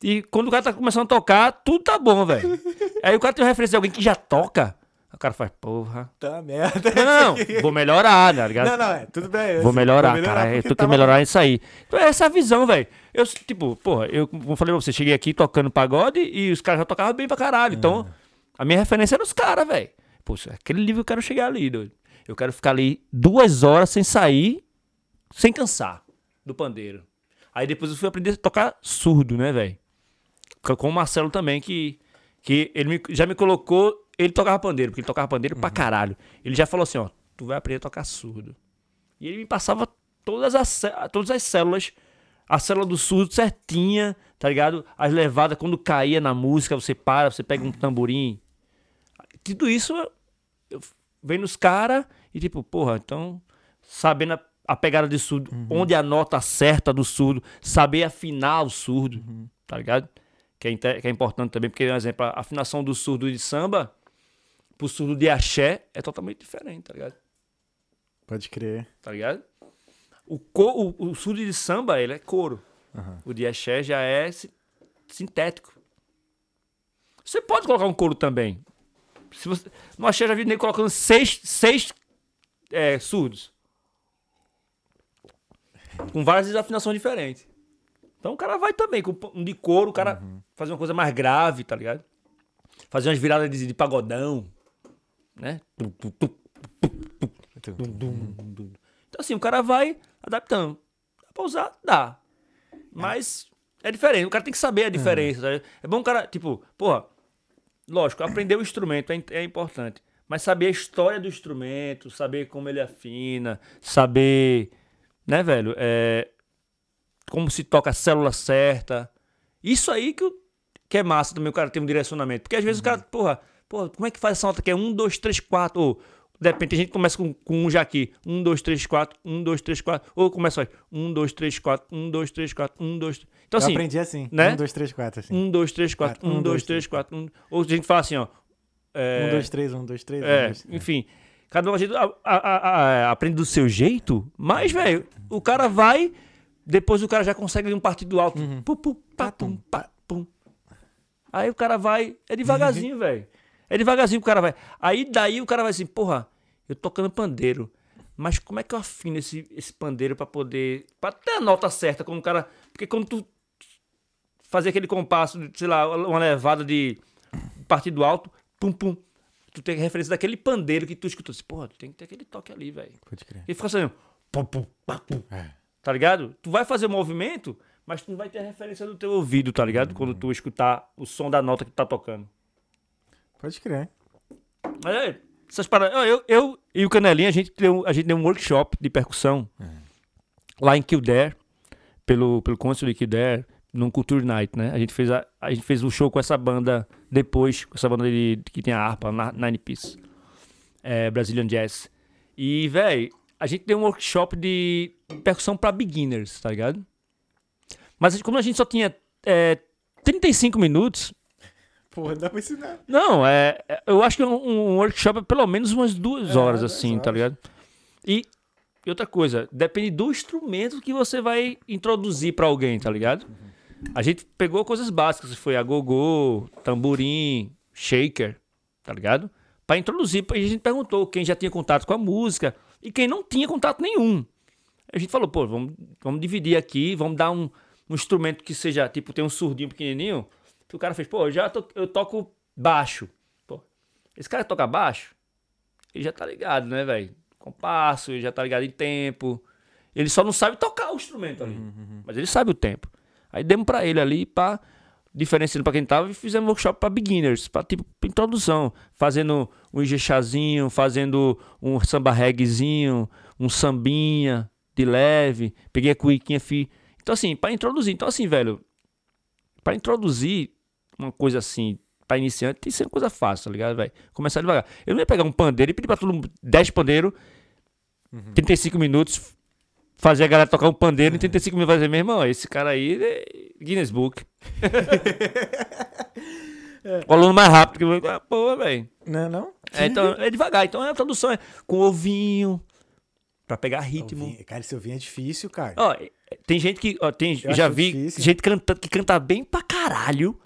e quando o cara tá começando a tocar, tudo tá bom, velho. Aí o cara tem uma referência de alguém que já toca, o cara faz, porra. Tá merda. Não, não. Vou melhorar, tá ligado? Não, não, é. Tudo bem. Vou assim, melhorar, cara. Eu tô que tava- melhorar isso aí. Então, essa é a visão, velho. Eu, tipo, porra, eu como falei pra você, cheguei aqui tocando pagode e os caras já tocavam bem pra caralho. Então, a minha referência era os caras, velho. Poxa, aquele nível eu quero chegar ali, doido. Eu quero ficar ali duas horas sem sair, sem cansar do pandeiro. Aí depois eu fui aprender a tocar surdo, né, velho? Com o Marcelo também, que, que ele me- já me colocou. Ele tocava pandeiro, porque ele tocava pandeiro pra caralho. Ele já falou assim: ó, tu vai aprender a tocar surdo. E ele me passava todas as, todas as células, a célula do surdo certinha, tá ligado? As levadas, quando caía na música, você para, você pega um tamborim. Tudo isso eu vem nos caras e tipo, porra, então, sabendo a, pegada de surdo, onde a nota certa do surdo, saber afinar o surdo, tá ligado? Que é, inte- que é importante também, porque, por exemplo, a afinação do surdo de samba pro surdo de axé é totalmente diferente, tá ligado? Pode crer. tá ligado? O, co, o, o surdo de samba, ele é couro. O de axé já é si- sintético. Você pode colocar um couro também. Se você, no axé já vi nem colocando seis, seis é, surdos. Com várias desafinações diferentes. Então o cara vai também, com um de couro, o cara fazer uma coisa mais grave, tá ligado? Fazer umas viradas de, de pagodão, né? Então, assim, o cara vai adaptando. Dá pra usar? Dá. Mas é diferente. O cara tem que saber a diferença. sabe? É bom o cara, tipo, porra, lógico, aprender o instrumento é, é importante. Mas saber a história do instrumento, saber como ele afina, saber, né, velho? É, como se toca a célula certa. Isso aí que, que é massa também, o cara tem um direcionamento. Porque às vezes uhum. o cara, porra, porra, como é que faz essa nota que É 1, 2, 3, 4. Ou, de repente a gente começa com, com um já aqui. 1, 2, 3, 4, 1, 2, 3, 4. Ou começa aí. 1, 2, 3, 4, 1, 2, 3, 4, 1, 2, 3. Então, assim, Eu aprendi assim. 1, 2, 3, 4. 1, 2, 3, 4, 1, 2, 3, 4. Ou a gente fala assim, ó. 1, 2, 3, 1, 2, 3. 2, 3. enfim. É. Cada um a a- a- aprende do seu jeito, mas, velho, o cara vai. Depois o cara já consegue um partido alto. Uhum. Pu, pu, pá, pum, pá, pum. Aí o cara vai. É devagarzinho, velho. É devagarzinho que o cara vai. Aí daí o cara vai assim, porra, eu tocando pandeiro. Mas como é que eu afino esse, esse pandeiro pra poder. pra ter a nota certa? Quando o cara. Porque quando tu fazer aquele compasso, sei lá, uma levada de partido alto, pum, pum. Tu tem referência daquele pandeiro que tu escutou. Assim, Porra, tu tem que ter aquele toque ali, velho. Pode crer. E fica assim, pum, pum, pá, pum. É. Tá ligado? Tu vai fazer o movimento, mas tu não vai ter a referência do teu ouvido, tá ligado? Quando tu escutar o som da nota que tu tá tocando. Pode crer. Mas é, essas paradas. Eu, eu e o Canelinha, a gente deu, a gente deu um workshop de percussão lá em Kildare, pelo, pelo Consul de Kildare, num Culture Night, né? A gente fez, a, a gente fez o show com essa banda depois, com essa banda de, que tem a harpa, Nine Piece, é, Brazilian Jazz. E, velho, a gente deu um workshop de percussão pra beginners, tá ligado? Mas como a gente só tinha é, 35 minutos, Porra, dá pra ensinar. não, é, é- eu acho que um, um workshop é pelo menos umas duas É, horas, assim, tá horas. ligado? E, e outra coisa, depende do instrumento que você vai introduzir pra alguém, tá ligado? A gente pegou coisas básicas, foi a gogô, tamborim, shaker, tá ligado? Pra introduzir, a gente perguntou quem já tinha contato com a música e quem não tinha contato nenhum. A gente falou, pô, vamos, vamos dividir aqui, vamos dar um, um instrumento que seja, tipo, tem um surdinho pequenininho. Que o cara fez, pô, eu já to- eu toco baixo. Pô, esse cara toca baixo, ele já tá ligado, né, velho? Compasso, ele já tá ligado em tempo. Ele só não sabe tocar o instrumento ali. Mas ele sabe o tempo. Aí demos pra ele ali, pá, diferenciando pra quem tava, e fizemos workshop pra beginners, pra tipo, introdução. Fazendo um ijexazinho, fazendo um samba reguezinho, um sambinha de leve. Peguei a cuiquinha, fi. Então, assim, pra introduzir. Então, assim, velho, pra introduzir uma coisa assim, pra iniciante, tem que ser uma coisa fácil, tá ligado, velho? Começar devagar. Eu não ia pegar um pandeiro e pedir pra todo mundo 10 pandeiros, 35 minutos, fazer a galera tocar um pandeiro em 35 minutos. Fazer, meu irmão, esse cara aí é Guinness Book. O aluno mais rápido que eu. Ah, pô, velho. Não é não? É, então, é devagar. Então a tradução é com ovinho, pra pegar ritmo. Ovinho- Cara, esse ovinho é difícil, cara. Ó, é, tem gente que. Ó, tem, Eu já vi difícil. gente canta, que canta bem pra caralho,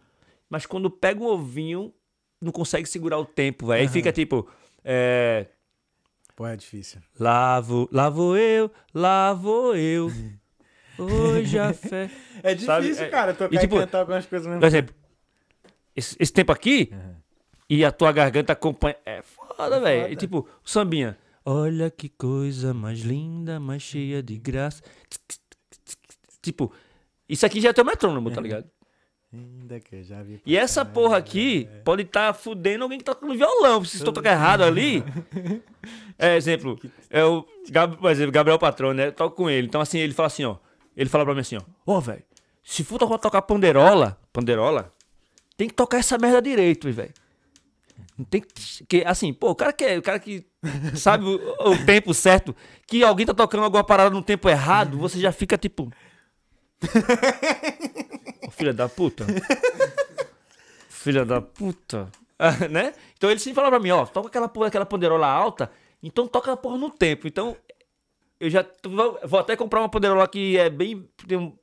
mas quando pega um ovinho, não consegue segurar o tempo, velho. Aí fica tipo. É, Pô, é difícil. lá, vou, lá vou eu, lá vou eu. Hoje a fé. É Sabe, difícil, é- cara, tocar e, e, tipo, cantar algumas coisas mesmo. Por exemplo, esse, esse tempo aqui e a tua garganta acompanha. É foda, velho. E tipo, o sambinha. Olha que coisa mais linda, mais cheia de graça. Tipo, isso aqui já é teu metrônomo, tá ligado? Ainda que eu já vi. E essa porra aqui pode estar fudendo alguém que tá tocando violão. Se tu tocar errado ali. É, exemplo, é o Gab- Gabriel Patrão, né? Eu toco com ele. Então, assim, ele fala assim, ó. Ele fala pra mim assim, ó. Ô, velho, se for tocar, tocar panderola, panderola, tem que tocar essa merda direito, velho. Não tem que. que, Assim, pô, o cara que, é- o cara que sabe o, o tempo certo, que alguém tá tocando alguma parada no tempo errado, você já fica tipo. Ô, filha da puta. filha da puta. Ah, né? Então ele sempre fala pra mim, ó, toca aquela aquela panderola alta, então toca a porra no tempo. Então, eu já vou, até comprar uma panderola que é bem.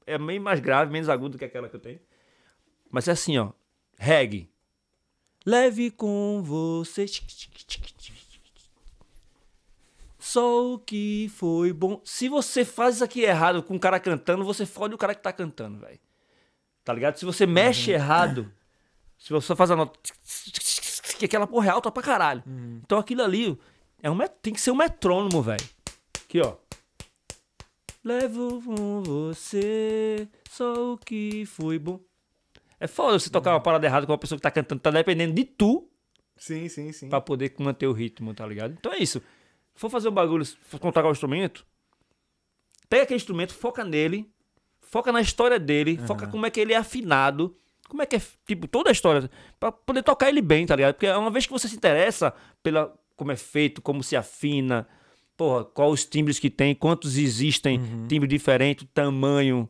é bem mais grave, menos agudo que aquela que eu tenho. Mas é assim, ó. Reggae. Leve com você. Só o que foi bom. Se você faz isso aqui errado com o cara cantando, você fode o cara que tá cantando, velho. Tá ligado? Se você mexe errado, se você faz a nota. Que aquela porra é alta pra caralho. Então aquilo ali é um, tem que ser um metrônomo, velho. Aqui, ó. Levo com você só o que foi bom. É foda você tocar uma parada errada com uma pessoa que tá cantando, tá dependendo de tu Sim, sim, sim. pra poder manter o ritmo, tá ligado? Então é isso. For fazer um bagulho, for tocar o instrumento, pega aquele instrumento, foca nele, foca na história dele, foca como é que ele é afinado, como é que é, tipo, toda a história, pra poder tocar ele bem, tá ligado? Porque uma vez que você se interessa pela como é feito, como se afina, porra, quais os timbres que tem, quantos existem, timbre diferente, tamanho,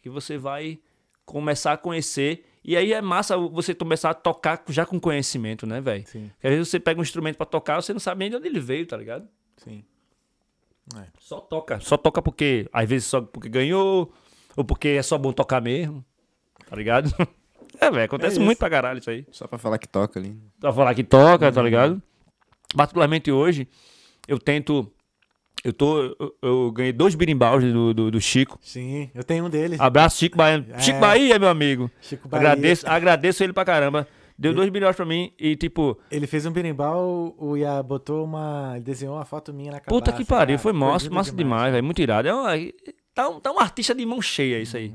que você vai começar a conhecer. E aí é massa você começar a tocar já com conhecimento, né, velho? Sim. Porque às vezes você pega um instrumento pra tocar, você não sabe nem de onde ele veio, tá ligado? Sim. Só toca. Só toca porque, às vezes, só porque ganhou, ou porque é só bom tocar mesmo, tá ligado? É, velho, acontece É muito pra caralho isso aí. Só pra falar que toca ali. Pra falar que toca, tá ligado? Particularmente hoje, eu tento. Eu tô. Eu, eu ganhei dois birimbaus do, do, do Chico. Sim, eu tenho um deles. Abraço, Chico Baiano. É. Chico Bahia, meu amigo. Chico Bahia. Agradeço, agradeço ele pra caramba. Deu dois bilhões pra mim e, tipo, Ele fez um berimbau, o Ia botou uma. Ele desenhou uma foto minha na cabeça. puta que pariu, foi massa, massa demais, velho. Muito irado. É uma, tá, um, tá um artista de mão cheia isso aí.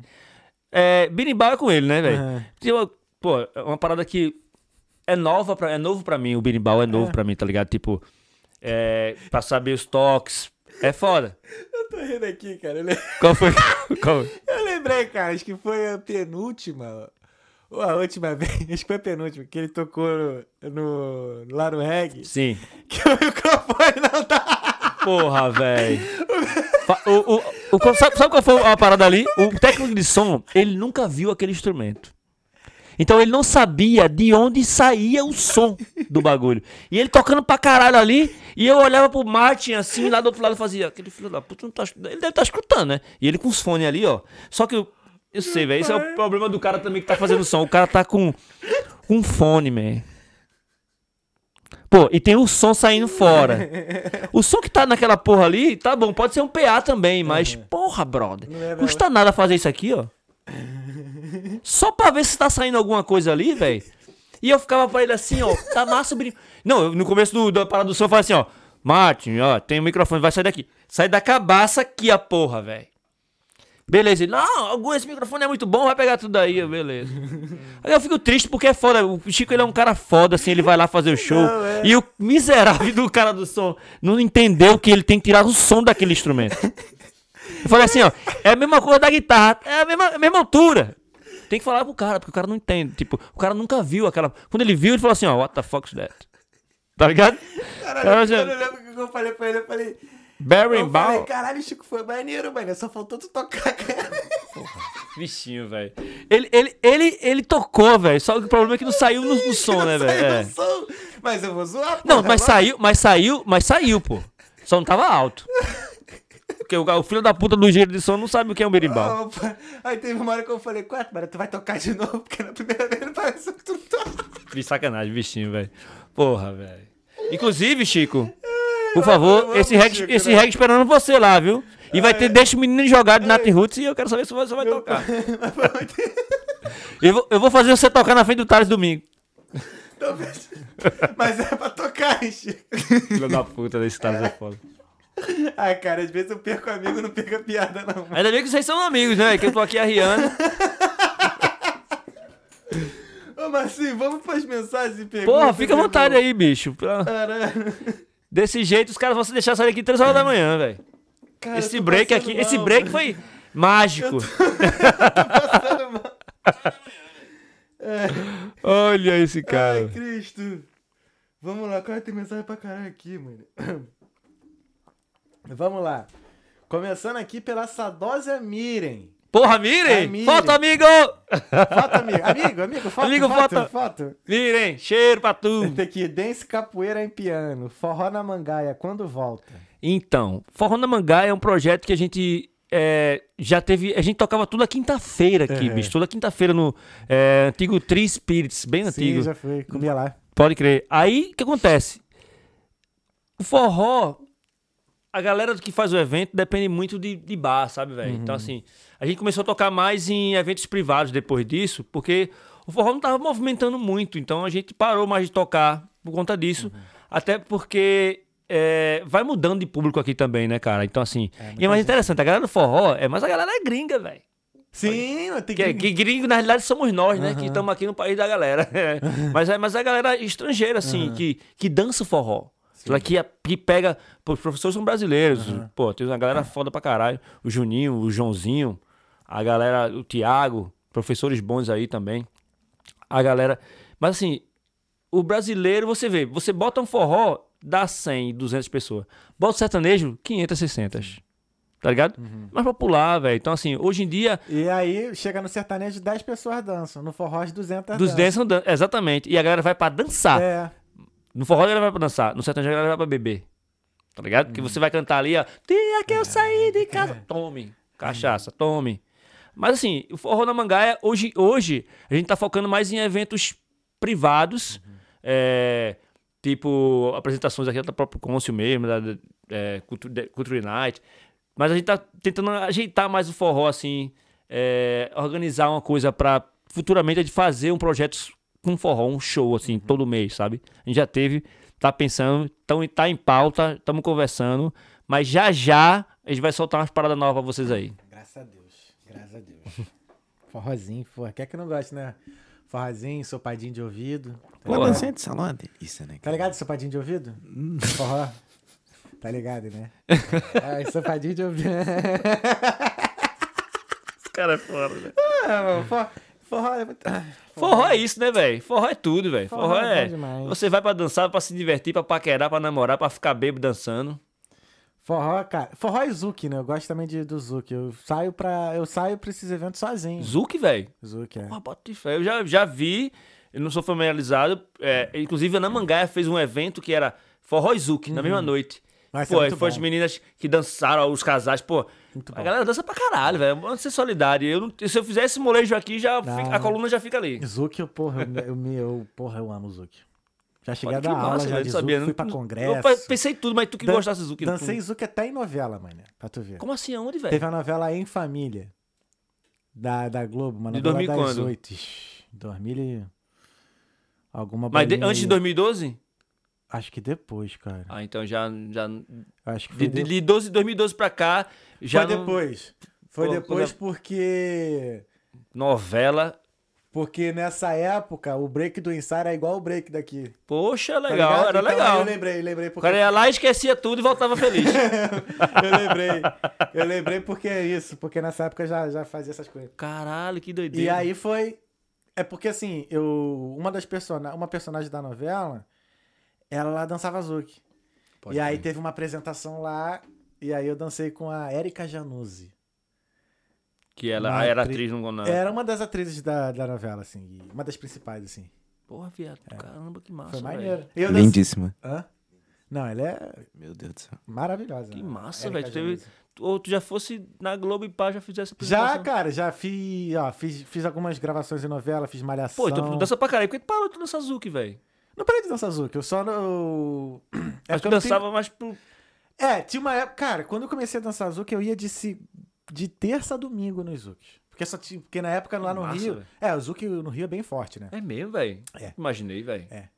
É, birimbau é com ele, né, velho? Tipo, pô, é uma parada que é nova pra, é novo pra mim, o birimbau é novo É. pra mim, tá ligado? Tipo, é, pra saber os toques, é foda. Eu tô rindo aqui, cara. Le- Qual foi? Qual? Eu lembrei, cara, acho que foi a penúltima. Ou a última vez, acho que foi a penúltima, que ele tocou no, no, lá no reggae. Sim. Que o microfone não tá. Porra, velho. Fa- O, o, o- sabe, sabe qual foi a parada ali? O técnico de som, ele nunca viu aquele instrumento. Então ele não sabia de onde saía o som do bagulho. E ele tocando pra caralho ali, e eu olhava pro Martin assim, lá do outro lado fazia, aquele filho da puta não tá. Ele deve estar escutando, né? E ele com os fones ali, ó. Só que eu, eu sei, velho, esse é o problema do cara também que tá fazendo som. O cara tá com um fone, man. Pô, e tem o som saindo fora. O som que tá naquela porra ali, tá bom, pode ser um PA também, mas porra, brother. é, Custa nada fazer isso aqui, ó. Só pra ver se tá saindo alguma coisa ali, velho. E eu ficava pra ele assim, ó, tá massa o brin- Não, eu- no começo do, da parada do som eu falei assim, ó. Martin, ó, tem um microfone, vai sair daqui. Sai da cabaça aqui a porra, velho. Beleza, ele, não, algum esse microfone é muito bom, vai pegar tudo aí, beleza. Aí eu fico triste porque é foda, o Chico ele é um cara foda, assim, ele vai lá fazer o show. Não, é. E o miserável do cara do som não entendeu que ele tem que tirar o som daquele instrumento. Eu falei assim, ó, é a mesma coisa da guitarra, é a mesma, a mesma altura. Tem que falar pro cara, porque o cara não entende. Tipo, o cara nunca viu aquela. Quando ele viu, ele falou assim, ó, what the fuck's that? Tá ligado? Caralho, Cara, eu já- não lembro o que eu falei pra ele. Eu falei. Eu Berimbau. falei, caralho, Chico, foi maneiro, mano. Só faltou tu tocar, cara. Bichinho, velho. Ele, ele, ele, ele tocou, velho. Só que o problema é que não saiu no, no som, né, velho? Saiu É. no som. Mas eu vou zoar, Não, porra, mas agora. saiu, mas saiu, mas saiu, pô. Só não tava alto. Porque o, o filho da puta do engenheiro de som não sabe o que é um berimbau. Opa. Aí teve uma hora que eu falei, quatro, mas tu vai tocar de novo, porque na primeira vez não pareceu que tu toca. Vi sacanagem, bichinho, velho. Porra, velho. Inclusive, Chico, por favor, amo esse reggae, Chico, esse né? reggae esperando você lá, viu? E vai ter Deixa o Menino jogar de Nat Roots e eu quero saber se você vai tocar. Eu vou, eu vou fazer você tocar na frente do Thales domingo. Talvez. Mas é pra tocar, hein, Chico. Filho da puta desse Thales é foda. Ai, cara, às vezes eu perco amigo, não perco a piada, não. Ainda bem que vocês são amigos, né? Que eu tô aqui arriando. Ô, Marcinho, vamos pras mensagens e perguntas. Porra, fica à vontade aí, bicho. Caralho. Desse jeito, os caras vão se deixar sair daqui 3 horas da manhã, velho. Esse eu tô break aqui, esse mal, break mano. foi mágico. Passando mal. Olha esse Ai, cara. Cristo. Vamos lá, cara, tem mensagem pra caralho aqui, mano. Vamos lá. Começando aqui pela Sadosa Miren. Porra, É, mirem! mirem. Foto, amigo! Foto, amigo. Amigo, amigo, foto, Amigo, foto, foto. foto. Mirem! Cheiro pra tu! Tem aqui, Dance Capoeira em Piano, Forró na Mangaia, quando volta? Então, Forró na Mangá é um projeto que a gente é, já teve. A gente tocava toda quinta-feira aqui, Uhum. bicho. Toda quinta-feira no é, antigo Tree Spirits, bem antigo. Sim, já fui, comia lá. Pode crer. Aí, o que acontece? O forró, a galera que faz o evento depende muito de, de bar, sabe, velho? Então, assim, a gente começou a tocar mais em eventos privados depois disso, porque o forró não tava movimentando muito. Então, a gente parou mais de tocar por conta disso. Até porque é, vai mudando de público aqui também, né, cara? Então, assim, e é mais interessante. A galera do forró é mais a galera é gringa, velho. Sim, tem Que, que gringo, na realidade, somos nós, né? Que estamos aqui no país da galera. É. mas, é, mas é a galera estrangeira, assim, que, que dança o forró. Ela que, que pega. Pô, os professores são brasileiros. Pô, tem uma galera foda pra caralho. O Juninho, o Joãozinho, a galera, o Tiago, professores bons aí também. A galera. Mas assim, o brasileiro, você vê, você bota um forró, dá 100, 200 pessoas. Bota o sertanejo, 500, 600. Tá ligado? Mais popular, velho. Então, assim, hoje em dia, E aí, chega no sertanejo, 10 pessoas dançam. No forró, as 200 dos dançam. 10 são dan- Exatamente. E a galera vai pra dançar. É. No forró a galera vai pra dançar. No sertanejo a galera vai pra beber. Tá ligado? Porque você vai cantar ali, ó. Dia que eu saí de casa. Tome. Cachaça, tome. Mas assim, o forró na Mangaia, hoje, hoje, a gente tá focando mais em eventos privados. é, tipo, apresentações aqui da própria Cônsul mesmo, da, da é, Culture, de- Culture Night. Mas a gente tá tentando ajeitar mais o forró, assim, é, organizar uma coisa pra futuramente a gente fazer um projeto com forró, um show, assim, todo mês, sabe? A gente já teve, tá pensando, tão, tá em pauta, estamos conversando, mas já já a gente vai soltar umas paradas novas pra vocês aí. Graças a Deus. Graças a Deus. Forrozinho, porra. Quer que não goste, né? Forrozinho, sopadinho de ouvido. Tá Uma dancinha de salão é delícia, né? Tá ligado, sopadinho de ouvido? Forró. Tá ligado, né? Ah, sopadinho de ouvido. Esse cara é foda, né? Ah, mano, forró, forró é muito... Ah, Forró é isso, né, velho? Forró é tudo, velho. Forró Forró, é é. bom demais. Você vai pra dançar, pra se divertir, pra paquerar, pra namorar, pra ficar bêbado dançando. Forró, cara. Forró e Zuki, né? Eu gosto também de, do Zuki. Eu saio pra, eu saio pra esses eventos sozinho. Zuki, velho. Zuki, é. Porra, bota de fé. Eu já, já vi, eu não sou familiarizado. é, inclusive, a Namangaia fez um evento que era Forró e Zuki, na mesma noite. Mas pô, é aí muito foi bom. as meninas que dançaram, os casais, pô. Muito a bom. galera dança pra caralho, velho. Vamos ser solidário. Eu não- se eu fizer esse molejo aqui, já Não. fica- a coluna já fica ali. Zuki, eu, porra, eu, eu, me- eu, porra, eu amo o Zuki. Já cheguei a dar aula já velho. de. Zuki, fui pra Não- congresso. Eu pe- pensei tudo, mas tu que Dan- gostasse de Zuki. Dancei Zuki até em novela, mano. Pra tu ver. Como assim? Aonde, velho? Teve a novela Em Família. Da, da Globo, uma De novela 2000 das quando? oito. Ixi, 2000 e... Alguma Mas de- bolinha antes de aí. 2012? Acho que depois, cara. Ah, então já. já Acho que foi, de, de... de 12, 2012 pra cá, já. foi não- depois. Foi depois porque... Novela. Porque nessa época, o break do ensaio era igual o break daqui. Poxa, tá legal, ligado? era Então, legal. Eu lembrei, lembrei O porque... cara ia lá, esquecia tudo e voltava feliz. eu lembrei. Eu lembrei porque é isso. Porque nessa época eu já, já fazia essas coisas. Caralho, que doideira. E aí foi. É porque assim, eu. Uma das personagens. Uma personagem da novela, ela dançava Zuki. Pode e aí teve uma apresentação lá. E aí eu dancei com a Erika Januzzi. Que ela Uma era atri- atriz no. Era uma das atrizes da, da novela, assim. Uma das principais, assim. Porra, viado. Caramba, que massa. Foi maneiro. Eu dancei- Lindíssima. Hã? Não, ela é Meu Deus do céu. maravilhosa. Que massa, velho. Teve- Ou tu já fosse na Globo e pá, já fizesse a Já, cara, já fiz, ó, fiz, fiz algumas gravações em novela, fiz malhação. Pô, então tu dança pra caralho. Por que tu parou de dançar Zuki, velho? Não parei de dançar Zuki, eu só no... É porque tu eu não tenho- dançava mais pro. É, tinha uma época. Cara, quando eu comecei a dançar Zuki, eu ia de, se... de terça a domingo nos Zukis. Porque, só tinha... Porque na época lá no Massa, Rio. velho. É, o Zuki no Rio é bem forte, né? É mesmo, velho. É. Imaginei, velho. É.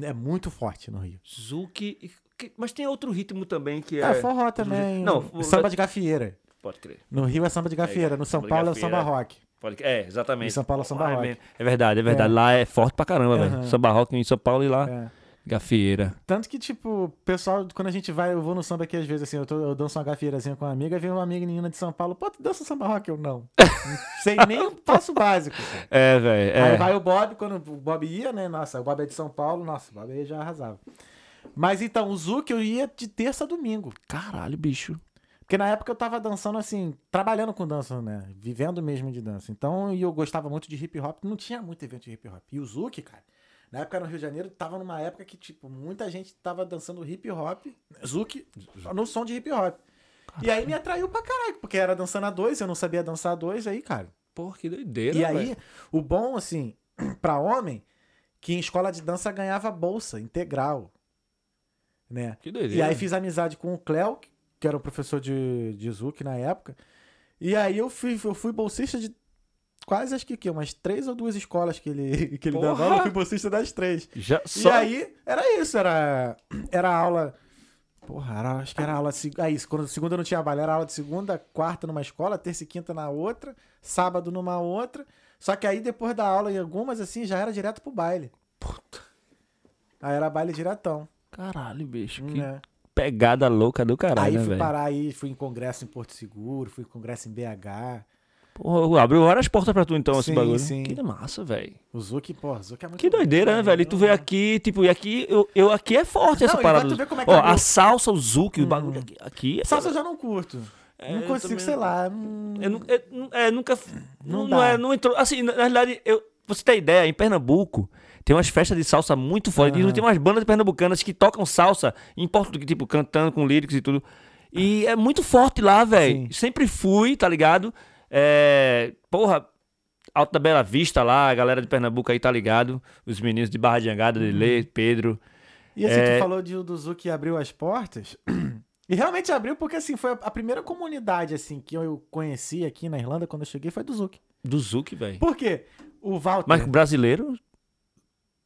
É muito forte no Rio. Zuki. que- Mas tem outro ritmo também que é. É, forró também. Não, o- samba de gafieira. Pode crer. No Rio é samba de gafieira. No São Paulo é o samba rock. É, exatamente. Em São Paulo samba Ah, é. É verdade, é verdade. É. Lá é forte pra caramba, Aham. velho. Samba rock em São Paulo e lá, É. gafieira. Tanto que, tipo, o pessoal, quando a gente vai, eu vou no samba aqui às vezes, assim, eu, tô, eu danço uma gafieirazinha com uma amiga, vem uma amiga menina de São Paulo, pô, tu dança samba rock? Eu não. Não sei nem o passo básico. cara. É, velho. Aí É. vai o Bob, quando o Bob ia, né? Nossa, o Bob é de São Paulo, nossa, o Bob aí já arrasava. Mas então, o Zuki eu ia de terça a domingo. Caralho, bicho. Porque na época eu tava dançando assim, trabalhando com dança, né? Vivendo mesmo de dança. Então, e eu gostava muito de hip hop, não tinha muito evento de hip hop. E o Zuki, cara, na época no Rio de Janeiro, tava numa época que, tipo, muita gente tava dançando hip hop, Zuki, no som de hip hop. E aí me atraiu pra caralho, porque era dançando a dois, eu não sabia dançar a dois, aí, cara. Porra, que doideira, E aí, o bom, assim, pra homem, que em escola de dança ganhava bolsa integral. Né? Que doideira. E aí fiz amizade com o Cléo, que era o professor de, de Zuki na época. E aí eu fui, eu fui bolsista de quase acho que, que umas três ou duas escolas que ele, que ele Porra! dava aula, eu fui bolsista das três. Já E só... aí, era isso, era, era aula. Porra, era- acho que era aula. se- Ah, isso, quando segunda não tinha baile, era aula de segunda, quarta numa escola, terça e quinta na outra, sábado numa outra. Só que aí depois da aula, em algumas assim, já era direto pro baile. Puta. Aí era baile diretão. Caralho, bicho. Que Né? Pegada louca do caralho, aí né, fui parar aí, fui em congresso em Porto Seguro, fui em congresso em BH. Porra, abriu várias portas pra tu então, esse Sim, bagulho. sim. Que massa, velho. O Zuki, pô, o Zuki é muito Que doideira, né, velho? E tu vê aqui, tipo, e aqui, eu, eu aqui é forte essa Não, e parada. tu ver como é que Ó, abriu. a salsa, o Zuki, o bagulho aqui. aqui é- Salsa eu já não curto. É, não eu consigo, também sei lá. hum, Eu, eu nu- é, nunca. Não Não, não, é, não entrou. Assim, na, na realidade, eu, você tem ideia, em Pernambuco. Tem umas festas de salsa muito fortes. Aham. Tem umas bandas pernambucanas que tocam salsa em português, tipo, cantando com líricos e tudo. E é muito forte lá, velho. Sempre fui, tá ligado? É, porra, Alto da Bela Vista lá, a galera de Pernambuco aí tá ligado. Os meninos de Barra de Angada, Uhum. Lele, Pedro. E assim, É. tu falou de, do Zuki abriu as portas. E realmente abriu porque, assim, foi a, a primeira comunidade, assim, que eu conheci aqui na Irlanda quando eu cheguei foi do Zuki. Do Zuki, velho. Por quê? O Walter... Mas brasileiro?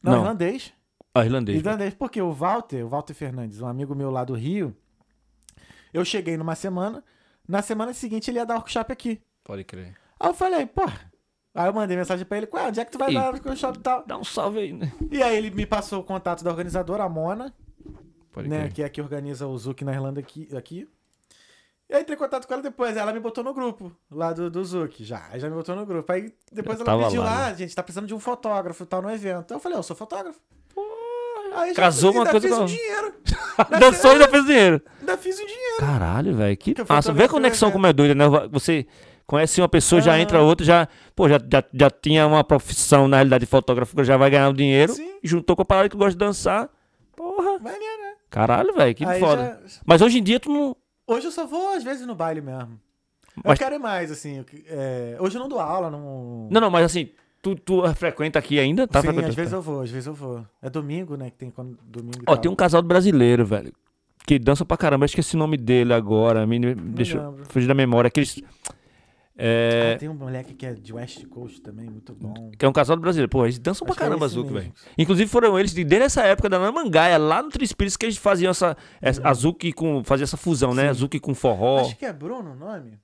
Não, não. irlandês. Ah, irlandês. Irlandês, porque o Walter, o Walter Fernandes, um amigo meu lá do Rio, eu cheguei numa semana, na semana seguinte ele ia dar workshop aqui. Pode crer. Aí eu falei, pô... Aí eu mandei mensagem pra ele, ué, onde é que tu vai dar workshop e tal? Dá um salve aí, né? E aí ele me passou o contato da organizadora, a Mona, Pode né, crer. que é a que organiza o Zuki na Irlanda aqui, aqui. E aí entrei em contato com ela depois, ela me botou no grupo lá do, do Zuki, já, aí já me botou no grupo. Aí depois Já ela pediu lá, lá, gente, tá precisando de um fotógrafo e tal no evento. Eu falei, eu sou fotógrafo. Aí já casou fiz- uma coisa com um dinheiro. Dançou e ainda fez dinheiro. Ainda fiz um dinheiro. Caralho, velho. Que massa. Vê a conexão o como é doida, né? Você conhece uma pessoa, já entra outra, já, pô, já, já, já tinha uma profissão, na realidade, de fotógrafo, já vai ganhar o dinheiro. Sim. Juntou com a parada que gosta de dançar. Porra. Maneiro, né? Caralho, velho. Que Aí foda. já- Mas hoje em dia tu não. Hoje eu só vou, às vezes, no baile mesmo. Eu Mas- quero ir mais, assim. eu é, Hoje eu não dou aula, não... Não, não, mas assim, tu, tu frequenta aqui ainda? Tá Sim, frequentando? às vezes eu vou, às vezes eu vou. É domingo, né? Que tem quando domingo Ó, tem um casal brasileiro, velho. Que dança pra caramba. Eu esqueci o nome dele agora. Me, deixa eu lembro. fugir da memória. Aqueles. É, Ah, tem um moleque que é de West Coast também, muito bom. Que é um casal de brasileiro. Pô, eles dançam pra Acho que é caramba, mesmo. velho. Inclusive foram eles, de- desde essa época da Namangaia, lá no Trispíritos, que eles faziam essa. essa Zuki com. Fazia essa fusão, né? Uhum. Sim. Zuki com forró. Acho que é Bruno o nome.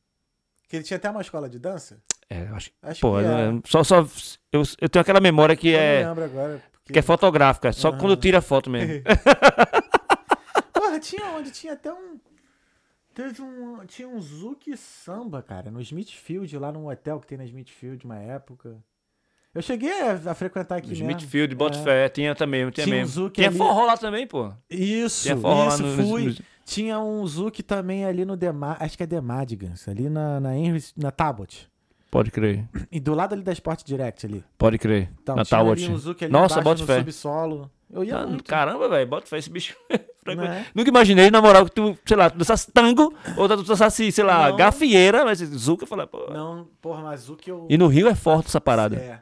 Que ele tinha até uma escola de dança. É, acho. Acho Pô, que é. só, só. Eu, eu tenho aquela memória que Eu é. lembro agora. Porque... Que é fotográfica, só Aham. quando tira foto mesmo. Porra, tinha onde? Tinha até um... Teve um... Tinha um Zuki Samba, cara, no Smithfield, lá num hotel que tem na Smithfield, uma época. Eu cheguei a, a frequentar aqui mesmo. Smithfield, É. Botafé, tinha também, tinha, Tinha um mesmo. Zuki Tinha ali. forró lá também, pô. Isso, Tinha forró lá isso, no- fui. no- Tinha um Zuki também ali no Dema... Acho que é Demadigans, ali na, na, Henry, na Tabot. Pode crer, E do lado ali da Sport Direct ali. pode crer. Então, na ali um Zuki ali Nossa, embaixo bota no subsolo. Eu ia muito. Caramba, velho, bota fé esse bicho. Né? Nunca imaginei, na moral, que tu, sei lá, tu dançasse tango, ou tu dançasse, sei lá, Não. gafieira, mas Zuka, eu falei, pô. Não, porra, mas Zuki eu... E no Rio é forte essa parada. É,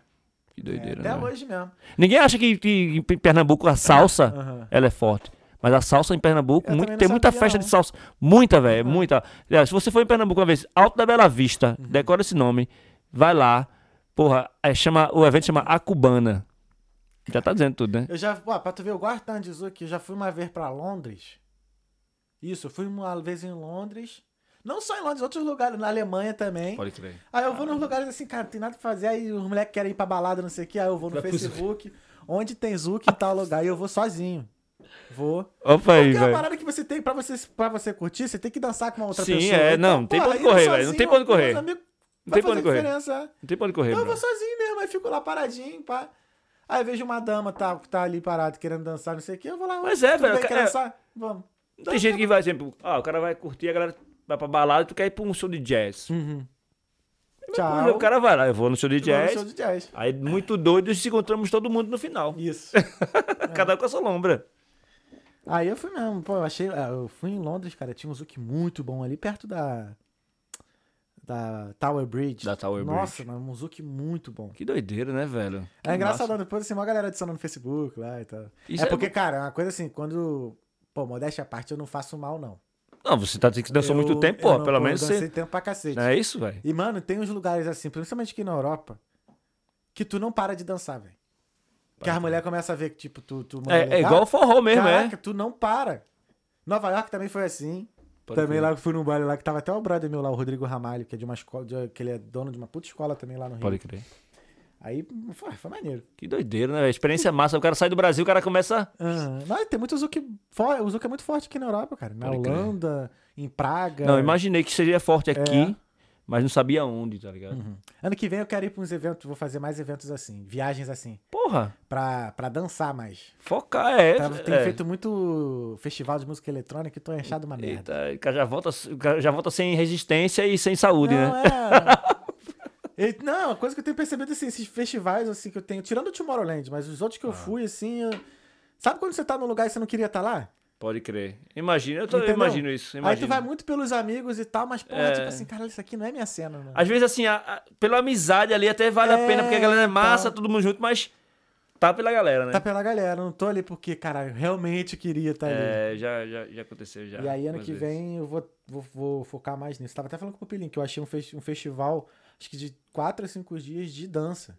Que é, doideira, até né? hoje mesmo. Ninguém acha que, que em Pernambuco a salsa, Aham. ela é forte. Mas a salsa em Pernambuco, muito- tem muita festa não. de salsa. Muita, velho, muita. Aliás, Se você for em Pernambuco uma vez, Alto da Bela Vista, Uhum. decora esse nome, vai lá. Porra, é, chama, o evento chama A Cubana. Já tá dizendo tudo, né? Eu já, ó, pra tu ver, eu gosto tanto de Zuki, eu já fui uma vez pra Londres. Isso, eu fui uma vez em Londres. Não só em Londres, outros lugares, na Alemanha também. Pode crer. Aí eu vou nos lugares assim, cara, não tem nada pra fazer. Aí os moleques querem ir pra balada, não sei o que. Aí eu vou no Facebook, onde tem Zuki em tal lugar. E eu vou sozinho. Vou. Opa aí, Porque é velho. parada que você tem, pra você, pra você curtir, você tem que dançar com uma outra Sim, pessoa. é, Então, não, não tem porra, pra onde indo correr, velho, não tem pra onde com meus correr. amigos, Não tem pra onde fazer correr. diferença, é. Não tem pra onde correr, Eu bro. vou sozinho mesmo, aí fico lá paradinho, pá. Aí vejo uma dama tá, que tá ali parada querendo dançar, não sei o que, eu vou lá. Mas é, velho, bem, Quer é- dançar? Vamos. Tem gente que vai, sempre, ah, o cara vai curtir, a galera vai pra balada, tu quer ir pra um show de jazz. Uhum. Pois Tchau. é, O cara vai lá, eu vou no show de jazz. show de jazz. Aí, muito doido, se encontramos todo mundo no final. Isso. Cada um com a sua lombra. Aí eu fui mesmo, pô, eu achei. Eu fui em Londres, cara, tinha um Zuki muito bom ali perto da. Da Tower Bridge. Da Tower Nossa, Nossa, um Zuki muito bom. Que doideira, né, velho? Que É engraçado, massa. depois assim, uma galera adicionando no Facebook lá e tal. Isso é é porque, bom. cara, é uma coisa assim, quando. Pô, modéstia à parte, eu não faço mal, não. Não, você tá dizendo que dançou Eu- muito tempo, não- pelo pô, menos Eu dancei você... tempo pra cacete. É isso, velho? E, mano, tem uns lugares assim, principalmente aqui na Europa, que tu não para de dançar, velho. Que as mulheres começam a ver que, tipo, tu, tu É, é igual o forró mesmo, Caraca, é. tu não para. Nova York também foi assim. Pode também crer. lá fui num baile lá que tava até o brother meu lá, o Rodrigo Ramalho, que é de uma escola, de- que ele é dono de uma puta escola também lá no Rio. Pode crer. Aí foi, foi maneiro. Que doideira, né, velho? Experiência massa. O cara sai do Brasil, o cara começa... Aham. Não, tem muito forte. O Zuki é muito forte aqui na Europa, cara. Na Pode crer. Holanda, em Praga. Não, imaginei que seria forte aqui, É. mas não sabia onde, tá ligado? Uhum. Ano que vem eu quero ir pra uns eventos, vou fazer mais eventos assim, viagens assim, Porra, pra, pra dançar mais. focar é. Tá- Tenho é. feito muito festival de música eletrônica e tô enchado uma merda. Eita, o cara já volta, já volta sem resistência e sem saúde, não, né? é. E- Não, a coisa que eu tenho percebido assim, esses festivais assim que eu tenho, tirando o Tomorrowland, mas os outros que Ah. eu fui assim, eu- sabe quando você tá num lugar e você não queria estar lá? Pode crer. Imagina, eu, tô, eu imagino isso. Aí Imagino. tu vai muito pelos amigos e tal, mas porra, É. tipo assim, cara, isso aqui não é minha cena, né? Às vezes, assim, a- a- pela amizade ali até vale a É, pena, porque a galera é massa, tá. todo mundo junto, mas tá pela galera, né? Tá pela galera, não tô ali porque, cara, eu realmente queria estar ali. É, já, já, já aconteceu já. E aí, ano que vezes. vem, eu vou, vou, vou focar mais nisso. Tava até falando com o Pupilinho, que eu achei um, fes- um festival, acho que de 4 a 5 dias de dança.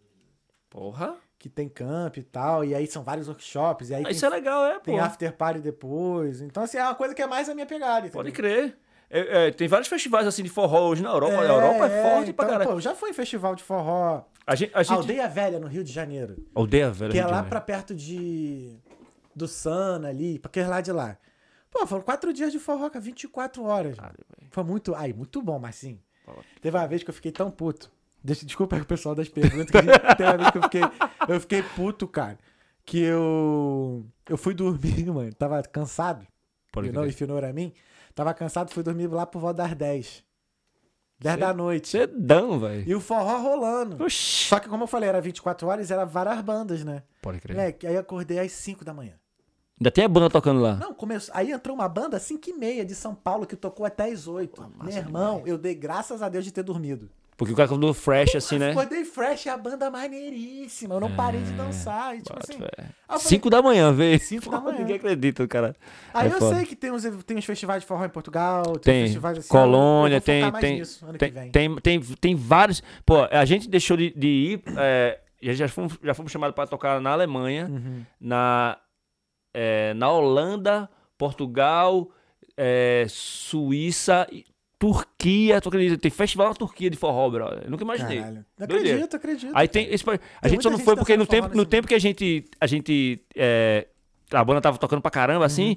Porra. Que tem camp e tal, e aí são vários workshops, e aí Isso tem, é legal, é, pô. tem after party depois. Então, assim, é uma coisa que é mais a minha pegada. Pode entendeu? crer. É, é, tem vários festivais assim de forró hoje na Europa. a Europa é, forte pra então, caralho. Pô, eu já fui em festival de forró. A gente, a gente... Aldeia Velha, no Rio de Janeiro. Aldeia velha. Que é Rio de lá pra perto de. Do Sana ali, pra aquele lá de lá. Pô, foram quatro dias de forró, cara, 24 horas. Caralho. Foi muito. Ai, muito bom, mas sim. Teve uma vez que eu fiquei tão puto. Deixa, desculpa aí o pessoal das perguntas. Que a gente- teve uma vez que eu fiquei. Eu fiquei puto, cara. Que eu. Eu fui dormir, mano. Tava cansado. Pode crer. if you know what I mean. Tava cansado, fui dormir lá por volta das 10. 10 da noite. Cedão, velho. E o forró rolando. Oxi. Só que, como eu falei, era 24 horas, era várias bandas, né? Pode crer. Moleque, aí acordei às 5 da manhã. Ainda tem a banda tocando lá. Não, começou. Aí entrou uma banda às 5 e meia de São Paulo que tocou até às 8. Meu irmão, eu dei graças a Deus de ter dormido. Porque o cara acordou fresh assim, né? Acordei fresh, a banda maneiríssima. Eu não parei de dançar. E, tipo Bota assim. eu falei- Cinco da manhã, velho. Cinco da manhã. Ninguém acredita, cara. Aí É eu foda. sei que tem uns, tem uns festivais de forró em Portugal, tem, Tem. festivais assim. Colônia, eu tem. Tem, nisso tem, que vem. tem, tem, tem vários. Pô, a gente deixou de, de ir. É, já, fomos, já fomos chamados pra tocar na Alemanha, Uhum. na, é, na Holanda, Portugal, é, Suíça, Turquia. Tu acredita? Tem festival na Turquia de forró, brother. Eu nunca imaginei. Caralho. Doideira. Acredito, acredito. Aí tem. esse- a gente só não gente foi porque no tempo, no tempo que a gente. A gente. é, a banda tava tocando pra Uhum. caramba, assim.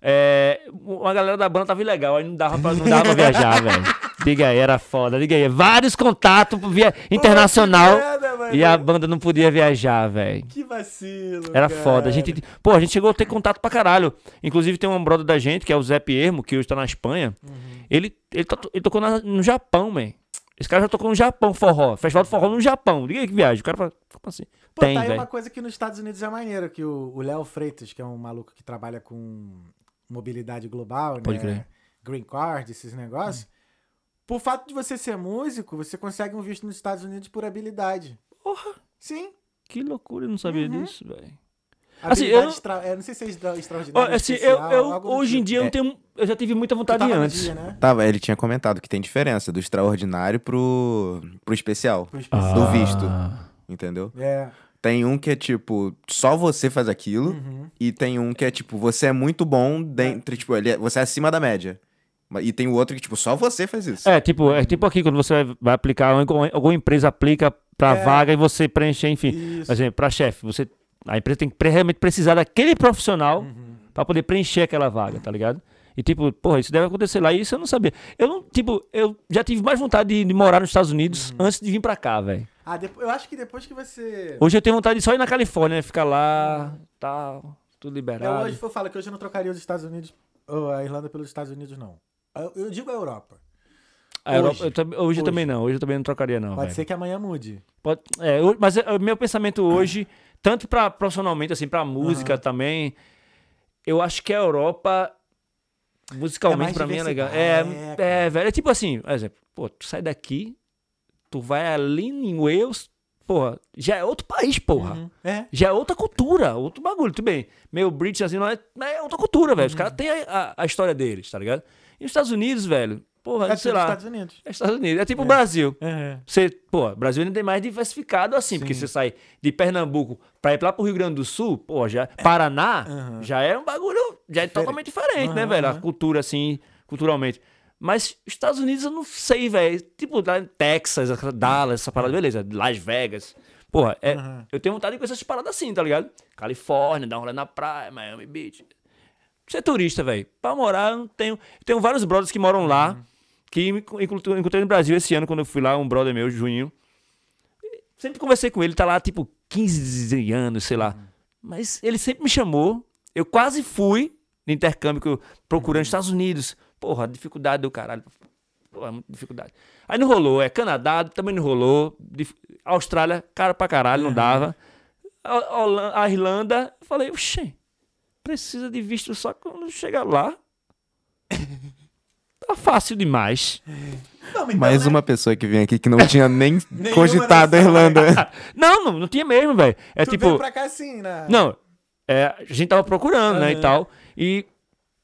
É, uma galera da banda tava ilegal, aí não dava pra, não dava pra viajar, velho. Diga aí, era foda. Diga aí, vários contatos via internacional e a banda não podia viajar, velho. Que vacilo. Era cara. foda. A gente, pô, a gente chegou a ter contato pra caralho. Inclusive tem um brother da gente, que é o Zé Piermo, que hoje tá na Espanha. Uhum. Ele, ele, to- ele tocou na- no Japão, man. Esse cara já tocou no Japão, forró. Festival de forró no Japão. Diga aí que viagem. O cara fala, como assim? Pô, tem, tá aí velho. uma coisa que nos Estados Unidos é maneiro, que o Léo Freitas, que é um maluco que trabalha com mobilidade global, Pode né? crer. Green Card, esses negócios. Por fato de você ser músico, você consegue um visto nos Estados Unidos por habilidade. Porra, Sim. que loucura, eu não sabia Uhum. disso, velho. Assim, eu não- extra... é, não sei se é extra- Ó, extraordinária. assim, eu, especial, eu- algo do hoje em tipo. dia eu não tenho. Eu já tive muita vontade antes. dia, né? Tava, ele tinha comentado que tem diferença do extraordinário pro, pro especial. Pro especial. Do visto. Ah. Entendeu? É. Tem um que é tipo, só você faz aquilo. Uhum. E tem um que é tipo, você é muito bom dentro, tipo, ele é- você é acima da média. E tem o outro que, tipo, só você faz isso. É, tipo, é tipo aqui, quando você vai, aplicar, alguma, alguma empresa aplica pra É. vaga e você preenche, enfim. Isso. Por exemplo, pra chefe, você. A empresa tem que realmente precisar daquele profissional Uhum. pra poder preencher aquela vaga, tá ligado? E tipo, porra, isso deve acontecer lá. E isso eu não sabia. Eu não, tipo, eu já tive mais vontade de, de morar nos Estados Unidos Uhum. antes de vir pra cá, velho. Ah, eu acho que depois que você. Hoje eu tenho vontade de só ir na Califórnia, né? Ficar lá, tal, tudo Eu liberado. hoje eu falo que hoje eu não trocaria os Estados Unidos, ou a Irlanda pelos Estados Unidos, não. Eu, eu digo a Europa. A Europa- hoje. eu tam- hoje, Hoje. também não. Hoje eu também não trocaria, não. Pode velho. ser que amanhã mude. Pode- é, eu- mas o meu pensamento hoje, tanto para profissionalmente, assim, pra música também, eu acho que a Europa, É musicalmente, mais pra mim é legal. É, é, é, cara. velho. É tipo assim, por exemplo, pô, tu sai daqui, tu vai ali em Wales, porra, já é outro país, porra. Uhum. É. Já é outra cultura, outro bagulho. Tudo bem, meio British assim, não é, é outra cultura, velho. Os Uhum. caras têm a, a- a história deles, tá ligado? E os Estados Unidos, velho, porra, É sei dos lá. Estados Unidos. É Estados Unidos. É tipo o Brasil. É. Você, pô, Brasil ainda é mais diversificado assim, porque você sai de Pernambuco pra ir lá pro Rio Grande do Sul, pô, já Paraná, Aham. já é um bagulho, já é totalmente diferente, né, Aham, velho? A aham. cultura assim, culturalmente. Mas Estados Unidos eu não sei, velho. Tipo, lá em Texas, Dallas, essa parada, beleza. Las Vegas. Porra, é, eu tenho vontade de conhecer essas paradas assim, tá ligado? Califórnia, dar um rolê na praia, Miami Beach. Ser turista, velho. Pra morar, eu não tenho. Tenho vários brothers que moram lá. Que me encontrei encontrei no Brasil esse ano, quando eu fui lá, um brother meu, Juninho. Sempre conversei com ele, tá lá tipo 15 anos, sei lá. Mas ele sempre me chamou. Eu quase fui no intercâmbio que eu procurando nos Estados Unidos. Porra, dificuldade do caralho. Porra, muita dificuldade. Aí não rolou. É Canadá, também não rolou. Dif- Austrália, cara pra caralho, não dava. A, a Irlanda, eu falei, oxê, precisa de visto só quando chegar lá. Tá fácil demais. Não, então, Mais né? uma pessoa que vem aqui que não tinha nem cogitado a Irlanda. Não, não, não tinha mesmo, velho. É Tu tipo. veio pra cá assim, né? Não, é, a gente tava procurando, né, e Aham. tal. E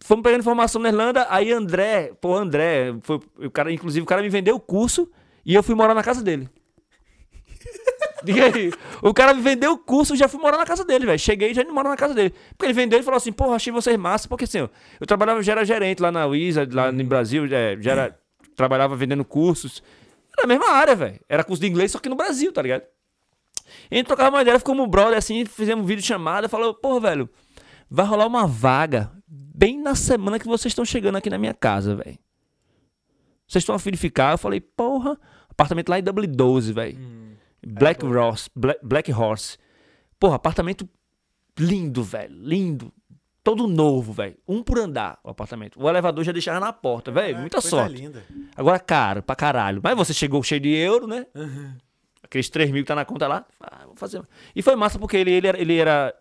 fomos pegando informação na Irlanda, aí André, pô, André, foi, o cara, inclusive o cara me vendeu o curso e eu fui morar na casa dele. Diga aí. O cara me vendeu o curso e já fui morar na casa dele, velho. Cheguei e já moro na casa dele. Porque ele vendeu e falou assim, porra, achei vocês massa. Porque assim, ó, eu trabalhava, já era gerente lá na Wizard, lá no Brasil, é, já era, trabalhava vendendo cursos. Era a mesma área, velho. Era curso de inglês, só que no Brasil, tá ligado? A gente trocava uma ideia, ficou como brother assim, fizemos um vídeo chamada, falou, porra, velho, vai rolar uma vaga bem na semana que vocês estão chegando aqui na minha casa, velho. Vocês estão a fim de ficar? Eu falei, porra, apartamento lá em W12, velho. Black Horse, Black, Black Horse. Porra, apartamento lindo, velho, lindo. Todo novo, velho. Um por andar o apartamento. O elevador já deixava na porta, velho. Ah, Muita sorte. linda. Agora caro, pra caralho. Mas você chegou cheio de euro, né? Aqueles 3 mil que tá na conta lá. Ah, vou fazer. E foi massa porque ele, ele era, ele era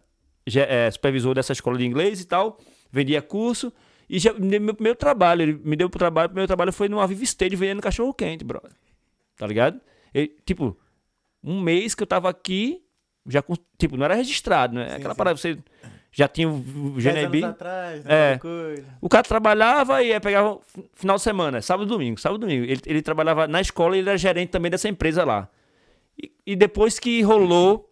é, supervisor dessa escola de inglês e tal. Vendia curso. E já, meu primeiro trabalho. Ele me deu pro trabalho. O primeiro trabalho foi numa Viva Stage vendendo cachorro quente, brother. Tá ligado? Ele, tipo, um mês que eu tava aqui. Já com, tipo, não era registrado, né? Aquela sim. parada, você já tinha o, GNB. atrás, É. né? Coisa. O cara trabalhava e pegava final de semana, sábado e domingo, sábado e domingo. Ele, ele trabalhava na escola e ele era gerente também dessa empresa lá. E, e depois que rolou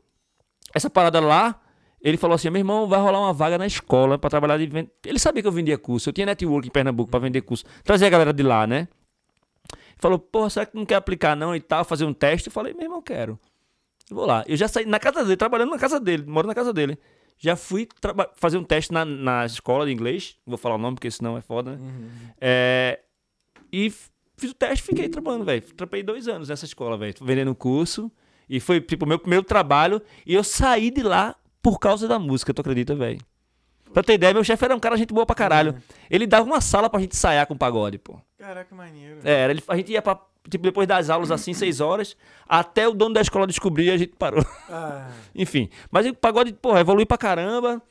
essa parada lá, ele falou assim: meu irmão, vai rolar uma vaga na escola pra trabalhar de venda. Ele sabia que eu vendia curso, eu tinha network em Pernambuco pra vender curso. Trazer a galera de lá, né? Falou, porra, será que não quer aplicar não e tal, fazer um teste? Eu falei, meu irmão, quero. Eu vou lá. Eu já saí na casa dele, trabalhando na casa dele, moro na casa dele. Já fui fazer um teste na, na escola de inglês. Vou falar o nome, porque senão é foda, né? É, e fiz o teste e fiquei trabalhando, velho. Trabalhei dois anos nessa escola, velho. Vendendo curso. E foi, tipo, o meu primeiro trabalho. E eu saí de lá por causa da música, tu acredita, velho? Pra ter ideia, meu chefe era um cara gente boa pra caralho. Ele dava uma sala pra gente ensaiar com pagode, pô. Caraca, que maneiro. É, era, ele- a gente ia pra, tipo, depois das aulas, assim, seis horas, até o dono da escola descobrir e a gente parou. Ah, Enfim, mas o pagode, porra, evolui pra caramba.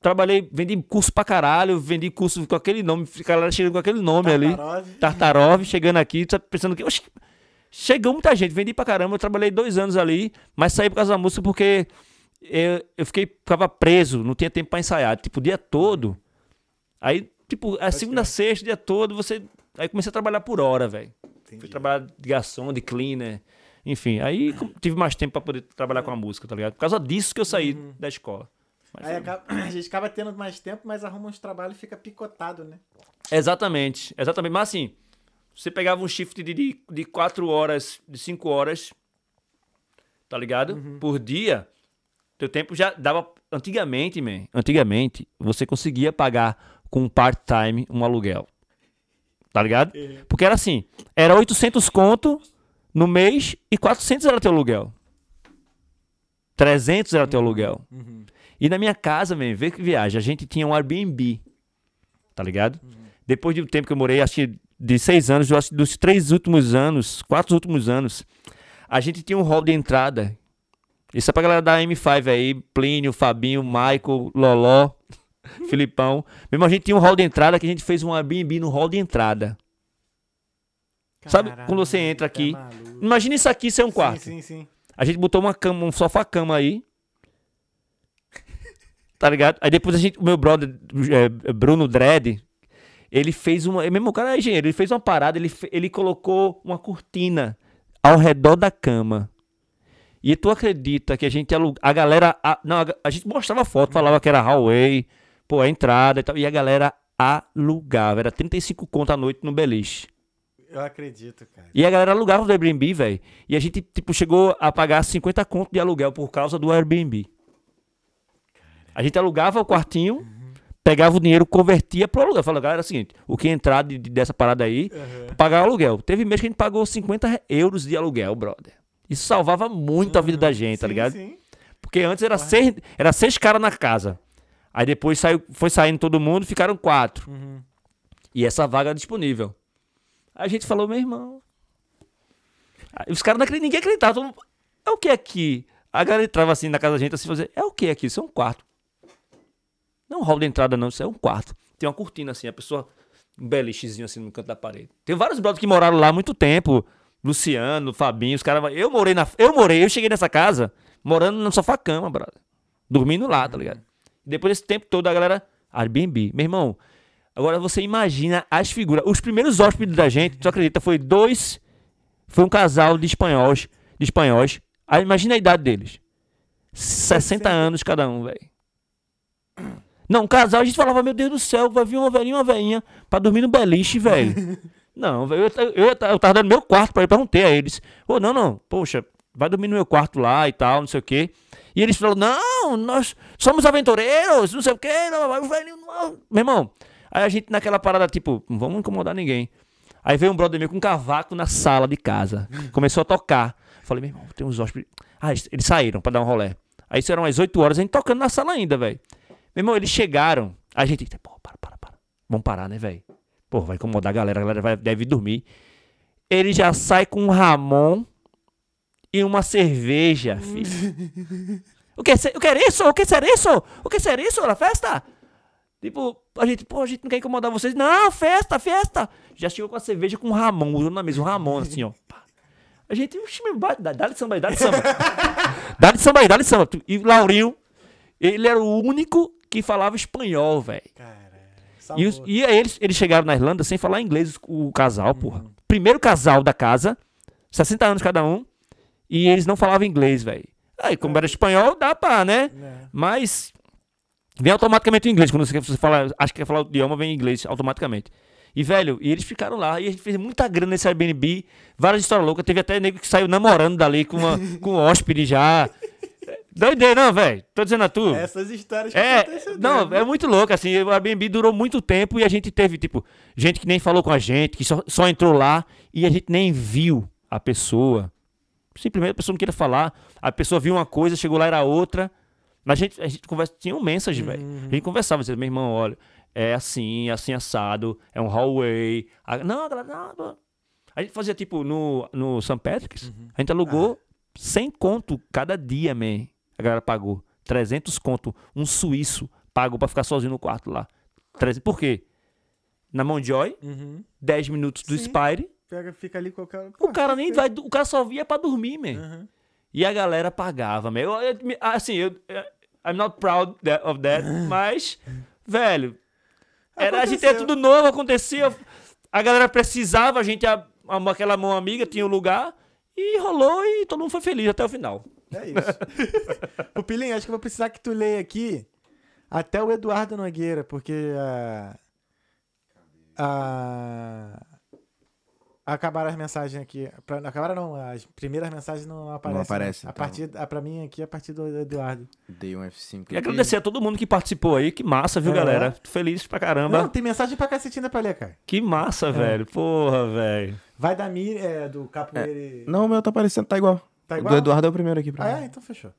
Trabalhei, vendi curso pra caralho, vendi curso com aquele nome, a galera chegando com aquele nome ali. Tartarov. Tartarov, chegando aqui, tá pensando que. Oxe, chegou muita gente, vendi pra caramba, eu trabalhei dois anos ali, mas saí por causa da música porque eu, eu fiquei, ficava preso, não tinha tempo pra ensaiar, tipo, o dia todo. Aí, tipo, a segunda, sexta, o dia todo, você. Aí comecei a trabalhar por hora, velho. Fui trabalhar de garçom, de cleaner, enfim. Aí tive mais tempo pra poder trabalhar com a música, tá ligado? Por causa disso que eu saí da escola. Mas Aí acaba- a gente acaba tendo mais tempo, mas arruma uns trabalhos e fica picotado, né? Exatamente, exatamente. Mas assim, você pegava um shift de, de, de 4 horas, de 5 horas, tá ligado? Por dia, teu tempo já dava. Antigamente, man, antigamente, você conseguia pagar com part-time um aluguel. Tá ligado? Porque era assim: era 800 conto no mês e 400 era teu aluguel. 300 era teu aluguel. E na minha casa, man, vê que viagem, a gente tinha um Airbnb tá ligado? Depois de um tempo que eu morei, acho que de seis anos, eu acho que dos três últimos anos, quatro últimos anos, a gente tinha um hall de entrada. Isso é pra galera da M5 aí, Plínio, Fabinho, Michael, Loló, Filipão. Mesmo a gente tinha um hall de entrada que a gente fez um Airbnb no hall de entrada. Sabe quando você entra aqui? Caraca, maluco. Imagina isso aqui ser um quarto. Sim, sim, sim. A gente botou uma cama, um sofá-cama aí. Tá ligado? Aí depois a gente, o meu brother, é, Bruno Dredd, ele fez uma. é Mesmo o cara é engenheiro, ele fez uma parada, ele, ele colocou uma cortina ao redor da cama. E tu acredita que a gente aluga. A galera. A, não, a, a gente mostrava foto, falava que era hallway, pô, a entrada e tal. E a galera alugava. Era 35 conto à noite no beliche. Eu acredito, cara. E a galera alugava do Airbnb, velho. E a gente, tipo, chegou a pagar 50 conto de aluguel por causa do Airbnb. A gente alugava o quartinho, pegava o dinheiro, convertia pro aluguel. Falou, galera, é o seguinte, o que entrar de- de- dessa parada aí, pagar o aluguel. Teve mês que a gente pagou 50 euros de aluguel, brother. Isso salvava muito a vida da gente, tá Sim, ligado? sim. Porque antes era seis, era seis caras na casa. Aí depois saiu, foi saindo todo mundo, ficaram quatro. Uhum. E essa vaga disponível. Aí a gente falou, meu irmão. Aí os caras não acreditam, ninguém acreditava. Mundo, é o que aqui? A galera entrava assim na casa da gente assim, fazer, é o que aqui? Isso é um quarto. Não hall de entrada, não, isso é um quarto. Tem uma cortina assim, a pessoa. Um belichezinho assim no canto da parede. Tem vários brothers que moraram lá há muito tempo. Luciano, Fabinho, os caras. Eu morei na. Eu morei, eu cheguei nessa casa morando no sofá-cama, brother. Dormindo lá, tá ligado? Depois desse tempo todo, a galera. Airbnb. Meu irmão, agora você imagina as figuras. Os primeiros hóspedes da gente, tu acredita, foi dois. Foi um casal de espanhóis. De espanhóis. Aí imagina a idade deles. 60 anos cada um, velho. Não, um casal, a gente falava, meu Deus do céu, vai vir uma velhinha e uma velhinha pra dormir no beliche, velho. não, velho, eu, eu, eu, eu tava dando meu quarto pra ir perguntei a eles. Ô, não, não, poxa, vai dormir no meu quarto lá e tal, não sei o quê. E eles falaram, não, nós somos aventureiros, não sei o quê. Não, o velhinho não. Meu irmão, aí a gente naquela parada, tipo, não vamos incomodar ninguém. Aí veio um brother meu com um cavaco na sala de casa. Começou a tocar. Falei, meu irmão, tem uns hóspedes. Ah, eles, saíram pra dar um rolé. Aí isso eram umas 8 horas, a gente tocando na sala ainda, velho. Meu irmão, eles chegaram. A gente, pô, para, para, para. Vamos parar, né, velho? Pô, vai incomodar a galera, a galera vai, deve dormir. Ele já sai com um Ramon e uma cerveja, filho. o que, o que era isso? O que ser isso? O que ser isso na festa? Tipo, a gente, pô, a gente não quer incomodar vocês. Não, festa, festa. Já chegou com a cerveja com o Ramon, usando na mesa, o Ramon, assim, ó. A gente, oxi, meu, dá- dá-lhe samba aí, dá-lhe samba. dá-lhe samba aí, dá-lhe samba. E o Laurinho, ele era o único que falava espanhol, velho. E, os- e aí eles, eles chegaram na Irlanda sem falar inglês, o casal, porra. Primeiro casal da casa, 60 anos cada um, e eles não falavam inglês, velho. Aí, como era espanhol, dá pra, né? Mas vem automaticamente o inglês. Quando você, você fala, acho que quer falar o idioma, vem em inglês automaticamente. E, velho, e eles ficaram lá, e a gente fez muita grana nesse Airbnb, várias histórias loucas. Teve até nego que saiu namorando dali com, uma, com um hóspede já. Doideira, não, velho. Tô dizendo a tu. Essas histórias que É, aconteceram. não, é muito louco, assim, o Airbnb durou muito tempo e a gente teve, tipo, gente que nem falou com a gente, que só, só entrou lá e a gente nem viu a pessoa. Simplesmente a pessoa não queria falar, a pessoa viu uma coisa, chegou lá, era outra. Mas a gente, a gente conversa, tinha um mensagem, velho. A gente conversava, dizia, meu irmão, olha, é assim, é assim assado, é um hallway. A- não, a galera, não. A gente fazia, tipo, no, no St. Patrick's, a gente alugou 100 conto cada dia, man. A galera pagou. 300 conto. Um suíço pagou pra ficar sozinho no quarto lá. 300, por quê? Na Mountjoy, Uhum. 10 minutos do Sim. Spire. Pega, fica ali qualquer. O cara nem vai. O cara só via pra dormir, man. E a galera pagava, man. Eu, eu- me- assim, eu, I'm not proud of that, mas, velho, era, a gente era Aconteceu. tudo novo, acontecia. A galera precisava, a gente, a, a- aquela mão amiga tinha o lugar. E rolou e todo mundo foi feliz até o final. É isso. Pupilinho, acho que eu vou precisar que tu leia aqui até o Eduardo Nogueira, porque a. a acabaram as mensagens aqui. Pra, acabaram não, as primeiras mensagens não aparecem. aparece, A então. partir, a, pra mim aqui, a partir do Eduardo. Dei um F5. E agradecer a todo mundo que participou aí. Que massa, viu, É. galera? Tô feliz pra caramba. Não, tem mensagem pra cacete ainda pra ler, cara. Que massa, velho. Porra, velho. Vai da Mir, é, do Capoeira. Não, o meu tá aparecendo, tá igual. Tá O igual? do Eduardo é o primeiro aqui pra Ah, mim. é? Então fechou.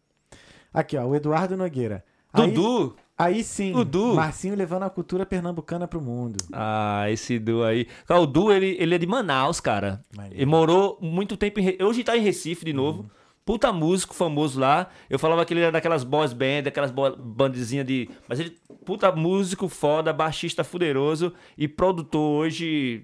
Aqui, ó, o Eduardo Nogueira. Aí- Dudu. Aí sim, Dudu. Marcinho levando a cultura pernambucana pro mundo. Ah, esse Du aí. Cara, o Du, ele, ele é de Manaus, cara. Maneiro. Ele morou muito tempo em. Hoje tá em Recife de novo. Puta músico famoso lá. Eu falava que ele era daquelas boys band, daquelas bo- bandezinhas de. Mas ele, puta músico foda, baixista fuderoso e produtor hoje.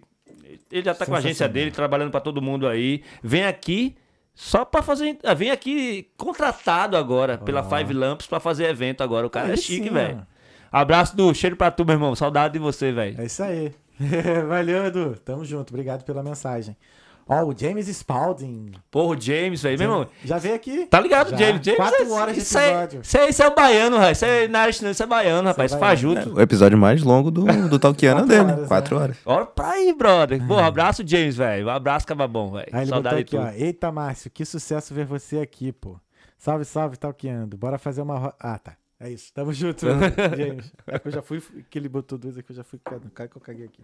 Ele já tá com a agência dele, trabalhando pra todo mundo aí. Vem aqui só pra fazer. ah, Vem aqui contratado agora pela Five Lamps pra fazer evento agora. O cara é Aí chique, velho. Abraço do cheiro pra tu, meu irmão. Saudade de você, velho. É isso aí. Valeu, Edu. Tamo junto. Obrigado pela mensagem. Ó, o James Spalding. Porra, o James, velho. Meu irmão, Já veio aqui. Tá ligado, Já. James? James Quatro é- horas de isso aí- episódio. Isso aí, isso é o baiano, rapaz. Isso aí, na área chinesa, isso é baiano, rapaz. Isso é Fajuto. O episódio mais longo do, do Talkiano dele. horas, né? Quatro horas. Olha pra aí, brother. Porra, abraço, James, velho. Um abraço, cababom, velho. Saudade de aqui, ó. Eita, Márcio, que sucesso ver você aqui, pô. Salve, salve, Talqueando. Bora fazer uma. ro- Ah, tá. É isso. Tamo junto, James. É que eu já fui. Que ele botou dois aqui, eu já fui. Cai que eu caguei aqui.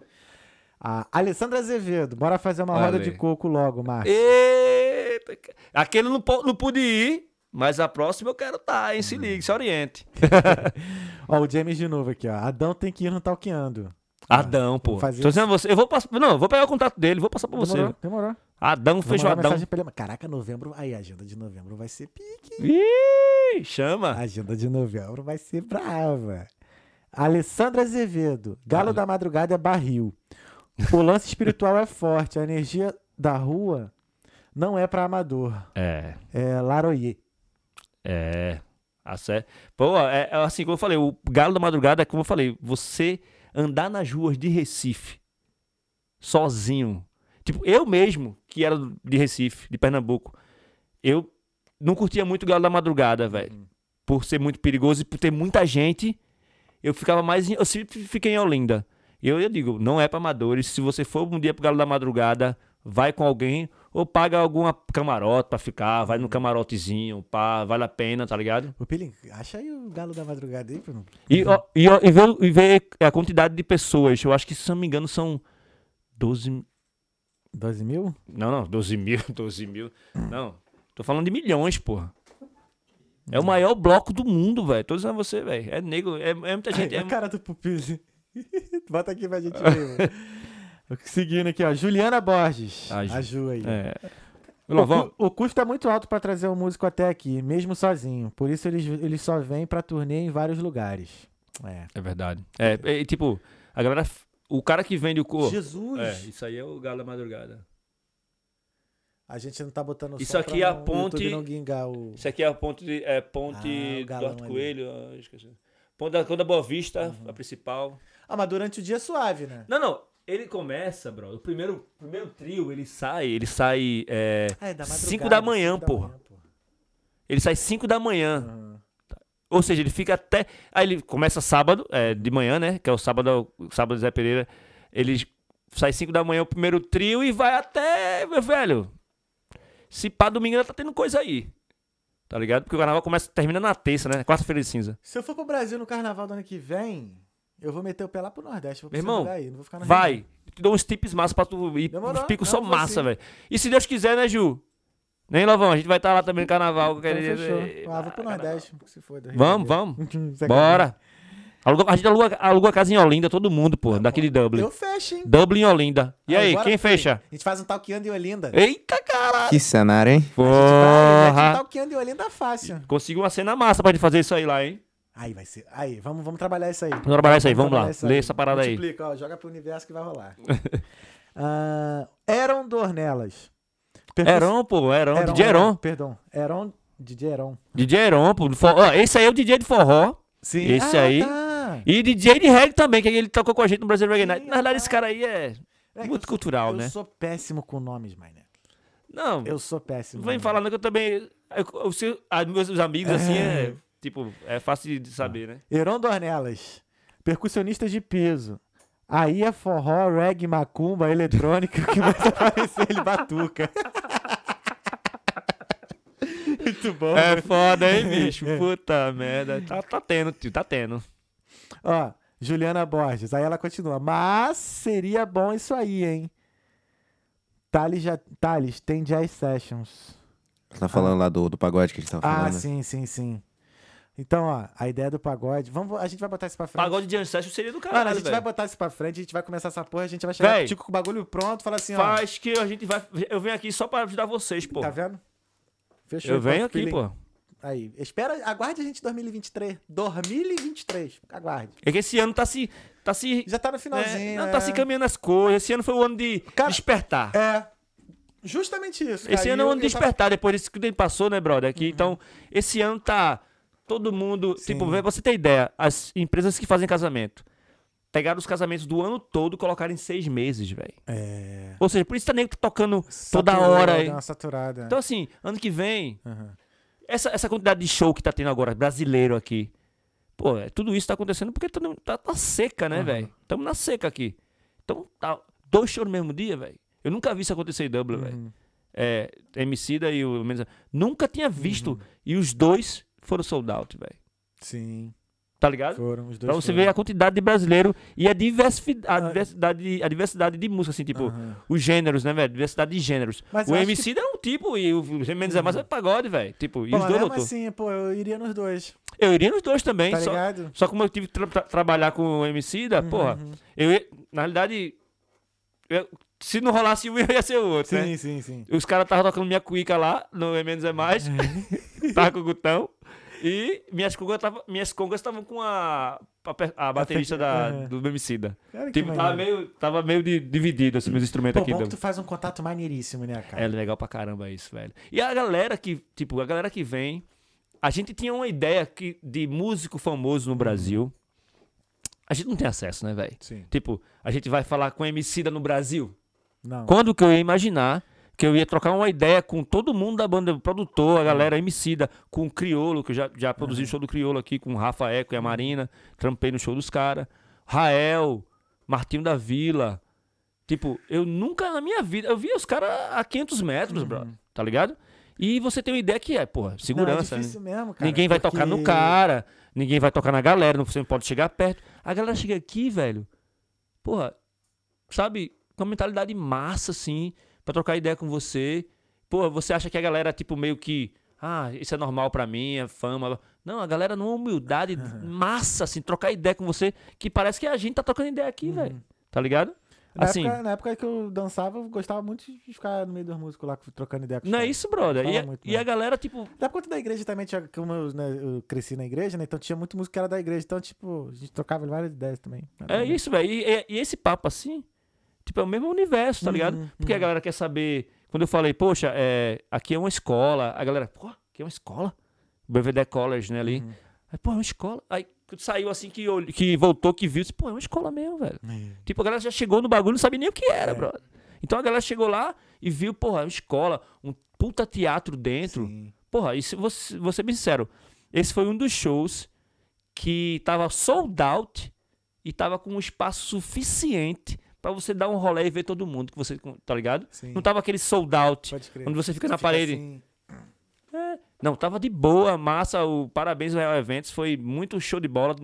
A Alessandra Azevedo, bora fazer uma Olha roda ali. de coco logo, Márcio. Eita, aquele não, não pude ir, mas a próxima eu quero estar, hein? Se ligue, se oriente. Ó, o James de novo aqui, ó. Adão tem que ir no Talqueando. Adão, pô. Tô dizendo você. Eu vou passar. Não, vou pegar o contato dele, vou passar pra você. Demorou, demorou. Adão feijoadão. ele. Caraca, novembro. Aí, a agenda de novembro vai ser pique. Ih, chama. A agenda de novembro vai ser brava. Alessandra Azevedo. Galo da madrugada é barril. O lance espiritual é forte. A energia da rua não é pra amador. É, É Laroyer. é. Sé... Pô, é, é assim, como eu falei, o galo da madrugada é como eu falei, você andar nas ruas de Recife, sozinho. Tipo, eu mesmo, que era de Recife, de Pernambuco, eu não curtia muito o galo da madrugada, velho. Por ser muito perigoso e por ter muita gente, eu ficava mais. em- Eu sempre fiquei em Olinda. E eu, eu digo, não é pra amadores. Se você for um dia pro galo da madrugada, vai com alguém ou paga alguma camarote pra ficar, vai no camarotezinho, pá, vale a pena, tá ligado? Ô, Pilim, acha aí o galo da madrugada aí, Bruno. E, ó, e, ó, e, ver, e ver a quantidade de pessoas. Eu acho que, se não me engano, são 12. 12 mil? Não, não, 12 mil, 12 mil. Não, tô falando de milhões, porra. É o maior bloco do mundo, velho. Tô dizendo a você, velho. É negro, é, é muita gente. Ai, É, a cara do Pupil. Bota aqui pra gente ver. Seguindo aqui, ó. Juliana Borges. A Ju. A Ju aí. é. O, cu- o custo é muito alto pra trazer o músico até aqui, mesmo sozinho. Por isso eles, eles só vêm pra turnê em vários lugares. É. É verdade. É, é, tipo, a galera. O cara que vende o cor. Jesus! É, isso aí é o Galo da Madrugada. A gente não tá botando Isso aqui pra é a não- o ponte- não guingar o... Isso aqui é a ponte, de, é, Ah, ponte o galão Duarte ali. Coelho. ah, esqueci. Ponte da, da Boa Vista, Uhum. a principal. Ah, mas durante o dia é suave, né? Não, não. Ele começa, bro. O primeiro, primeiro trio, ele sai. Ele sai. É, Ah, é da 5 madrugada, da manhã, cinco da porra. manhã, porra. Ele sai 5 da manhã. Aham. Ou seja, ele fica até. Aí ele começa sábado, é, de manhã, né? Que é o sábado, o sábado Zé Pereira. Ele sai 5 da manhã o primeiro trio e vai até. Meu velho. Se pá, domingo ainda tá tendo coisa aí. Tá ligado? Porque o carnaval começa, termina na terça, né? Quarta-feira de cinza. Se eu for pro Brasil no carnaval do ano que vem, eu vou meter o pé lá pro Nordeste. Vou Meu irmão, aí, não vou ficar no Rio, Vai. Te dou uns tips massa pra tu ir. Demorou. Uns picos vou massa, sim. velho. E se Deus quiser, né, Ju? Nem Lovão, a gente vai estar lá também no carnaval. Então, qualquer fechou. Ah, vou pro Nordeste, se foda. Rio Vamos, vamos. Bora. Aluga- a gente aluga, aluga a casa em Olinda, todo mundo, pô. daqui de Dublin. Eu fecho, hein? Dublin e Olinda. E Ah, aí, quem Felipe. fecha? A gente faz um talqueando em Olinda. Eita, caralho. Que cenário, hein? A gente mete um Porra. talqueando em Olinda fácil. Consegui uma cena massa pra gente fazer isso aí lá, hein? Aí vai ser. Aí, vamos, vamos trabalhar isso aí. Vamos trabalhar isso aí, vamos lá. trabalhar isso Lê essa parada aí. Multiplica, ó, joga pro universo que vai rolar. Ah, Eron Dornelas. Percus- Heron, pô, Heron, Heron, DJ Heron. Perdão. Heron, DJ Heron. DJ Heron, pô. for- ó, esse aí é o DJ de forró. Sim. Esse Ah, aí. tá. E DJ de reggae também, que ele tocou com a gente no Brasil Reggae Night. Na verdade, esse rapaz. cara aí é É muito eu sou- cultural, eu né? sou péssimo com nomes, mané. Não, Eu sou péssimo. vem falando que eu também... Eu, eu, ah, meus os amigos, assim, é... Tipo, é fácil de saber, né? Heron Dornelas. Percussionistas de peso. Aí é forró, reggae, macumba, eletrônica, o que vai aparecer ele batuca. Muito bom. É né? foda, hein, bicho? Puta merda. Tá, tá tendo, tio, tá tendo. Ó, Juliana Borges. Aí ela continua. Mas seria bom isso aí, hein? Thales, já, Thales tem jazz sessions. Você tá falando lá do, do pagode que a gente tava Ah, falando. sim, sim, sim. Então, ó, a ideia do pagode. Vamos, a gente vai botar isso pra frente. Pagode de Ancestral seria do Mano, caralho, a gente vai velho. botar isso pra frente, a gente vai começar essa porra, a gente vai chegar Véi. tico com o bagulho pronto, falar assim, ó. Faz que a gente vai... Eu venho aqui só pra ajudar vocês, pô. Tá vendo? Fechou. Eu venho aqui, feeling. pô. Aí, espera, aguarde a gente 2023. 2023, aguarde. É que esse ano tá se... Tá se... Já tá no finalzinho. Não, é. tá se caminhando as coisas. Esse ano foi o ano de Cara, despertar. É. Justamente isso. Esse cara. ano é o ano de eu tava- despertar, depois disso que ele passou, né, brother? Aqui, Então, esse ano tá todo mundo. Sim. Tipo, você ter ideia, as empresas que fazem casamento pegaram os casamentos do ano todo e colocaram em seis meses, velho. É. Ou seja, por isso tá nem tocando toda Saturou, hora aí. uma saturada. Então, assim, ano que vem, Aham. essa, essa quantidade de show que tá tendo agora, brasileiro aqui. Pô, é, tudo isso tá acontecendo porque tá, tá, tá seca, né, Aham. velho? Tamo na seca aqui. Então, tá dois shows no mesmo dia, velho. Eu nunca vi isso acontecer em Dublin, velho. Uhum. É, Emicida e o. Nunca tinha visto. Uhum. E os dois foram sold out, velho. Sim. Tá ligado? Foram, os dois Pra você foram. ver a quantidade de brasileiro e a diversidade, a diversidade, a diversidade de música, assim, tipo, os gêneros, né, velho? Diversidade de gêneros. Mas o eu MC é um tipo e o Mendes é mais é pagode, velho. Tipo, e Pô, os mas dois mesmo lotou. assim, pô, eu iria nos dois, Eu iria nos dois também, tá só, ligado? só como eu tive que tra- tra- trabalhar com o MC da, porra, Uhum. eu ia, na realidade, eu- se não rolasse um, eu ia ser o outro, né? Sim, sim, sim. Os caras estavam tocando minha cuica lá, no É Menos é Mais, tava com o Gutão, e minhas congas estavam minhas congas estavam com a, a, a baterista da, Aham. do Emicida. Cara, que Tipo, tava meio, tava meio de- dividido, assim, meus instrumentos Pô, aqui. bom do- que tu faz um contato maneiríssimo, né, cara? É legal pra caramba isso, velho. E a galera que, tipo, a galera que vem. A gente tinha uma ideia que, de músico famoso no Brasil. A gente não tem acesso, né, velho? Sim. Tipo, a gente vai falar com Emicida no Brasil. Não. Quando que eu ia imaginar que eu ia trocar uma ideia com todo mundo da banda, o produtor, a galera Emicida, com o Criolo, que eu já, já produzi show do Criolo aqui, com o Rafa Eco e a Marina, trampei no show dos caras. Rael, Martinho da Vila. Tipo, eu nunca na minha vida, eu via os caras a 500 metros, bro, tá ligado? E você tem uma ideia que é, porra, segurança, Não, é né? mesmo, cara. Ninguém vai tocar no porque- cara, ninguém vai tocar na galera, não- você não pode chegar perto. A galera chega aqui, velho, porra, sabe, uma mentalidade massa, assim, pra trocar ideia com você. Pô, você acha que a galera, tipo, meio que, ah, isso é normal pra mim, é fama. Não, a galera numa humildade massa, assim, trocar ideia com você, que parece que a gente tá trocando ideia aqui, velho. Tá ligado? Na, Assim, época, na época que eu dançava, eu gostava muito de ficar no meio dos músicos lá, trocando ideia com não é isso, brother. E, a- muito, e né? a galera, tipo, Da conta da igreja também, tinha, como eu, né, eu cresci na igreja, né? Então tinha muito músico que era da igreja. Então, tipo, a gente trocava várias ideias também. É isso, velho. E, e- e esse papo assim, tipo, é o mesmo universo, tá Uhum, ligado? Porque a galera quer saber. Quando eu falei, poxa, é, aqui é uma escola, a galera, pô, aqui é uma escola. Belvedere College, né, ali. Uhum. Aí, pô, é uma escola. Aí quando saiu assim que, que voltou, que viu, disse, pô, é uma escola mesmo, velho. Tipo, a galera já chegou no bagulho, não sabia nem o que É. era, brother. Então a galera chegou lá e viu, porra, é uma escola, um puta teatro dentro. Sim. Porra, e se você, vou ser bem sincero, esse foi um dos shows que tava sold out e tava com um espaço suficiente pra você dar um rolê e ver todo mundo que você, tá ligado? Sim. Não tava aquele sold out onde você fica na Fica parede. assim, Não, tava de boa, massa, o parabéns ao Real Eventos, foi muito show de bola.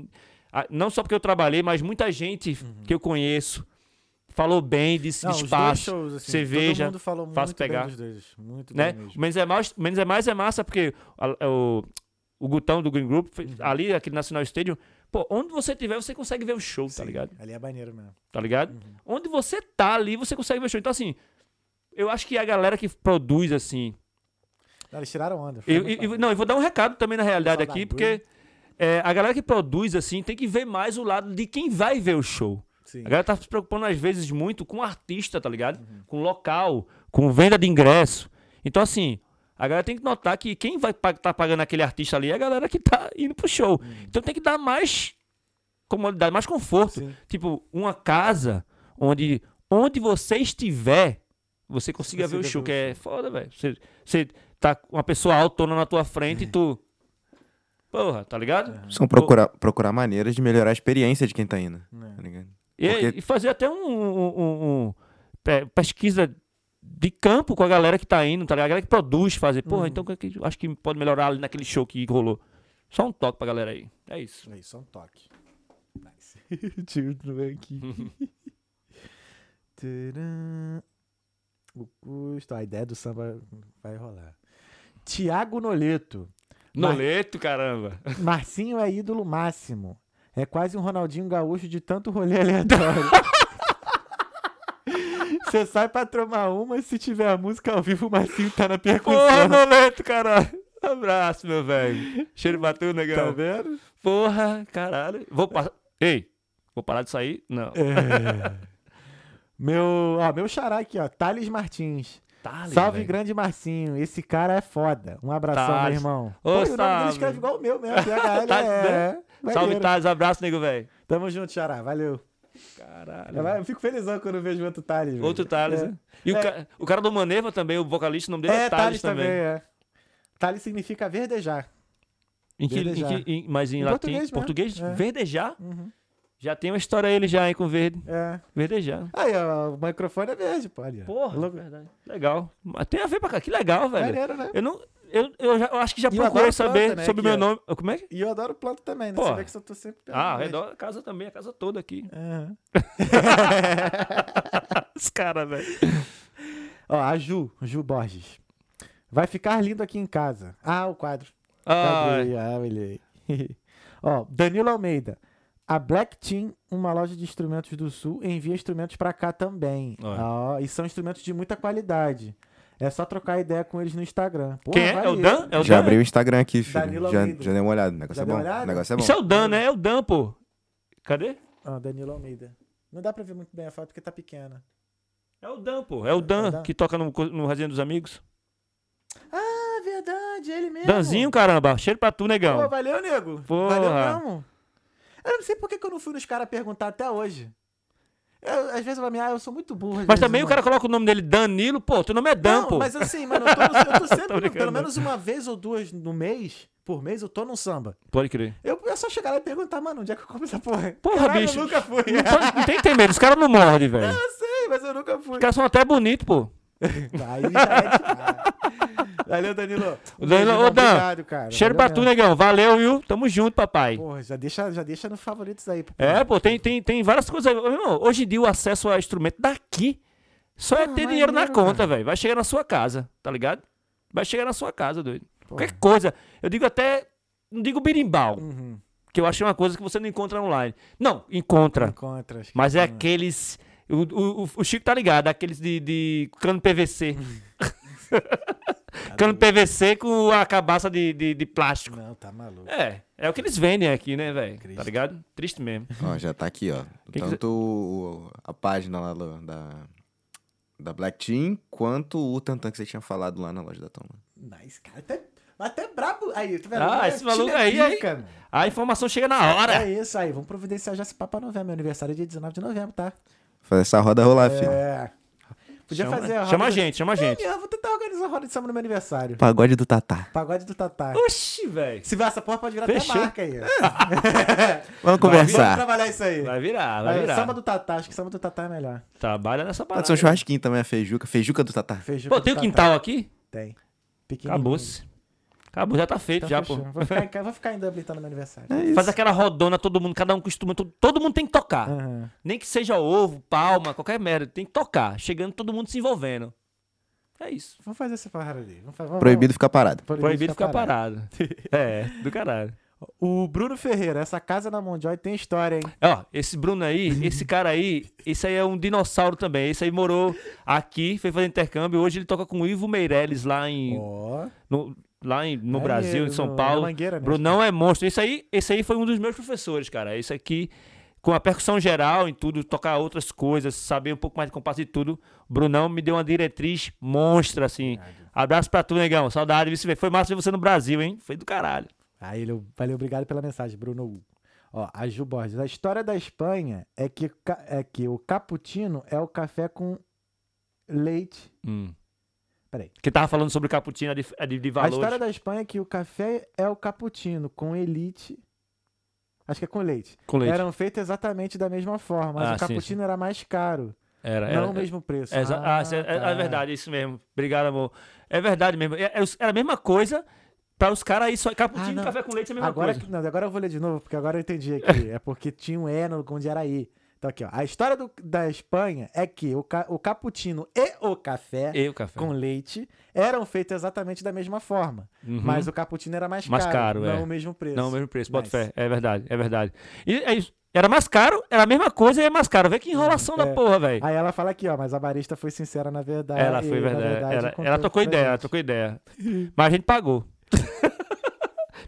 Ah, Não só porque eu trabalhei, mas muita gente que eu conheço falou bem desse Uhum. Não, espaço. shows, assim, cerveja, todo mundo falou fácil muito pegar. bem dos dois. Muito né? bem mesmo. Menos é mais, menos é mais é massa porque a- o, o Gutão do Green Group, fez- ali, aquele National Stadium, pô, onde você tiver, você consegue ver o show, tá Sim, ligado? Ali é maneiro mesmo. Tá ligado? Onde você tá ali, você consegue ver o show. Então, assim, eu acho que a galera que produz, assim. Não, eles tiraram onda. Eu, eu- não, eu vou dar um recado também na realidade aqui, porque é, a galera que produz, assim, tem que ver mais o lado de quem vai ver o show. Sim. A galera tá se preocupando, às vezes, muito com o artista, tá ligado? Uhum. Com o local, com venda de ingresso. Então, assim, a galera tem que notar que quem vai pa- tá pagando aquele artista ali é a galera que tá indo pro show. Uhum. Então tem que dar mais comodidade, mais conforto. Sim. Tipo, uma casa onde, onde você estiver, você consiga ver o show, que é foda, velho. Você, você tá com uma pessoa autona na tua frente e tu. Porra, tá ligado? São procurar, procurar maneiras de melhorar a experiência de quem tá indo. É. Tá ligado? E, Porque- e fazer até um, um- um- um- pe- pesquisa de campo com a galera que tá indo, tá ligado? A galera que produz, fazer. Porra, então o que que- acho que pode melhorar ali naquele show que rolou. Só um toque pra galera aí. É isso. Aí, só um toque. Nice. Tio não vem aqui. Tcharam. o custo, a ideia do samba vai rolar. Tiago Noleto. Mar- Noleto, caramba. Marcinho é ídolo máximo. É quase um Ronaldinho Gaúcho de tanto rolê aleatório. Você sai pra tomar uma e se tiver a música ao vivo, o Marcinho tá na Porra, percussão. Noleto, caralho. Abraço, meu velho. Cheiro bateu, Tá negão. vendo? Porra, caralho. Vou passar. Ei, vou parar de sair? Não. É. Meu, ó, meu xará aqui, ó. Thales Martins. Tá ali, Salve, velho. grande Marcinho. Esse cara é foda. Um abração, meu Thales. irmão. Ô, Pô, o nome salve. dele escreve igual o meu mesmo. PHL Tá, é. Salve, maneiro. Thales. Abraço, nego, velho. Tamo junto, xará. Valeu. Caralho. Eu fico felizão quando eu vejo outro Thales. velho. Outro Thales, É. né? E o, É. ca- o cara do Maneva também, o vocalista, o nome dele é, É, Thales, Thales também, também. é. Thales significa verdejar. Em que, em Verdejar. que- em- mas em, Em latim, português português, mesmo, é. verdejar. Uhum. Já tem uma história ele já, hein, com verde. É. Verdejar. Aí, ó, o microfone é verde, pô. Ali. Porra, verdade. Legal. Mas tem a ver pra cá. Que legal, velho. Maneiro, né? Eu não, Eu, eu, já- eu acho que já E eu procurei saber planta, né, sobre meu ó. nome. Como é que? E eu adoro planta também, né? Pô. Você vê que eu tô sempre... Ah, redor da casa também, a casa toda aqui. Aham. Os caras, velho. Ó, a Ju, Ju Borges. Vai ficar lindo aqui em casa. Ah, o quadro. Ah? Ah, olhei. Ó, Danilo Almeida. A Black Team, uma loja de instrumentos do Sul, envia instrumentos pra cá também. Ó, e são instrumentos de muita qualidade. É só trocar ideia com eles no Instagram. Porra, quem é? É o. Dan? É o Já Dan? abri o Instagram aqui, filho. Danilo Já, Almeida. já dei uma olhada. O negócio Já é deu bom. uma olhada? O negócio é bom. Isso é o Dan, né? É o Dan, pô. Cadê? Ó, Danilo Almeida. Não dá pra ver muito bem a foto porque tá pequena. É o Dan, pô. É o Dan, Dan. que toca no, co- no Resenha dos Amigos. Ah, verdade, ele mesmo. Danzinho, caramba. Cheiro pra tu, Pô, negão. valeu, nego. Porra. Valeu mesmo. Eu não sei por que que eu não fui nos caras perguntar até hoje. Eu, às vezes eu me ah, eu sou muito burro. Mas vezes, também o mano. cara coloca o nome dele Danilo. Pô, teu nome é Dan, não, pô. mas assim, mano, eu tô, eu tô sempre, Tô pelo menos uma vez ou duas no mês, por mês, eu tô num samba. Pode crer. Eu, é só chegar lá e perguntar, mano, onde é que eu compro essa porra? Porra, Caralho, bicho. eu nunca fui. Não, pode- não tem que ter medo. Os caras não mordem, velho. Eu sei, mas eu nunca fui. Os caras são até bonitos, pô. Aí já é demais. Valeu, Danilo. O Danilo- beijo, ô, Dan, Obrigado, cara. Cheiro Valeu pra tu, negão. Valeu, viu? Tamo junto, papai. Porra, já deixa, já deixa nos favoritos aí. É, pô, tem, tem, tem várias coisas irmão, hoje em dia o acesso a instrumento daqui só é Ah, ter dinheiro na conta, velho. Vai chegar na sua casa, tá ligado? Vai chegar na sua casa, doido. Qualquer coisa. Eu digo até. Não digo birimbau, Uhum. que eu acho uma coisa que você não encontra online. Não, encontra. Encontra. Mas é aqueles. O, o, o- Chico tá ligado, aqueles de, de cano PVC. cano PVC com a cabaça de, de, de plástico. Não, tá maluco. É, é o que eles vendem aqui, né, velho? Tá ligado? Triste mesmo. Ó, já tá aqui, ó. que Tanto o- a página lá da, da Black Team, quanto o Tantan que você tinha falado lá na loja da Toma. Nice, cara. Até, até brabo. Aí, tá vendo? Ah, É, esse maluco é aí, aí. mano. A informação chega na hora. É isso aí. Vamos providenciar já esse papo pra novembro. Meu aniversário é dia 19 de novembro, tá? Fazer essa roda rolar, filho. É. Podia chama, fazer a roda chama a gente, chama a gente. É, eu vou tentar organizar a roda de samba no meu aniversário. Pagode do Tatá. Pagode do Tatá. Oxi, velho. Se vai essa porra, pode virar Fechou. até marca aí. Vamos Vamos conversar. trabalhar isso aí. Vai virar, vai Aí, virar. Samba do Tatá. Acho que samba do Tatá é melhor. Trabalha nessa Pode parada. ser um churrasquinho também, a feijuca. Feijuca do Tatá. Feijão Pô, do tem o quintal aqui? Tem. Acabou-se. Acabou, já tá feito Então, já, fechou. pô. Vou ficar, vou ficar em Dublin então no meu aniversário. É. Faz aquela rodona, todo mundo, cada um com instrumento. Todo, todo mundo tem que tocar. Aham. Nem que seja ovo, palma, qualquer merda. Tem que tocar. Chegando todo mundo se envolvendo. É isso. Vamos fazer essa parada ali. Vamos, vamos, Proibido ficar parado. vamos- Proibido ficar parado. é, do caralho. O Bruno Ferreira, essa casa na Monjoy tem história, hein? Ó, esse Bruno aí, esse cara aí, esse aí é um dinossauro também. Esse aí morou aqui, foi fazer intercâmbio. Hoje ele toca com o Ivo Meirelles lá em, Ó. no, lá em, no Maneiro, Brasil, em São no- Paulo. né? Brunão é monstro. Esse aí, esse aí foi um dos meus professores, cara. Esse aqui, com a percussão geral em tudo, tocar outras coisas, saber um pouco mais de compasso e tudo. Brunão me deu uma diretriz monstra, assim. Abraço pra tu, negão. Saudade. vice- Foi massa ver você no Brasil, hein? Foi do caralho. Aí valeu, obrigado pela mensagem, Bruno. Ó, a Ju Borges. A história da Espanha é que, é que o cappuccino é o café com leite. Hum. Peraí. Que tava falando sobre o cappuccino de, de, de A valores. história da Espanha é que o café é o cappuccino com elite. Acho que é com leite. Com leite. Eram feitos exatamente da mesma forma, mas Ah, o sim, cappuccino era mais caro. Era, não era, o mesmo preço. É, exa- ah, cê- é, tá. é verdade, isso mesmo. Obrigado, amor. É verdade mesmo. É, é era a mesma coisa para os caras aí só. Cappuccino Ah, e café com leite é a mesma Agora, coisa. não, agora eu vou ler de novo, porque agora eu entendi aqui. é porque tinha um E no onde era I. Então aqui, ó. A história do- da Espanha é que o, ca, o cappuccino e o café E o café. com leite eram feitos exatamente da mesma forma. Uhum. Mas o cappuccino era mais, Mais caro, não é. o mesmo preço. Não, o mesmo preço, bota fé. É verdade, é verdade. E é isso. Era mais caro, era a mesma coisa e é mais caro. Vê que enrolação da É. porra, velho. Aí ela fala aqui, ó, mas a barista foi sincera na verdade. Ela foi na verdade. ela, ela trocou ideia, ela trocou ideia. Mas a gente pagou.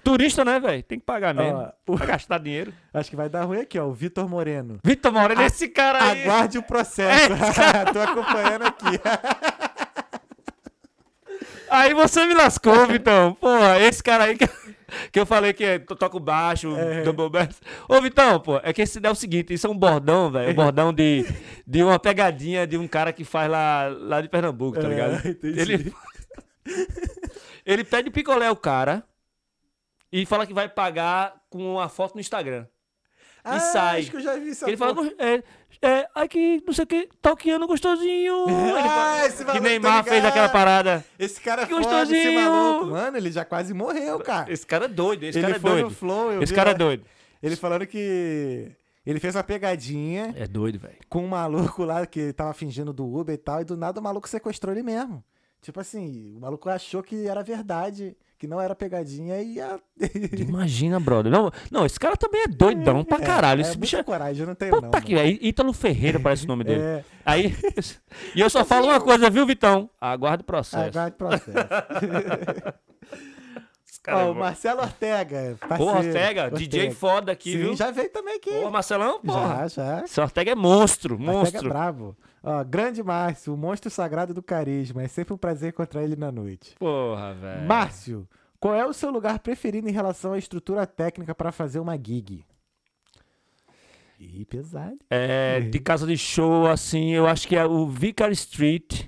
Turista, né, velho? Tem que pagar mesmo. O- Pra gastar dinheiro. Acho que vai dar ruim aqui, ó. O Vitor Moreno. Vitor Moreira, esse cara aí. Aguarde o processo. Tô acompanhando aqui. Aí você me lascou, Vitão. Porra, esse cara aí que, que eu falei que é, to- toca o baixo, É. double bass. Ô, Vitão, pô, é que esse é o seguinte, isso é um bordão, velho. Um bordão de, de uma pegadinha de um cara que faz lá, lá de Pernambuco, tá É, ligado? entendi. Ele, ele pede picolé ao cara e fala que vai pagar com uma foto no Instagram. Ah, sai. Acho que eu já vi isso. Ele fala, é, é, Ai que não sei o que, talqueando gostosinho. Ah, esse que maluco, Neymar fez aquela parada. Esse cara é Que foda, esse gostosinho. maluco. Mano, ele já quase morreu, cara. Esse cara é doido, esse ele cara é foi no doido. Flow, Esse cara lá. é doido. Ele falando que ele fez uma pegadinha É doido, velho. com um maluco lá que tava fingindo do Uber e tal, e do nada o maluco sequestrou ele mesmo. Tipo assim, o maluco achou que era verdade, que não era pegadinha e ia... Imagina, brother. Não, não, esse cara também é doidão pra caralho. é, Esse muita bicho é. coragem, não tenho Puta não. que. Aí, Ítalo Ferreira parece o nome dele. É, Aí. E eu só falo uma coisa, viu, Vitão? Aguarde o processo. aguarde processo. Cara Ó, o. Marcelo Ortega, Porra, parceiro. Ortega, DJ foda aqui, Sim, viu? já veio também aqui. Porra, Marcelão, porra. já, já. Esse Ortega é monstro, Ortega é monstro. brabo. Ó, grande Márcio, o monstro sagrado do carisma. É sempre um prazer encontrar ele na noite. Porra, velho. Márcio, qual é o seu lugar preferido em relação à estrutura técnica pra fazer uma gig? Ih, pesado. É, de casa de show, assim, eu acho que é o Vicar Street,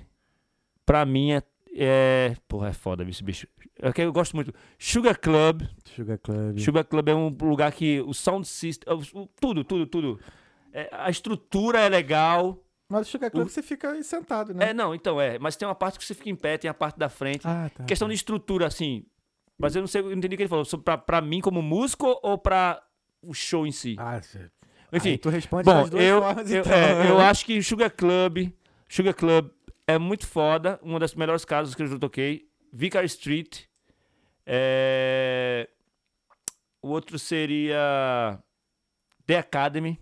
pra mim, é. é porra, é foda esse bicho. Que eu gosto muito. Sugar Club. Sugar Club. Sugar Club é um lugar que o sound system. o- o- Tudo, tudo, tudo. É, a estrutura é legal. Mas o Sugar Club você fica aí sentado, né? É, não, então é. Mas tem uma parte que você fica em pé, tem a parte da frente. Ah, tá. Questão de estrutura, assim. Mas eu não sei, eu não entendi o que ele falou. Pra, pra mim como músico ou pra o show em si? Ah, cê- Enfim. aí tu responde Bom, eu, formas, eu, então. é, eu acho que Sugar Club, Sugar Club é muito foda, uma das melhores casas que eu já toquei. Vicar Street. É, O outro seria The Academy.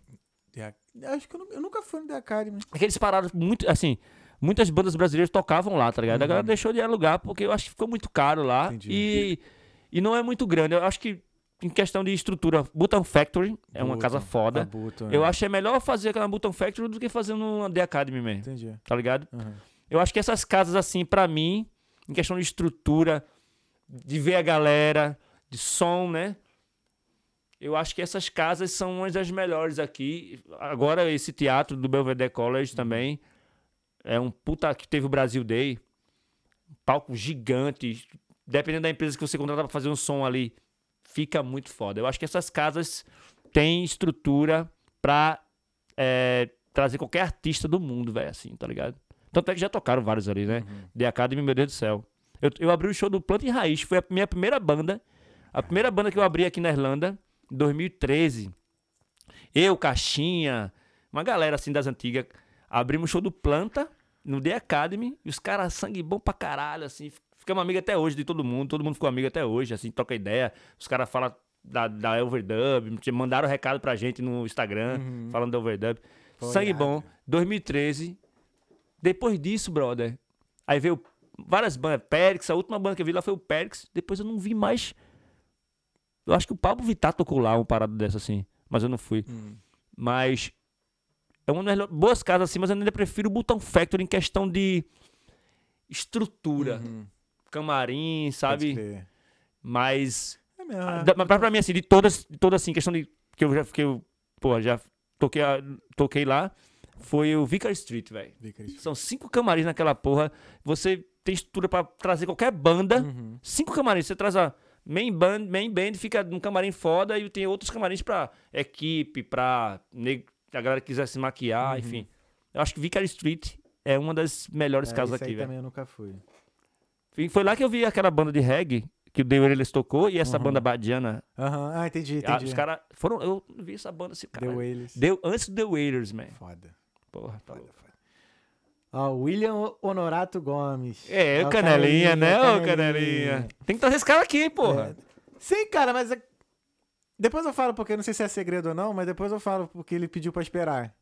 Eu Acho que eu, nu- eu nunca fui no The Academy. Aqueles parados muito, assim, muitas bandas brasileiras tocavam lá, tá ligado? A galera deixou de alugar porque eu acho que ficou muito caro lá Entendi. e, e não é muito grande. Eu acho que em questão de estrutura, Button Factory é uma Button, casa foda. Button, Eu é. acho que é melhor fazer aquela Button Factory do que fazer no The Academy mesmo, Entendi. tá ligado? Aham. Eu acho que essas casas, assim, pra mim, em questão de estrutura, de ver a galera, de som, né? Eu acho que essas casas são umas das melhores aqui. Agora, esse teatro do Belvedere College também é um puta que teve o Brasil Day. Palco gigante. Dependendo da empresa que você contratar pra fazer um som ali, fica muito foda. Eu acho que essas casas têm estrutura pra é, trazer qualquer artista do mundo, velho, assim, tá ligado? Tanto é que já tocaram vários ali, né? The Academy, meu Deus do céu. Eu, eu abri o show do Planta e Raiz, foi a minha primeira banda. A primeira banda que eu abri aqui na Irlanda, em 2013. Eu, Caixinha, uma galera assim das antigas, abrimos o show do Planta no The Academy e os caras sangue bom pra caralho, assim. Ficamos amigos até hoje de todo mundo, todo mundo ficou amigo até hoje, assim, troca ideia. Os caras falam da, da Overdub, mandaram recado pra gente no Instagram, falando da Overdub. Pô, sangue irado. bom, 2013. Depois disso, brother, aí veio várias bandas, Périx, a última banda que eu vi lá foi o Périx. Depois eu não vi mais. Eu acho que o Pablo Vittar tocou lá uma parada dessa assim, mas eu não fui. Hum. Mas é uma das boas casas assim, mas eu ainda prefiro o Button Factory em questão de estrutura, Uhum. camarim, sabe? Mas É mesmo. da- mas pra, pra mim assim, de todas, de todas assim, questão de que eu já fiquei, pô, já toquei, toquei lá, foi o Vicar Street, velho. São cinco camarins naquela porra. Você tem estrutura pra trazer qualquer banda. Uhum. Cinco camarins. Você traz a main band, main band fica num camarim foda e tem outros camarins pra equipe, pra ne- a galera que quiser se maquiar, enfim. Eu acho que Vicar Street é uma das melhores Uhum. É, casas esse aqui, velho. também eu nunca fui. E Foi lá que eu vi aquela banda de reggae que o The Wailers tocou e essa Uhum. banda badiana. Aham, Ah, entendi, Ah, entendi. os caras foram. Eu vi essa banda assim, The cara. Whalers. Deu antes do The Wailers, man. Foda. Porra, tá louco. Ó, William Honorato Gomes. É, o Canelinha, né? Ô, Canelinha. Canelinha. Tem que trazer esse cara aqui, porra. Sim, cara, mas é- depois eu falo porque não sei se é segredo ou não, mas depois eu falo porque ele pediu pra esperar.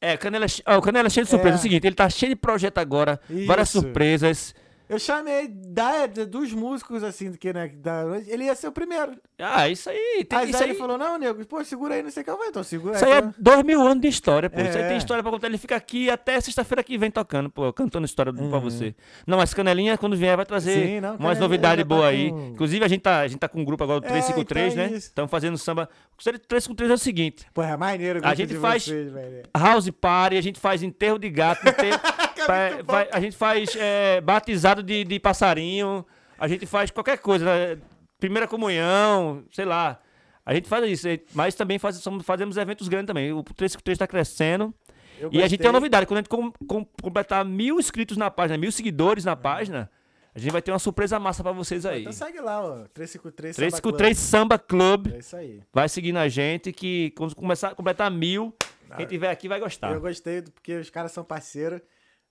É, o Canela, é ó, o Canela é cheio de surpresa. É. É. o seguinte, ele tá cheio de projeto agora, várias Isso. surpresas. Eu chamei da, dos músicos, assim, que, né, da ele ia ser o primeiro. Ah, isso aí. Tem, Aí isso, aí aí ele falou, não, nego, pô, segura aí, não sei o que. Eu falei, então segura isso aí é dois mil anos de história, pô. Isso aí É. tem história pra contar. Ele fica aqui até sexta-feira que vem tocando, pô, cantando história pra Uhum. você. Não, mas Canelinha, quando vier, vai trazer Sim, não, umas novidades já tá boas aí. com- Inclusive, a gente, tá, a gente tá com um grupo agora, o É, 353, então é né? isso. Estamos fazendo samba. O 353 é o seguinte: Pô, é maneiro A gente faz- vocês. House Party, a gente faz enterro de gato, enterro- vai- vai- a gente faz é, batizado de, de passarinho, a gente faz qualquer coisa, né? primeira comunhão, sei lá. A gente faz isso, mas também faz- somos- fazemos eventos grandes também. O 353 está crescendo Eu E a gente tem uma novidade, quando a gente com- com- completar mil inscritos na página, mil seguidores na página, a gente vai ter uma surpresa massa pra vocês aí. Então segue lá, ó. 353 353 Samba Club. É isso aí. Vai seguindo a gente que quando começar a completar mil, quem tiver aqui vai gostar. Eu gostei porque os caras são parceiros.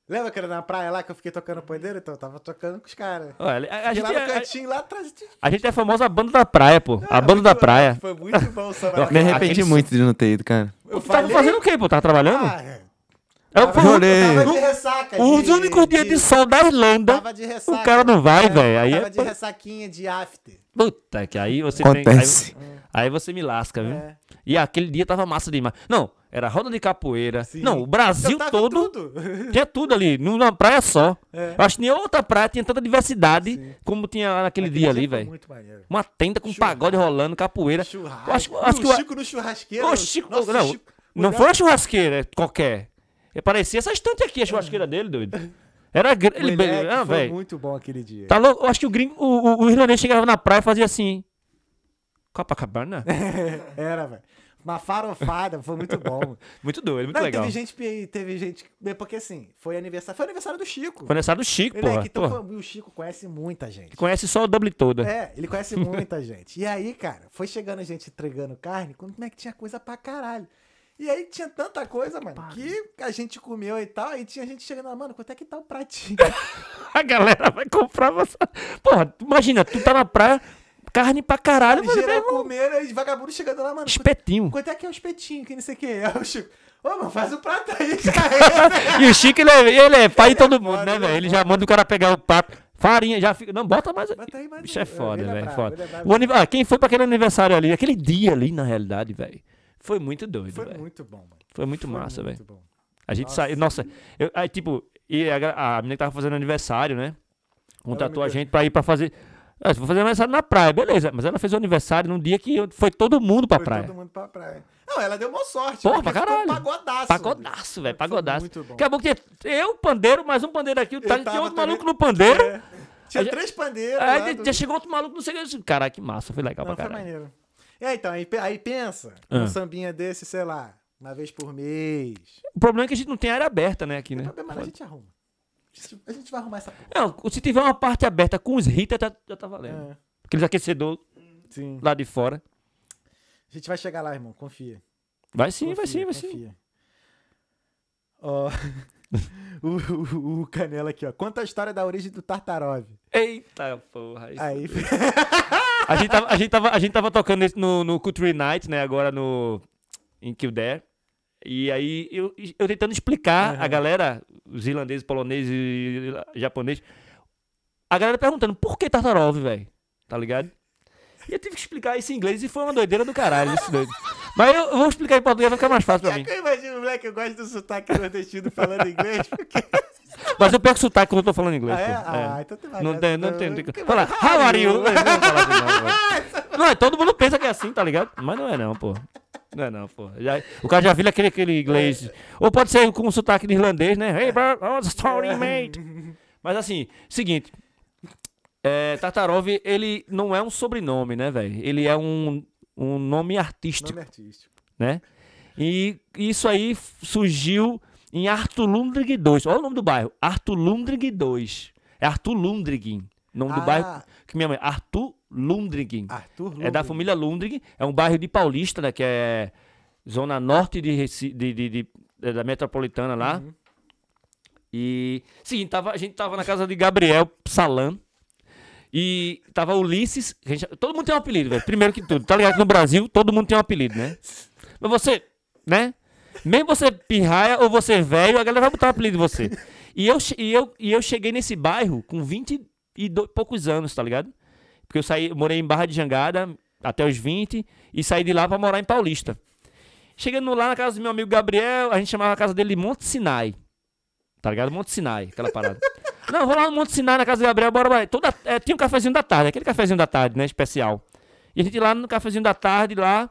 Lembra que era na praia lá que eu fiquei tocando pandeiro? Então eu tava tocando com os caras. Olha, a, a gente, lá no é- a, cantinho, lá atrás. a gente é a famosa banda da praia, pô. A banda da praia. Foi muito bom o samba. Me arrependi Aquele- muito de não ter ido, cara. Eu Tu tava fazendo o quê, pô? Tava trabalhando? Ah, é. Eu, Olhei. tava de ressaca. os de- únicos dias de sol da Irlanda. Tava de ressaca. O cara não vai, É, velho. Aí Tava é. de ressaquinha de after. Puta, que aí você Acontece. tem. Aí, aí você me lasca, viu? É. E aquele dia tava massa demais. Não, era roda de capoeira. Sim. Não, o Brasil todo. tudo. Tinha tudo ali, numa praia só. É. Acho que nem outra praia tinha tanta diversidade Sim. como tinha naquele Aquele dia ali, velho. Uma tenda com pagode rolando, capoeira. Churrasco. Acho, acho que o Chico no churrasqueiro. o Chico. Nossa, não, Chico- não foi uma churrasqueira é qualquer. É, Parecia essa estante aqui, a churrasqueira dele, doido. Era. Ele, Moleque, ah, foi muito bom aquele dia. Tá louco? Eu acho que o gringo, o, o, o irlandês chegava na praia e fazia assim. Copacabana? Era, velho. Uma farofada, foi muito bom. Muito doido, muito Não, legal. teve gente, teve gente, porque assim, foi aniversário, foi aniversário do Chico. Foi aniversário do Chico, Ele é que, então, o Chico conhece muita gente. Conhece só o Dublin toda. É, ele conhece muita gente. E aí, cara, foi chegando a gente entregando carne, como é que tinha coisa pra caralho. E aí tinha tanta coisa, mano, que a gente comeu e tal, aí tinha gente chegando lá, mano, quanto é que tá o pratinho? A galera vai comprar você. Porra, imagina, tu tá na praia, carne pra caralho, mesmo. comendo, aí vagabundo chegando lá, mano, Espetinho. quanto é que é o espetinho, que não sei o que é? o Chico, ô, mano, faz o prato aí, cara. E o Chico, ele é, ele é pai de todo mundo, foda, né, é velho? Ele já manda o cara pegar o prato. Farinha, já fica. Não, bota mais. Bota aí mais Bicho é foda, é velho. Foda. é brabo. O aniv- ah, quem foi pra aquele aniversário ali, aquele dia ali, na realidade, velho, foi muito doido, Foi velho. muito bom, mano. Foi muito Foi massa, velho. muito bom. A gente Nossa. saiu. Nossa, eu, aí, tipo, e a, a menina que tava fazendo aniversário, né? Contratou me a gente pra ir pra fazer. Ah, vou fazer aniversário na praia, beleza. Mas ela fez o aniversário num dia que foi todo mundo pra Foi praia. todo mundo pra praia. Não, ela deu uma sorte. Porra, porque pra caralho. Pagodaço. Pagodaço, velho, Foi pagodaço. muito bom. Daqui a pouco tinha eu, pandeiro, mais um pandeiro aqui, Thales, tinha outro também. maluco no pandeiro. É. Tinha Aí três pandeiros. Aí lá já chegou outro maluco, não sei o que. Caralho, que massa, foi legal Não, pra foi caralho. maneiro. É, então, aí, aí pensa, Ah. um sambinha desse, sei lá, uma vez por mês. O problema é que a gente não tem área aberta, né, aqui, né? problema, a gente arruma. A gente, vai arrumar essa porra. Não, se tiver uma parte aberta com os hitters, já, já tá valendo. É, Aqueles aquecedores sim. lá de fora. A gente vai chegar lá, irmão, confia. Vai sim, vai Confia, sim, vai sim. confia. Ó, o, o- o Canela aqui, ó. Conta a história da origem do Tartarov. Eita porra. Aí, A gente tava, a gente tava, a gente tava tocando no, no Culture Night, né? Agora no. Em Kildare. E aí eu, eu tentando explicar a galera, os irlandeses, poloneses e japoneses. A galera perguntando por que Tartarov, velho? Tá ligado? E eu tive que explicar isso em inglês e foi uma doideira do caralho, isso doido. Mas eu, eu vou explicar em português, vai ficar mais fácil pra É mim. que eu imagino, moleque, eu gosto do sotaque nordestino falando inglês. Porque... Mas eu pego sotaque quando eu tô falando inglês. Ah, é? Ah, É. então tem mais Não tem, não tem. Fala, how are you? Não, é, todo mundo pensa que é assim, tá ligado? Mas não é não, pô. Não é não, pô. Já- o cara já viu aquele, aquele inglês. Ou pode ser com sotaque de irlandês, né? Hey, bro, what's the story, mate? Mas assim, seguinte. É, Tartarov, ele não é um sobrenome, né, velho? Ele é um, um nome artístico, Nome artístico. né? E isso aí surgiu em Arthur Lundrig 2. Olha o nome do bairro. Arthur Lundrig 2. É Arthur Lundrig. Nome do Ah. bairro que minha mãe. Arthur Lundrig. Arthur É da família Lundrig. É um bairro de Paulista, né? Que é zona norte de, Reci- de, de- de- de- da metropolitana lá. Uhum. E. Seguinte, tava, a gente tava na casa de Gabriel Salan. E tava Ulisses. gente- todo mundo tem um apelido, velho. Primeiro que tudo. Tá ligado que no Brasil todo mundo tem um apelido, né? Mas você, né? Mesmo você pirraia ou você é velho, a galera vai botar um apelido em você. E eu, e eu, e eu cheguei nesse bairro com 20 e do- poucos anos, tá ligado? Porque eu saí, morei em Barra de Jangada até os 20 e saí de lá pra morar em Paulista. Chegando lá na casa do meu amigo Gabriel, a gente chamava a casa dele de Monte Sinai. Tá ligado? Monte Sinai, aquela parada. Não, vou lá no Monte Sinai na casa do Gabriel, bora, bora. Toda, é, tinha um cafezinho da tarde, aquele cafezinho da tarde, né? Especial. E a gente ia lá no cafezinho da tarde, lá.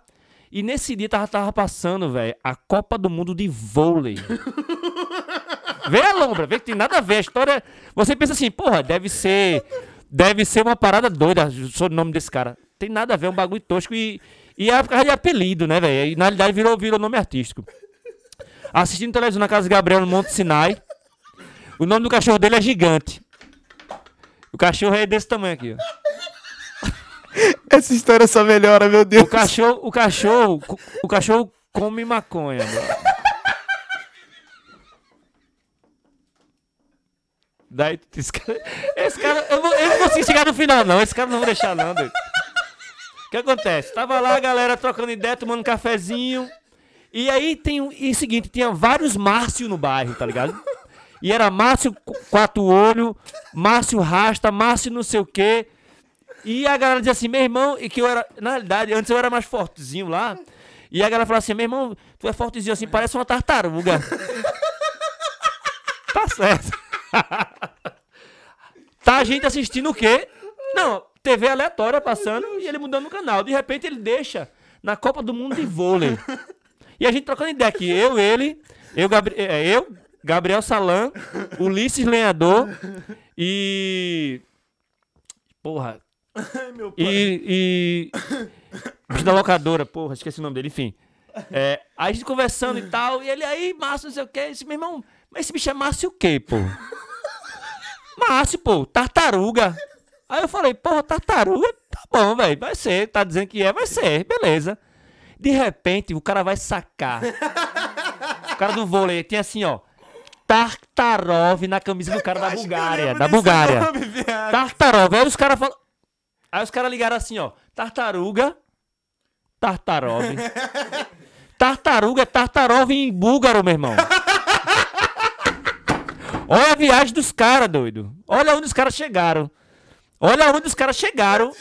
E nesse dia tava, tava passando, velho, a Copa do Mundo de vôlei. vê a lombra, vê que tem nada a ver. A história. Você pensa assim, porra, deve ser. Deve ser uma parada doida sobre o nome desse cara. Tem nada a ver, é um bagulho tosco e. E é por causa de apelido, né, velho? E na realidade virou, virou nome artístico. assistindo televisão na casa de Gabriel no Monte Sinai. O nome do cachorro dele é gigante. O cachorro é desse tamanho aqui, ó. Essa história só melhora, meu O Deus. cachorro, o cachorro, o cachorro come maconha. bro. Daí, esse cara, esse cara eu, vou, eu não consigo chegar no final, não. Esse cara não vou deixar, não, doido. O que acontece? Tava lá a galera trocando ideia, tomando um cafezinho. E aí tem o e o seguinte: tinha vários Márcio no bairro, tá ligado? E era Márcio Qu- Quatro Olho, Márcio Rasta, Márcio não sei o quê. E a galera dizia assim, meu irmão, e que eu era, na realidade, antes eu era mais fortezinho lá. E a galera falava assim, meu irmão, tu é fortezinho assim, parece uma tartaruga. tá certo. tá a gente assistindo o quê? Não, TV aleatória passando e ele mudando o canal. De repente ele deixa na Copa do Mundo de vôlei. E a gente trocando ideia aqui, eu, ele, eu, Gabri é, eu Gabriel Salan, Ulisses Lenhador e. Porra. E. e bicho da locadora, porra, esqueci o nome dele, enfim. É, a gente conversando e tal, e ele aí, Márcio, não sei o quê. Esse meu irmão, mas esse bicho é Márcio o quê, pô? Márcio, pô, tartaruga. Aí eu falei, porra, tartaruga, tá bom, velho, vai ser. Tá dizendo que é, vai ser, beleza. De repente, o cara vai sacar. o cara do vôlei tinha assim, ó. Tartarov na camisa do cara da Bulgária. Da Bulgária. Tartarov. Aí os caras falam. Aí os caras ligaram assim, ó. Tartaruga. Tartarov. Tartaruga é Tartarov em búlgaro, meu irmão. Olha a viagem dos caras, doido. Olha onde os caras chegaram. Olha onde os caras chegaram.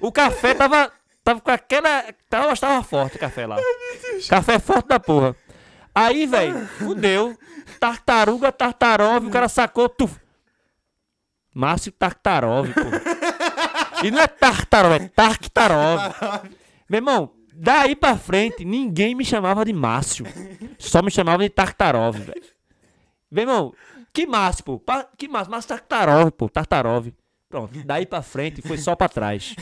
O café tava. Tava com aquela. Tava, tava forte o café lá. Café forte da porra. Aí, velho, fudeu. Tartaruga, Tartarov, o cara sacou. Márcio Tartarov, pô. E não é Tartarov, é Tartarov. Meu irmão, daí pra frente, ninguém me chamava de Márcio. Só me chamava de Tartarov, velho. Meu irmão, que Márcio, pô? Pa- Que Márcio? Márcio Tartarov, pô. Tartarov. Pronto, daí pra frente foi só pra trás.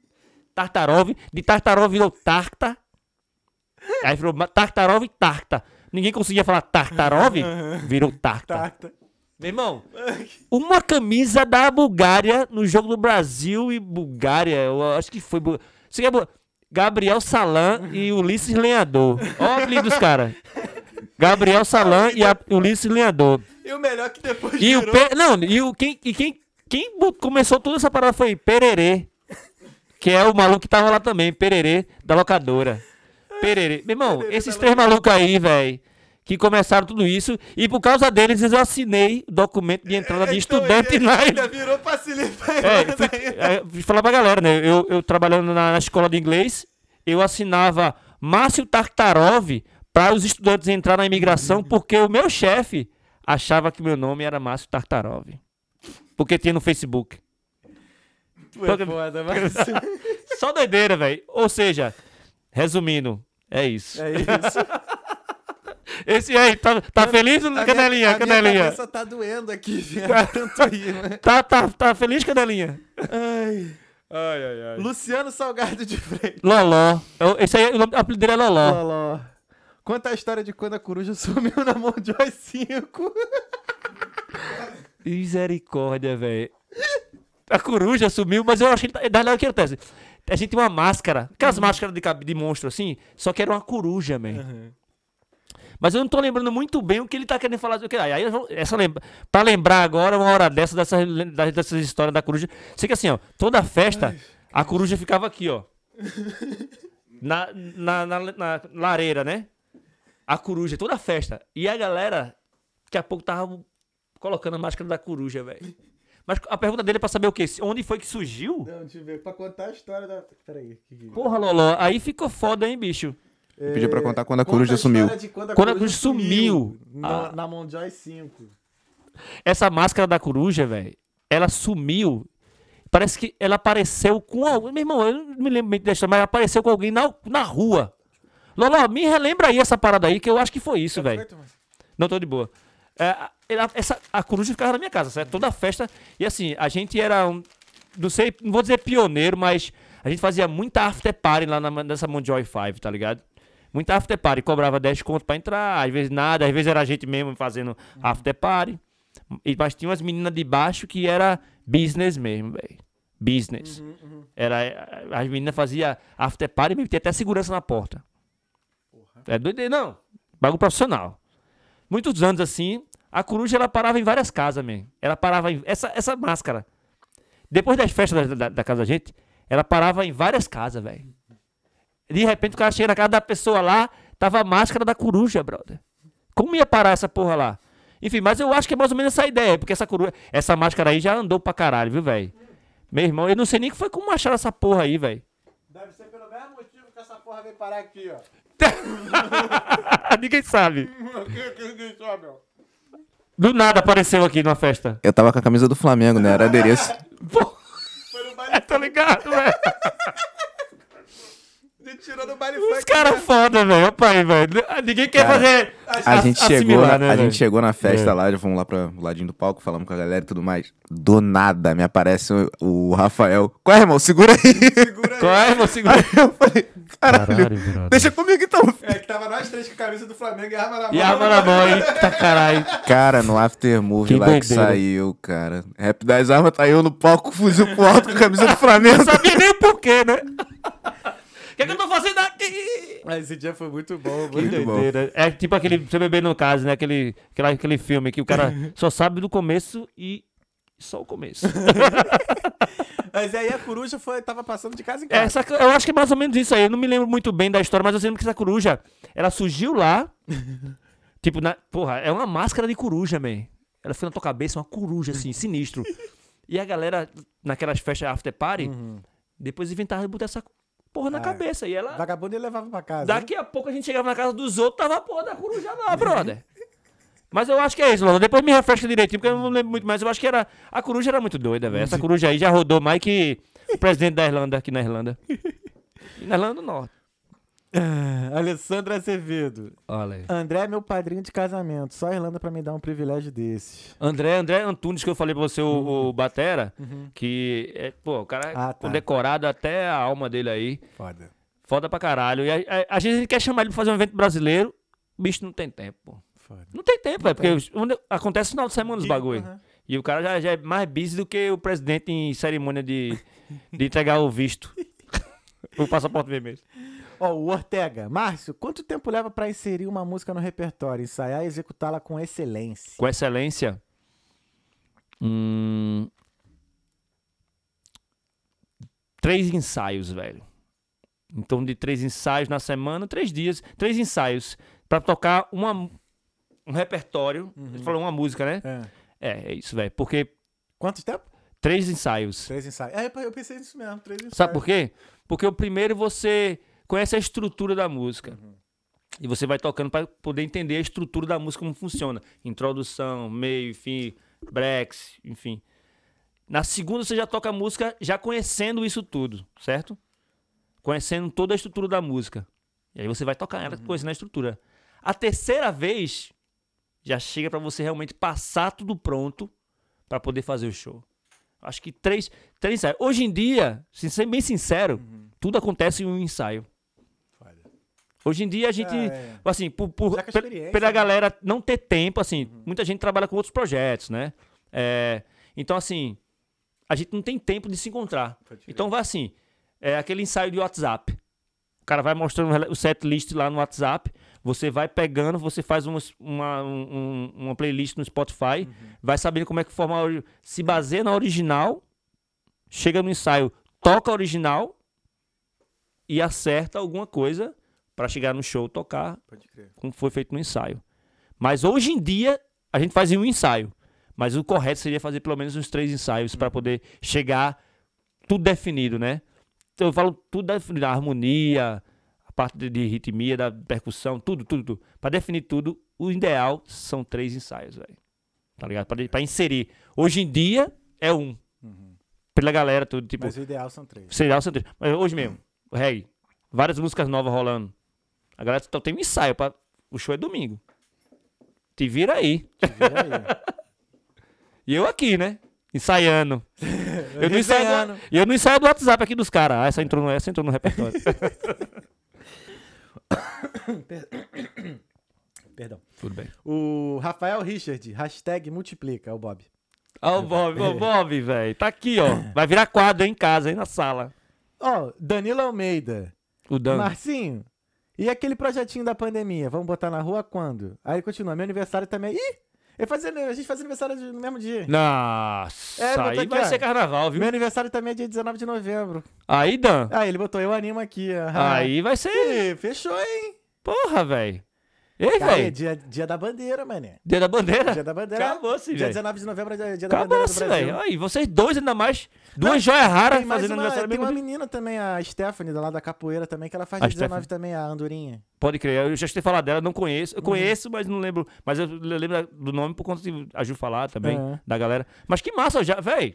Tartarov, de Tartarov virou Tarta. Aí virou Tartarov e Tarta. Ninguém conseguia falar Tartarov, virou Tarta. Meu irmão, uma camisa da Bulgária no jogo do Brasil e Bulgária, eu acho que foi. Gabriel Salan e Ulisses Lenhador. Olha o apelido dos caras. Gabriel Salan e a- Ulisses Lenhador. E o melhor que depois E o virou... Pe- não, e o quem e quem quem começou toda essa parada foi Pererê, que é o maluco que tava lá também, Pererê da locadora. Pererê. Meu irmão, esses três malucos aí, velho, que começaram tudo isso e por causa deles eu assinei o documento de entrada de Então, estudante ele na ainda virou facilita. é, fui, é, fui falar pra galera, né? Eu, eu trabalhando na, na escola de inglês, eu assinava Márcio Tartarov para os estudantes entrar na imigração, porque o meu chefe achava que meu nome era Márcio Tartarov. Porque tinha no Facebook. Tu é foda, mas... Só doideira, velho. Ou seja, resumindo, é isso. É isso. Esse aí, tá, tá feliz, A minha- Canelinha? a minha Canelinha. cabeça tá doendo aqui, viado. Tanto rir, né? Tá, tá, tá feliz, Canelinha? Ai. Ai, ai, ai. Luciano Salgado de Freitas. Loló. Esse aí, o apelido dele é Loló. Loló. Conta a história de quando a coruja sumiu na mão de Joy 5. Misericórdia, velho. A coruja sumiu, mas eu achei. Na verdade, o que acontece? A gente tem uma máscara, aquelas máscaras de, de monstro assim, só que era uma coruja, man. Mas eu não tô lembrando muito bem o que ele tá querendo falar. O que, aí, essa lembra, pra lembrar agora, uma hora dessa, dessas, dessas histórias da coruja. Sei que assim, ó, toda festa, a coruja ficava aqui, ó. Na, na, na, na lareira, né? A coruja, toda festa. E a galera, daqui a pouco tava colocando a máscara da coruja, velho. Mas a pergunta dele é pra saber o quê? Onde foi que surgiu? Não, deixa eu ver. Pra contar a história da. Peraí. que Porra, Loló, aí ficou foda, hein, bicho? Pediu pra contar quando a Conta coruja a história sumiu. de Quando a Quando a coruja coruja sumiu. Na, Ah. na mão de Joy 5. Essa máscara da coruja, velho, ela sumiu. Parece que ela apareceu com alguém. Meu irmão, eu não me lembro muito da história, mas ela apareceu com alguém na, na rua. Loló, me relembra aí essa parada aí, que eu acho que foi isso, velho. Não, tô de boa. É, a- essa, a coruja ficava na minha casa, certo? Toda festa. E assim, a gente era um. Não sei, não vou dizer pioneiro, mas a gente fazia muita after party lá na, nessa Monjoy 5, tá ligado? Muita after party. Cobrava 10 conto pra entrar, às vezes nada, às vezes era a gente mesmo fazendo after party. E, mas tinha umas meninas de baixo que era business mesmo, velho. Business. Era, eh, as meninas faziam after party mesmo, tinha até segurança na porta. É doideira, não. Bagulho profissional. Muitos anos assim, a coruja ela parava em várias casas, mesmo. Ela parava em. Essa, essa máscara. Depois das festas da, da- da casa da gente, ela parava em várias casas, velho. De repente o cara chega na casa da pessoa lá, tava a máscara da coruja, brother. Como ia parar essa porra lá? Enfim, mas eu acho que é mais ou menos essa ideia, porque essa coruja, essa máscara aí já andou pra caralho, viu, velho? Meu irmão, eu não sei nem que foi como acharam essa porra aí, velho. Deve ser pelo mesmo motivo que essa porra veio parar aqui, ó. Ninguém sabe. Do nada apareceu aqui numa festa. Eu tava com a camisa do Flamengo, né? Era adereço. É, tá ligado, velho? Tirando o baile Os caras foda, velho. Opa aí, velho. Ninguém quer Cara, fazer. A gente, chegou na, né, a gente chegou na festa É. lá, já fomos lá pro ladinho do palco, falamos com a galera e tudo mais. Do nada me aparece o, o Rafael. Qual é, irmão? Segura aí. Qual é, meu segura? Eu falei, caralho, Caralho, deixa comigo então. É que tava nós três com a camisa do Flamengo e arma na mão. E arma na mão, eita caralho. Cara, no after movie Que lá que doideira. saiu, cara. Rap das armas tá eu no palco, fuzil pro alto com a camisa do Flamengo. Não sabia nem o porquê, né? O que, é que eu tô fazendo aqui? Mas esse dia foi muito bom, muito bom. doideira. É tipo aquele CBB no caso, né? Aquele, aquele, aquele filme que o cara só sabe do começo e só o começo. Mas aí a coruja foi, tava passando de casa em casa. essa, eu acho que é mais ou menos isso aí. Eu não me lembro muito bem da história, mas eu lembro que essa coruja, ela surgiu lá. tipo, na, porra, é uma máscara de coruja, man. Ela foi na tua cabeça, uma coruja, assim, sinistro. E a galera, naquelas festas after party, depois inventaram de botar essa porra na Ah, cabeça. E ela. Vagabundo ele levava pra casa. Daqui a pouco a gente chegava na casa dos outros, tava a porra da coruja lá, brother. Mas eu acho que é isso, Lona. Depois me refresca direitinho, porque eu não lembro muito mais. Eu acho que era. A coruja era muito doida, velho. Essa coruja aí já rodou mais que o presidente da Irlanda aqui na Irlanda. E na Irlanda do Norte. Alessandra Azevedo. Olha aí. André é meu padrinho de casamento. Só a Irlanda pra me dar um privilégio desse. André, André Antunes, que eu falei pra você, o, o Batera, que, é, pô, o cara Ah, tá. condecorado até a alma dele aí. Foda. Foda pra caralho. E a, a, a gente quer chamar ele pra fazer um evento brasileiro, o bicho não tem tempo, pô. Foda. Não tem tempo, velho, porque os- onde- acontece no final de semana os bagulho. Aham. E o cara já, já é mais busy do que o presidente em cerimônia de, de entregar o visto. o passaporte vermelho. Ó, o Ortega. Márcio, quanto tempo leva pra inserir uma música no repertório, ensaiar e executá-la com excelência? Com excelência. Hum, três ensaios, velho. Então, de três ensaios na semana, três dias, três ensaios pra tocar uma, um repertório. Você falou uma música, né? É. É, é isso, velho. Porque Quanto tempo? três ensaios. Três ensaios. É, eu pensei nisso mesmo, três ensaios. Sabe por quê? Porque o primeiro você conhece a estrutura da música. E você vai tocando para poder entender a estrutura da música, como funciona. Introdução, meio, fim, breaks, enfim. Na segunda você já toca a música já conhecendo isso tudo, certo? Conhecendo toda a estrutura da música. E aí você vai tocar ela conhecendo a estrutura. A terceira vez já chega para você realmente passar tudo pronto para poder fazer o show. Acho que três, três ensaios. Hoje em dia, sendo bem sincero, tudo acontece em um ensaio. Hoje em dia a gente, É, é. assim, por, por- pela né? galera não ter tempo, assim, muita gente trabalha com outros projetos, né? É, então, assim, a gente não tem tempo de se encontrar. Então vai assim, é aquele ensaio de WhatsApp. O cara vai mostrando o set list lá no WhatsApp, você vai pegando, você faz uma, uma, um- uma playlist no Spotify, vai sabendo como é que forma, se baseia na original, chega no ensaio, toca a original e acerta alguma coisa para chegar no show tocar como foi feito no ensaio. Mas hoje em dia, a gente faz em um ensaio. Mas o correto seria fazer pelo menos uns três ensaios para poder chegar tudo definido, né? Então, eu falo tudo definido, a harmonia, a parte de, de ritmia, da percussão, tudo, tudo, tudo. Para definir tudo, o ideal são três ensaios, velho. Tá ligado? Pra inserir. Hoje em dia, é um. Pela galera, tudo, tipo, Mas o ideal são três. Serial são três. Mas hoje mesmo, o reggae, várias músicas novas rolando. A galera só tem um ensaio. Pra... O show é domingo. Te vira aí. Vira aí. E eu aqui, né? Ensaiando. Eu não ensaio, Resenhando. do... eu não ensaio do WhatsApp aqui dos caras. Ah, essa entrou no, essa entrou no repertório. Perdão. Tudo bem. O Rafael Richard, hashtag multiplica, é o Bob. Ó, o Bob, o Bob, velho. Tá aqui, ó. Vai virar quadro aí em casa, aí na sala. Ó, Danilo Almeida. O Dan. Marcinho, e aquele projetinho da pandemia? Vamos botar na rua quando? Aí ele continua, meu aniversário também. Ih! Ele fazia, a gente fazia aniversário no mesmo dia. Nossa, É, botou aí vai ser carnaval, viu? Meu aniversário também é dia 19 de novembro. Aí, Dan. Aí ele botou, eu animo aqui. aham. Aí vai ser. Ih, fechou, hein? Porra, velho. Ei, Cara, é velho. dia, dia da bandeira, mané. Dia da bandeira. Dia da bandeira. Acabou-se, Dia velho. 19 de novembro é dia da bandeira Acabou-se, Brasil. velho. Aí, vocês dois ainda mais. Duas Não, joias raras fazendo uma, aniversário tem uma dia. menina também, a Stephanie, lá da capoeira também, que ela faz A dia 19 Stephanie. também, a Andorinha. Pode crer. Eu já tinha falado dela, não conheço. Uhum. Eu conheço, mas não lembro. Mas eu lembro do nome por conta de a Ju falar também, É. da galera. Mas que massa, já, velho.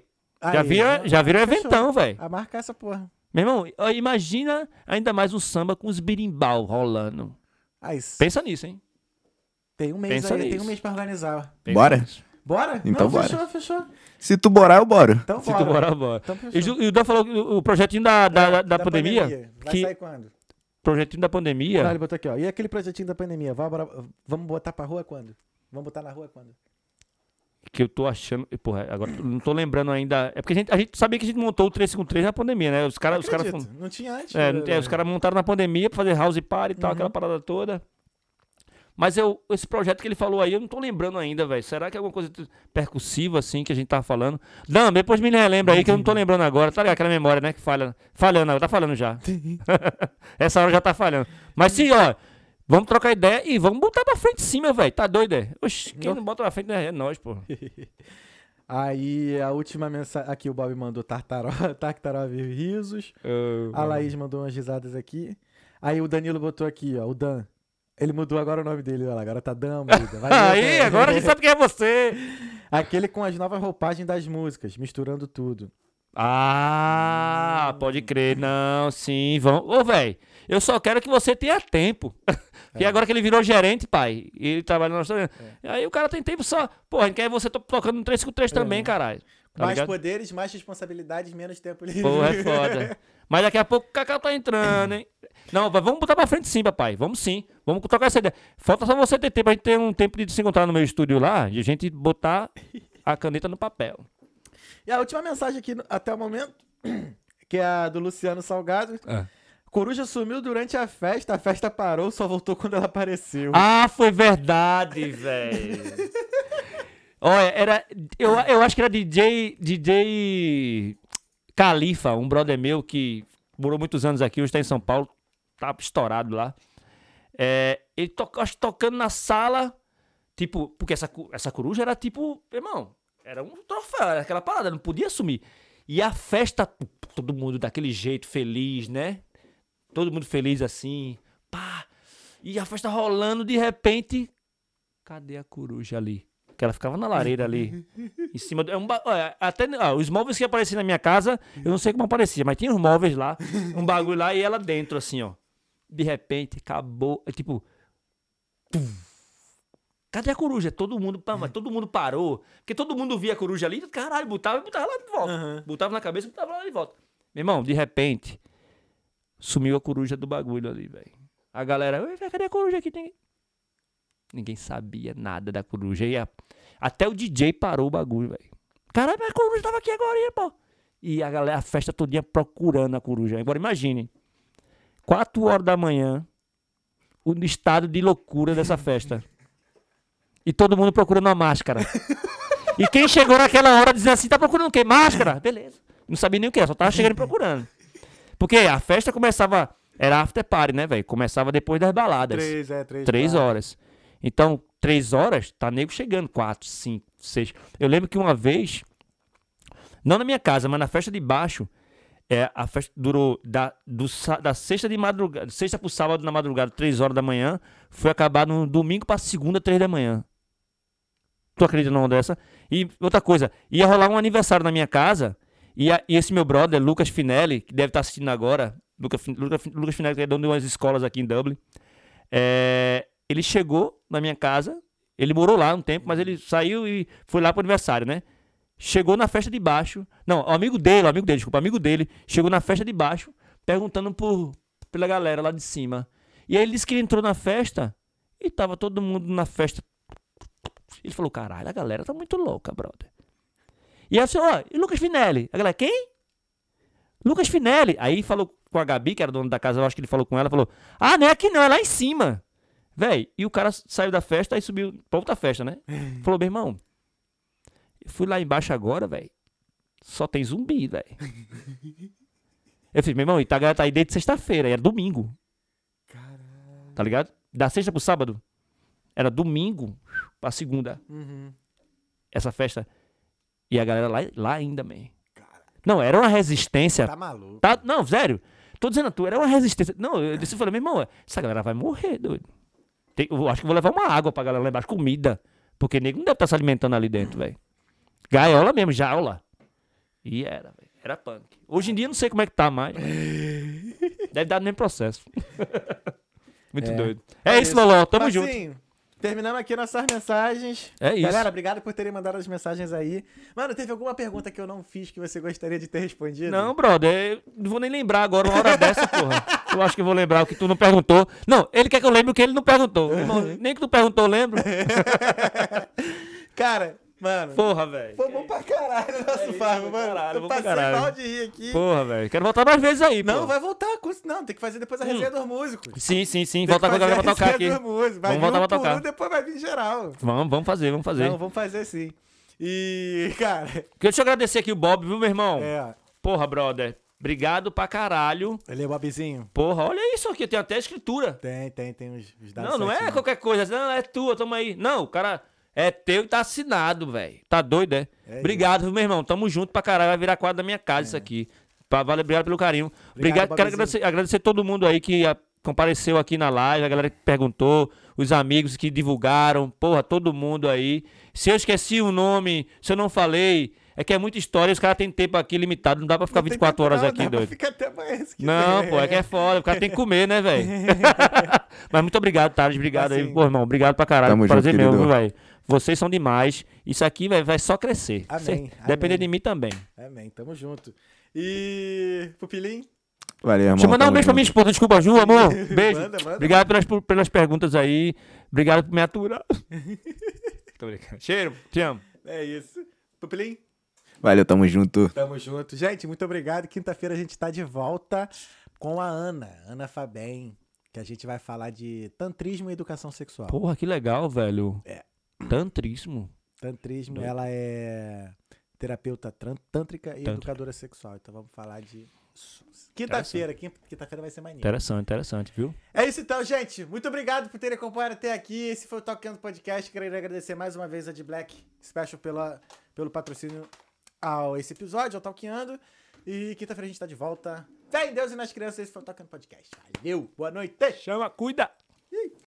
Já vira, já vira um eventão, velho. A marcar essa porra. Meu irmão, imagina ainda mais um samba com os birimbau rolando. S- Pensa nisso, hein? tem um mês pensa aí, tem nisso. um mês pra organizar. Pensa Bora? nisso. Bora? Então Não, bora. fechou, fechou. Se tu borar, eu boro. Então Se bora. tu bora, bora. Então E, fechou. E o Dan falou que o projetinho da, da, da, da Da pandemia. Vai que- sair quando? Projetinho da pandemia. Não, ele botou aqui, ó. E aquele projetinho da pandemia? Vamos botar pra rua quando? Vamos botar na rua quando? Que eu tô achando. Porra, agora não tô lembrando ainda. É porque a gente, a gente sabia que a gente montou o 353 na pandemia, né? Os caras. Os caras Não tinha antes. é, né? é, os caras montaram na pandemia pra fazer house party e tal, Uhum. aquela parada toda. Mas eu, esse projeto que ele falou aí, eu não tô lembrando ainda, velho. Será que é alguma coisa percussiva, assim, que a gente tava falando? Não, depois me relembra aí, que eu não tô lembrando agora. Tá ligado? Aquela memória, né? Que falha. Falhando, tá falhando já. Essa hora já tá falhando. Mas sim, ó. Vamos trocar ideia e vamos botar pra frente sim, meu velho. Tá doido, é? Oxi, quem não bota pra frente é nós, pô. Aí a última mensagem. Aqui o Bob mandou tartaró, tartaró e risos. A Laís mandou umas risadas aqui. Aí o Danilo botou aqui, ó, o Dan. Ele mudou agora o nome dele, olha lá, agora tá Dan Aí, Dan. agora a gente sabe quem é você. Aquele com as novas roupagens das músicas, misturando tudo. Ah, pode crer. Não, sim, vamos. Ô, velho, eu só quero que você tenha tempo. Porque agora que ele virou gerente, pai, e ele trabalha no restaurante. Aí o cara tem tempo só. Pô, a gente quer você to- tocando no 353 também, caralho. Tá mais ligado? poderes, mais responsabilidades, menos tempo livre. Pô, é foda. Mas daqui a pouco o Cacau tá entrando, hein? Não, vamos botar pra frente sim, papai. Vamos sim. Vamos trocar essa ideia. Falta só você ter tempo, a gente ter um tempo de se encontrar no meu estúdio lá e a gente botar a caneta no papel. E a última mensagem aqui até o momento, que é a do Luciano Salgado. É. Coruja sumiu durante a festa, a festa parou, só voltou quando ela apareceu. Ah, foi verdade, velho. Olha, era. Eu, eu acho que era DJ. DJ. Califa, um brother meu que morou muitos anos aqui, hoje tá em São Paulo, tá estourado lá. É, ele to, acho tocando na sala, tipo, porque essa, essa coruja era tipo, irmão, era um troféu, era aquela parada, não podia sumir. E a festa, todo mundo daquele jeito, feliz, né? Todo mundo feliz assim, pá. E a festa rolando, de repente, cadê a coruja ali? Que ela ficava na lareira ali, em cima do. É um, até os móveis que apareciam na minha casa, eu não sei como aparecia, mas tinha uns móveis lá, um bagulho lá e ela dentro, assim, ó. De repente, acabou. É tipo. Cadê a coruja? Todo mundo, pá, mas todo mundo parou. Porque todo mundo via a coruja ali, caralho, botava e botava lá de volta. Botava na cabeça e botava lá de volta. Meu irmão, de repente, sumiu a coruja do bagulho ali, velho. A galera, "Ué, cadê a coruja aqui? Tem... Ninguém sabia nada da coruja. E a- Até o DJ parou o bagulho, velho. Caralho, a coruja tava aqui agora, pô. E a galera, a festa todinha procurando a coruja. Agora imagine. 4 horas da manhã, o estado de loucura dessa festa. E todo mundo procurando uma máscara. E quem chegou naquela hora dizendo assim, tá procurando o quê? Máscara? Beleza. Não sabia nem o que, só tava chegando e procurando. Porque a festa começava, era after party, né, velho? Começava depois das baladas. Três, é, três. Três quatro. horas. Então, três horas, tá nego chegando. Quatro, cinco, seis. Eu lembro que uma vez, não na minha casa, mas na festa de baixo, é, a festa durou da, do, da sexta de madrugada, sexta pro sábado na madrugada, três horas da manhã, foi acabar no domingo pra segunda, três da manhã. Tu acredita numa dessa? E outra coisa, ia rolar um aniversário na minha casa, e, a- e esse meu brother, Lucas Finelli, que deve estar assistindo agora, Lucas, Lucas, Fin- Lucas Finelli, que é dono de umas escolas aqui em Dublin, é, ele chegou na minha casa, ele morou lá um tempo, mas ele saiu e foi lá pro aniversário, né? Chegou na festa de baixo. Não, o amigo dele, o amigo dele, desculpa, amigo dele, chegou na festa de baixo, perguntando por, pela galera lá de cima. E aí ele disse que ele entrou na festa e tava todo mundo na festa. Ele falou, caralho, a galera tá muito louca, brother. E aí eu disse, ó, e Lucas Finelli? A galera, quem? Lucas Finelli. Aí falou com a Gabi, que era dona da casa, eu acho que ele falou com ela, falou, ah, não é aqui não, é lá em cima. Véi, e o cara saiu da festa, aí subiu pra outra festa, né? Falou, meu irmão, eu fui lá embaixo agora, velho. Só tem zumbi, velho. Eu falei, meu irmão, Itagalera tá aí desde sexta-feira, era domingo. Tá ligado? Da sexta pro sábado. Era domingo pra segunda. Uhum. Essa festa. E a galera lá, lá ainda, man. Não, era uma resistência. Tá maluco. Tá, não, sério. Tô dizendo a tu, era uma resistência. Não, eu disse, eu falei, meu irmão, essa galera vai morrer, doido. Tem- eu acho que vou levar uma água pra galera lá embaixo, comida. Porque nego não deve estar se alimentando ali dentro, velho. Gaiola mesmo, jaula. E era, velho. Era punk. Hoje em dia não sei como é que tá mais. Deve dar no mesmo processo. Muito É. doido. É, isso, Loló. Tamo junto. Terminando aqui nossas mensagens. É isso. Galera, obrigado por terem mandado as mensagens aí. Mano, teve alguma pergunta que eu não fiz que você gostaria de ter respondido? Não, brother, eu não vou nem lembrar agora uma hora dessa, porra. Eu acho que vou lembrar o que tu não perguntou. Não, ele quer que eu lembre o que ele não perguntou. Irmão, nem que tu perguntou, eu lembro. Cara, mano. Porra, velho. Foi bom pra caralho o nosso farm, mano. caralho, eu passei caralho. mal de rir aqui. Porra, velho. Quero voltar mais vezes aí, Não, pô. vai voltar. Não, tem que fazer depois a resenha dos músicos. Sim, sim, sim. Voltar com a galera pra tocar aqui. músicos. Vai Vamos voltar um pra tocar. um, depois vai vir geral. Vamos, vamos fazer, vamos fazer. Não, vamos fazer sim. E, cara, Deixa eu agradecer aqui o Bob, viu, meu irmão? é. Porra, brother. Obrigado pra caralho. Ele é Bobzinho? Porra, olha isso aqui. Tem até escritura. Tem, tem, tem os, os dados Não, não é qualquer coisa. Não, é tua, toma aí. Não, o cara é teu e tá assinado, velho. Tá doido, é? É obrigado, viu, meu irmão. Tamo junto pra caralho. Vai virar quadro da minha casa isso aqui. Pra, vale, obrigado pelo carinho. Obrigado. Quero Bobezinho. agradecer, agradecer todo mundo aí que ah, compareceu aqui na live, a galera que perguntou, os amigos que divulgaram. Porra, todo mundo aí. Se eu esqueci o nome, se eu não falei, é que é muita história. Os caras têm tempo aqui limitado. Não dá pra ficar Não tem 24 tempo horas não, aqui, dá pra doido. Fica até Não, pô, é que é foda. O cara tem que comer, né, velho? Mas muito obrigado, Thales. Obrigado aí, Assim. pô, irmão. Obrigado pra caralho. Tamo Prazer junto, viu, velho? Vocês são demais. Isso aqui véio, vai só crescer. Amém, Cê- amém. Depender de mim também. Amém, tamo junto. E. Pupilim? Valeu, irmão. Deixa eu mandar um beijo pra minha junto. esposa. Desculpa, Ju, amor. Beijo. Manda, manda. Obrigado pelas, pelas perguntas aí. Obrigado por me aturar. Tô brincando. Cheiro. Te amo. É isso. Pupilim? Valeu, tamo junto. Tamo junto. Gente, muito obrigado. Quinta-feira a gente tá de volta com a Ana, Ana Fabem, que a gente vai falar de tantrismo e educação sexual. Porra, que legal, velho. É. Tantrismo. Tantrismo, Doido. ela é terapeuta tântrica e educadora sexual. Então vamos falar de quinta-feira. Quin- Quinta-feira vai ser maneiro. Interessante, interessante, viu? É isso então, gente. Muito obrigado por terem acompanhado até aqui. Esse foi o Talkando Podcast. Queria agradecer mais uma vez a de Black Special pela, pelo patrocínio ao esse episódio, ao Talkando. E quinta-feira a gente tá de volta. Fé em Deus e nas crianças. Esse foi o Talkando Podcast. Valeu, boa noite. Chama, cuida.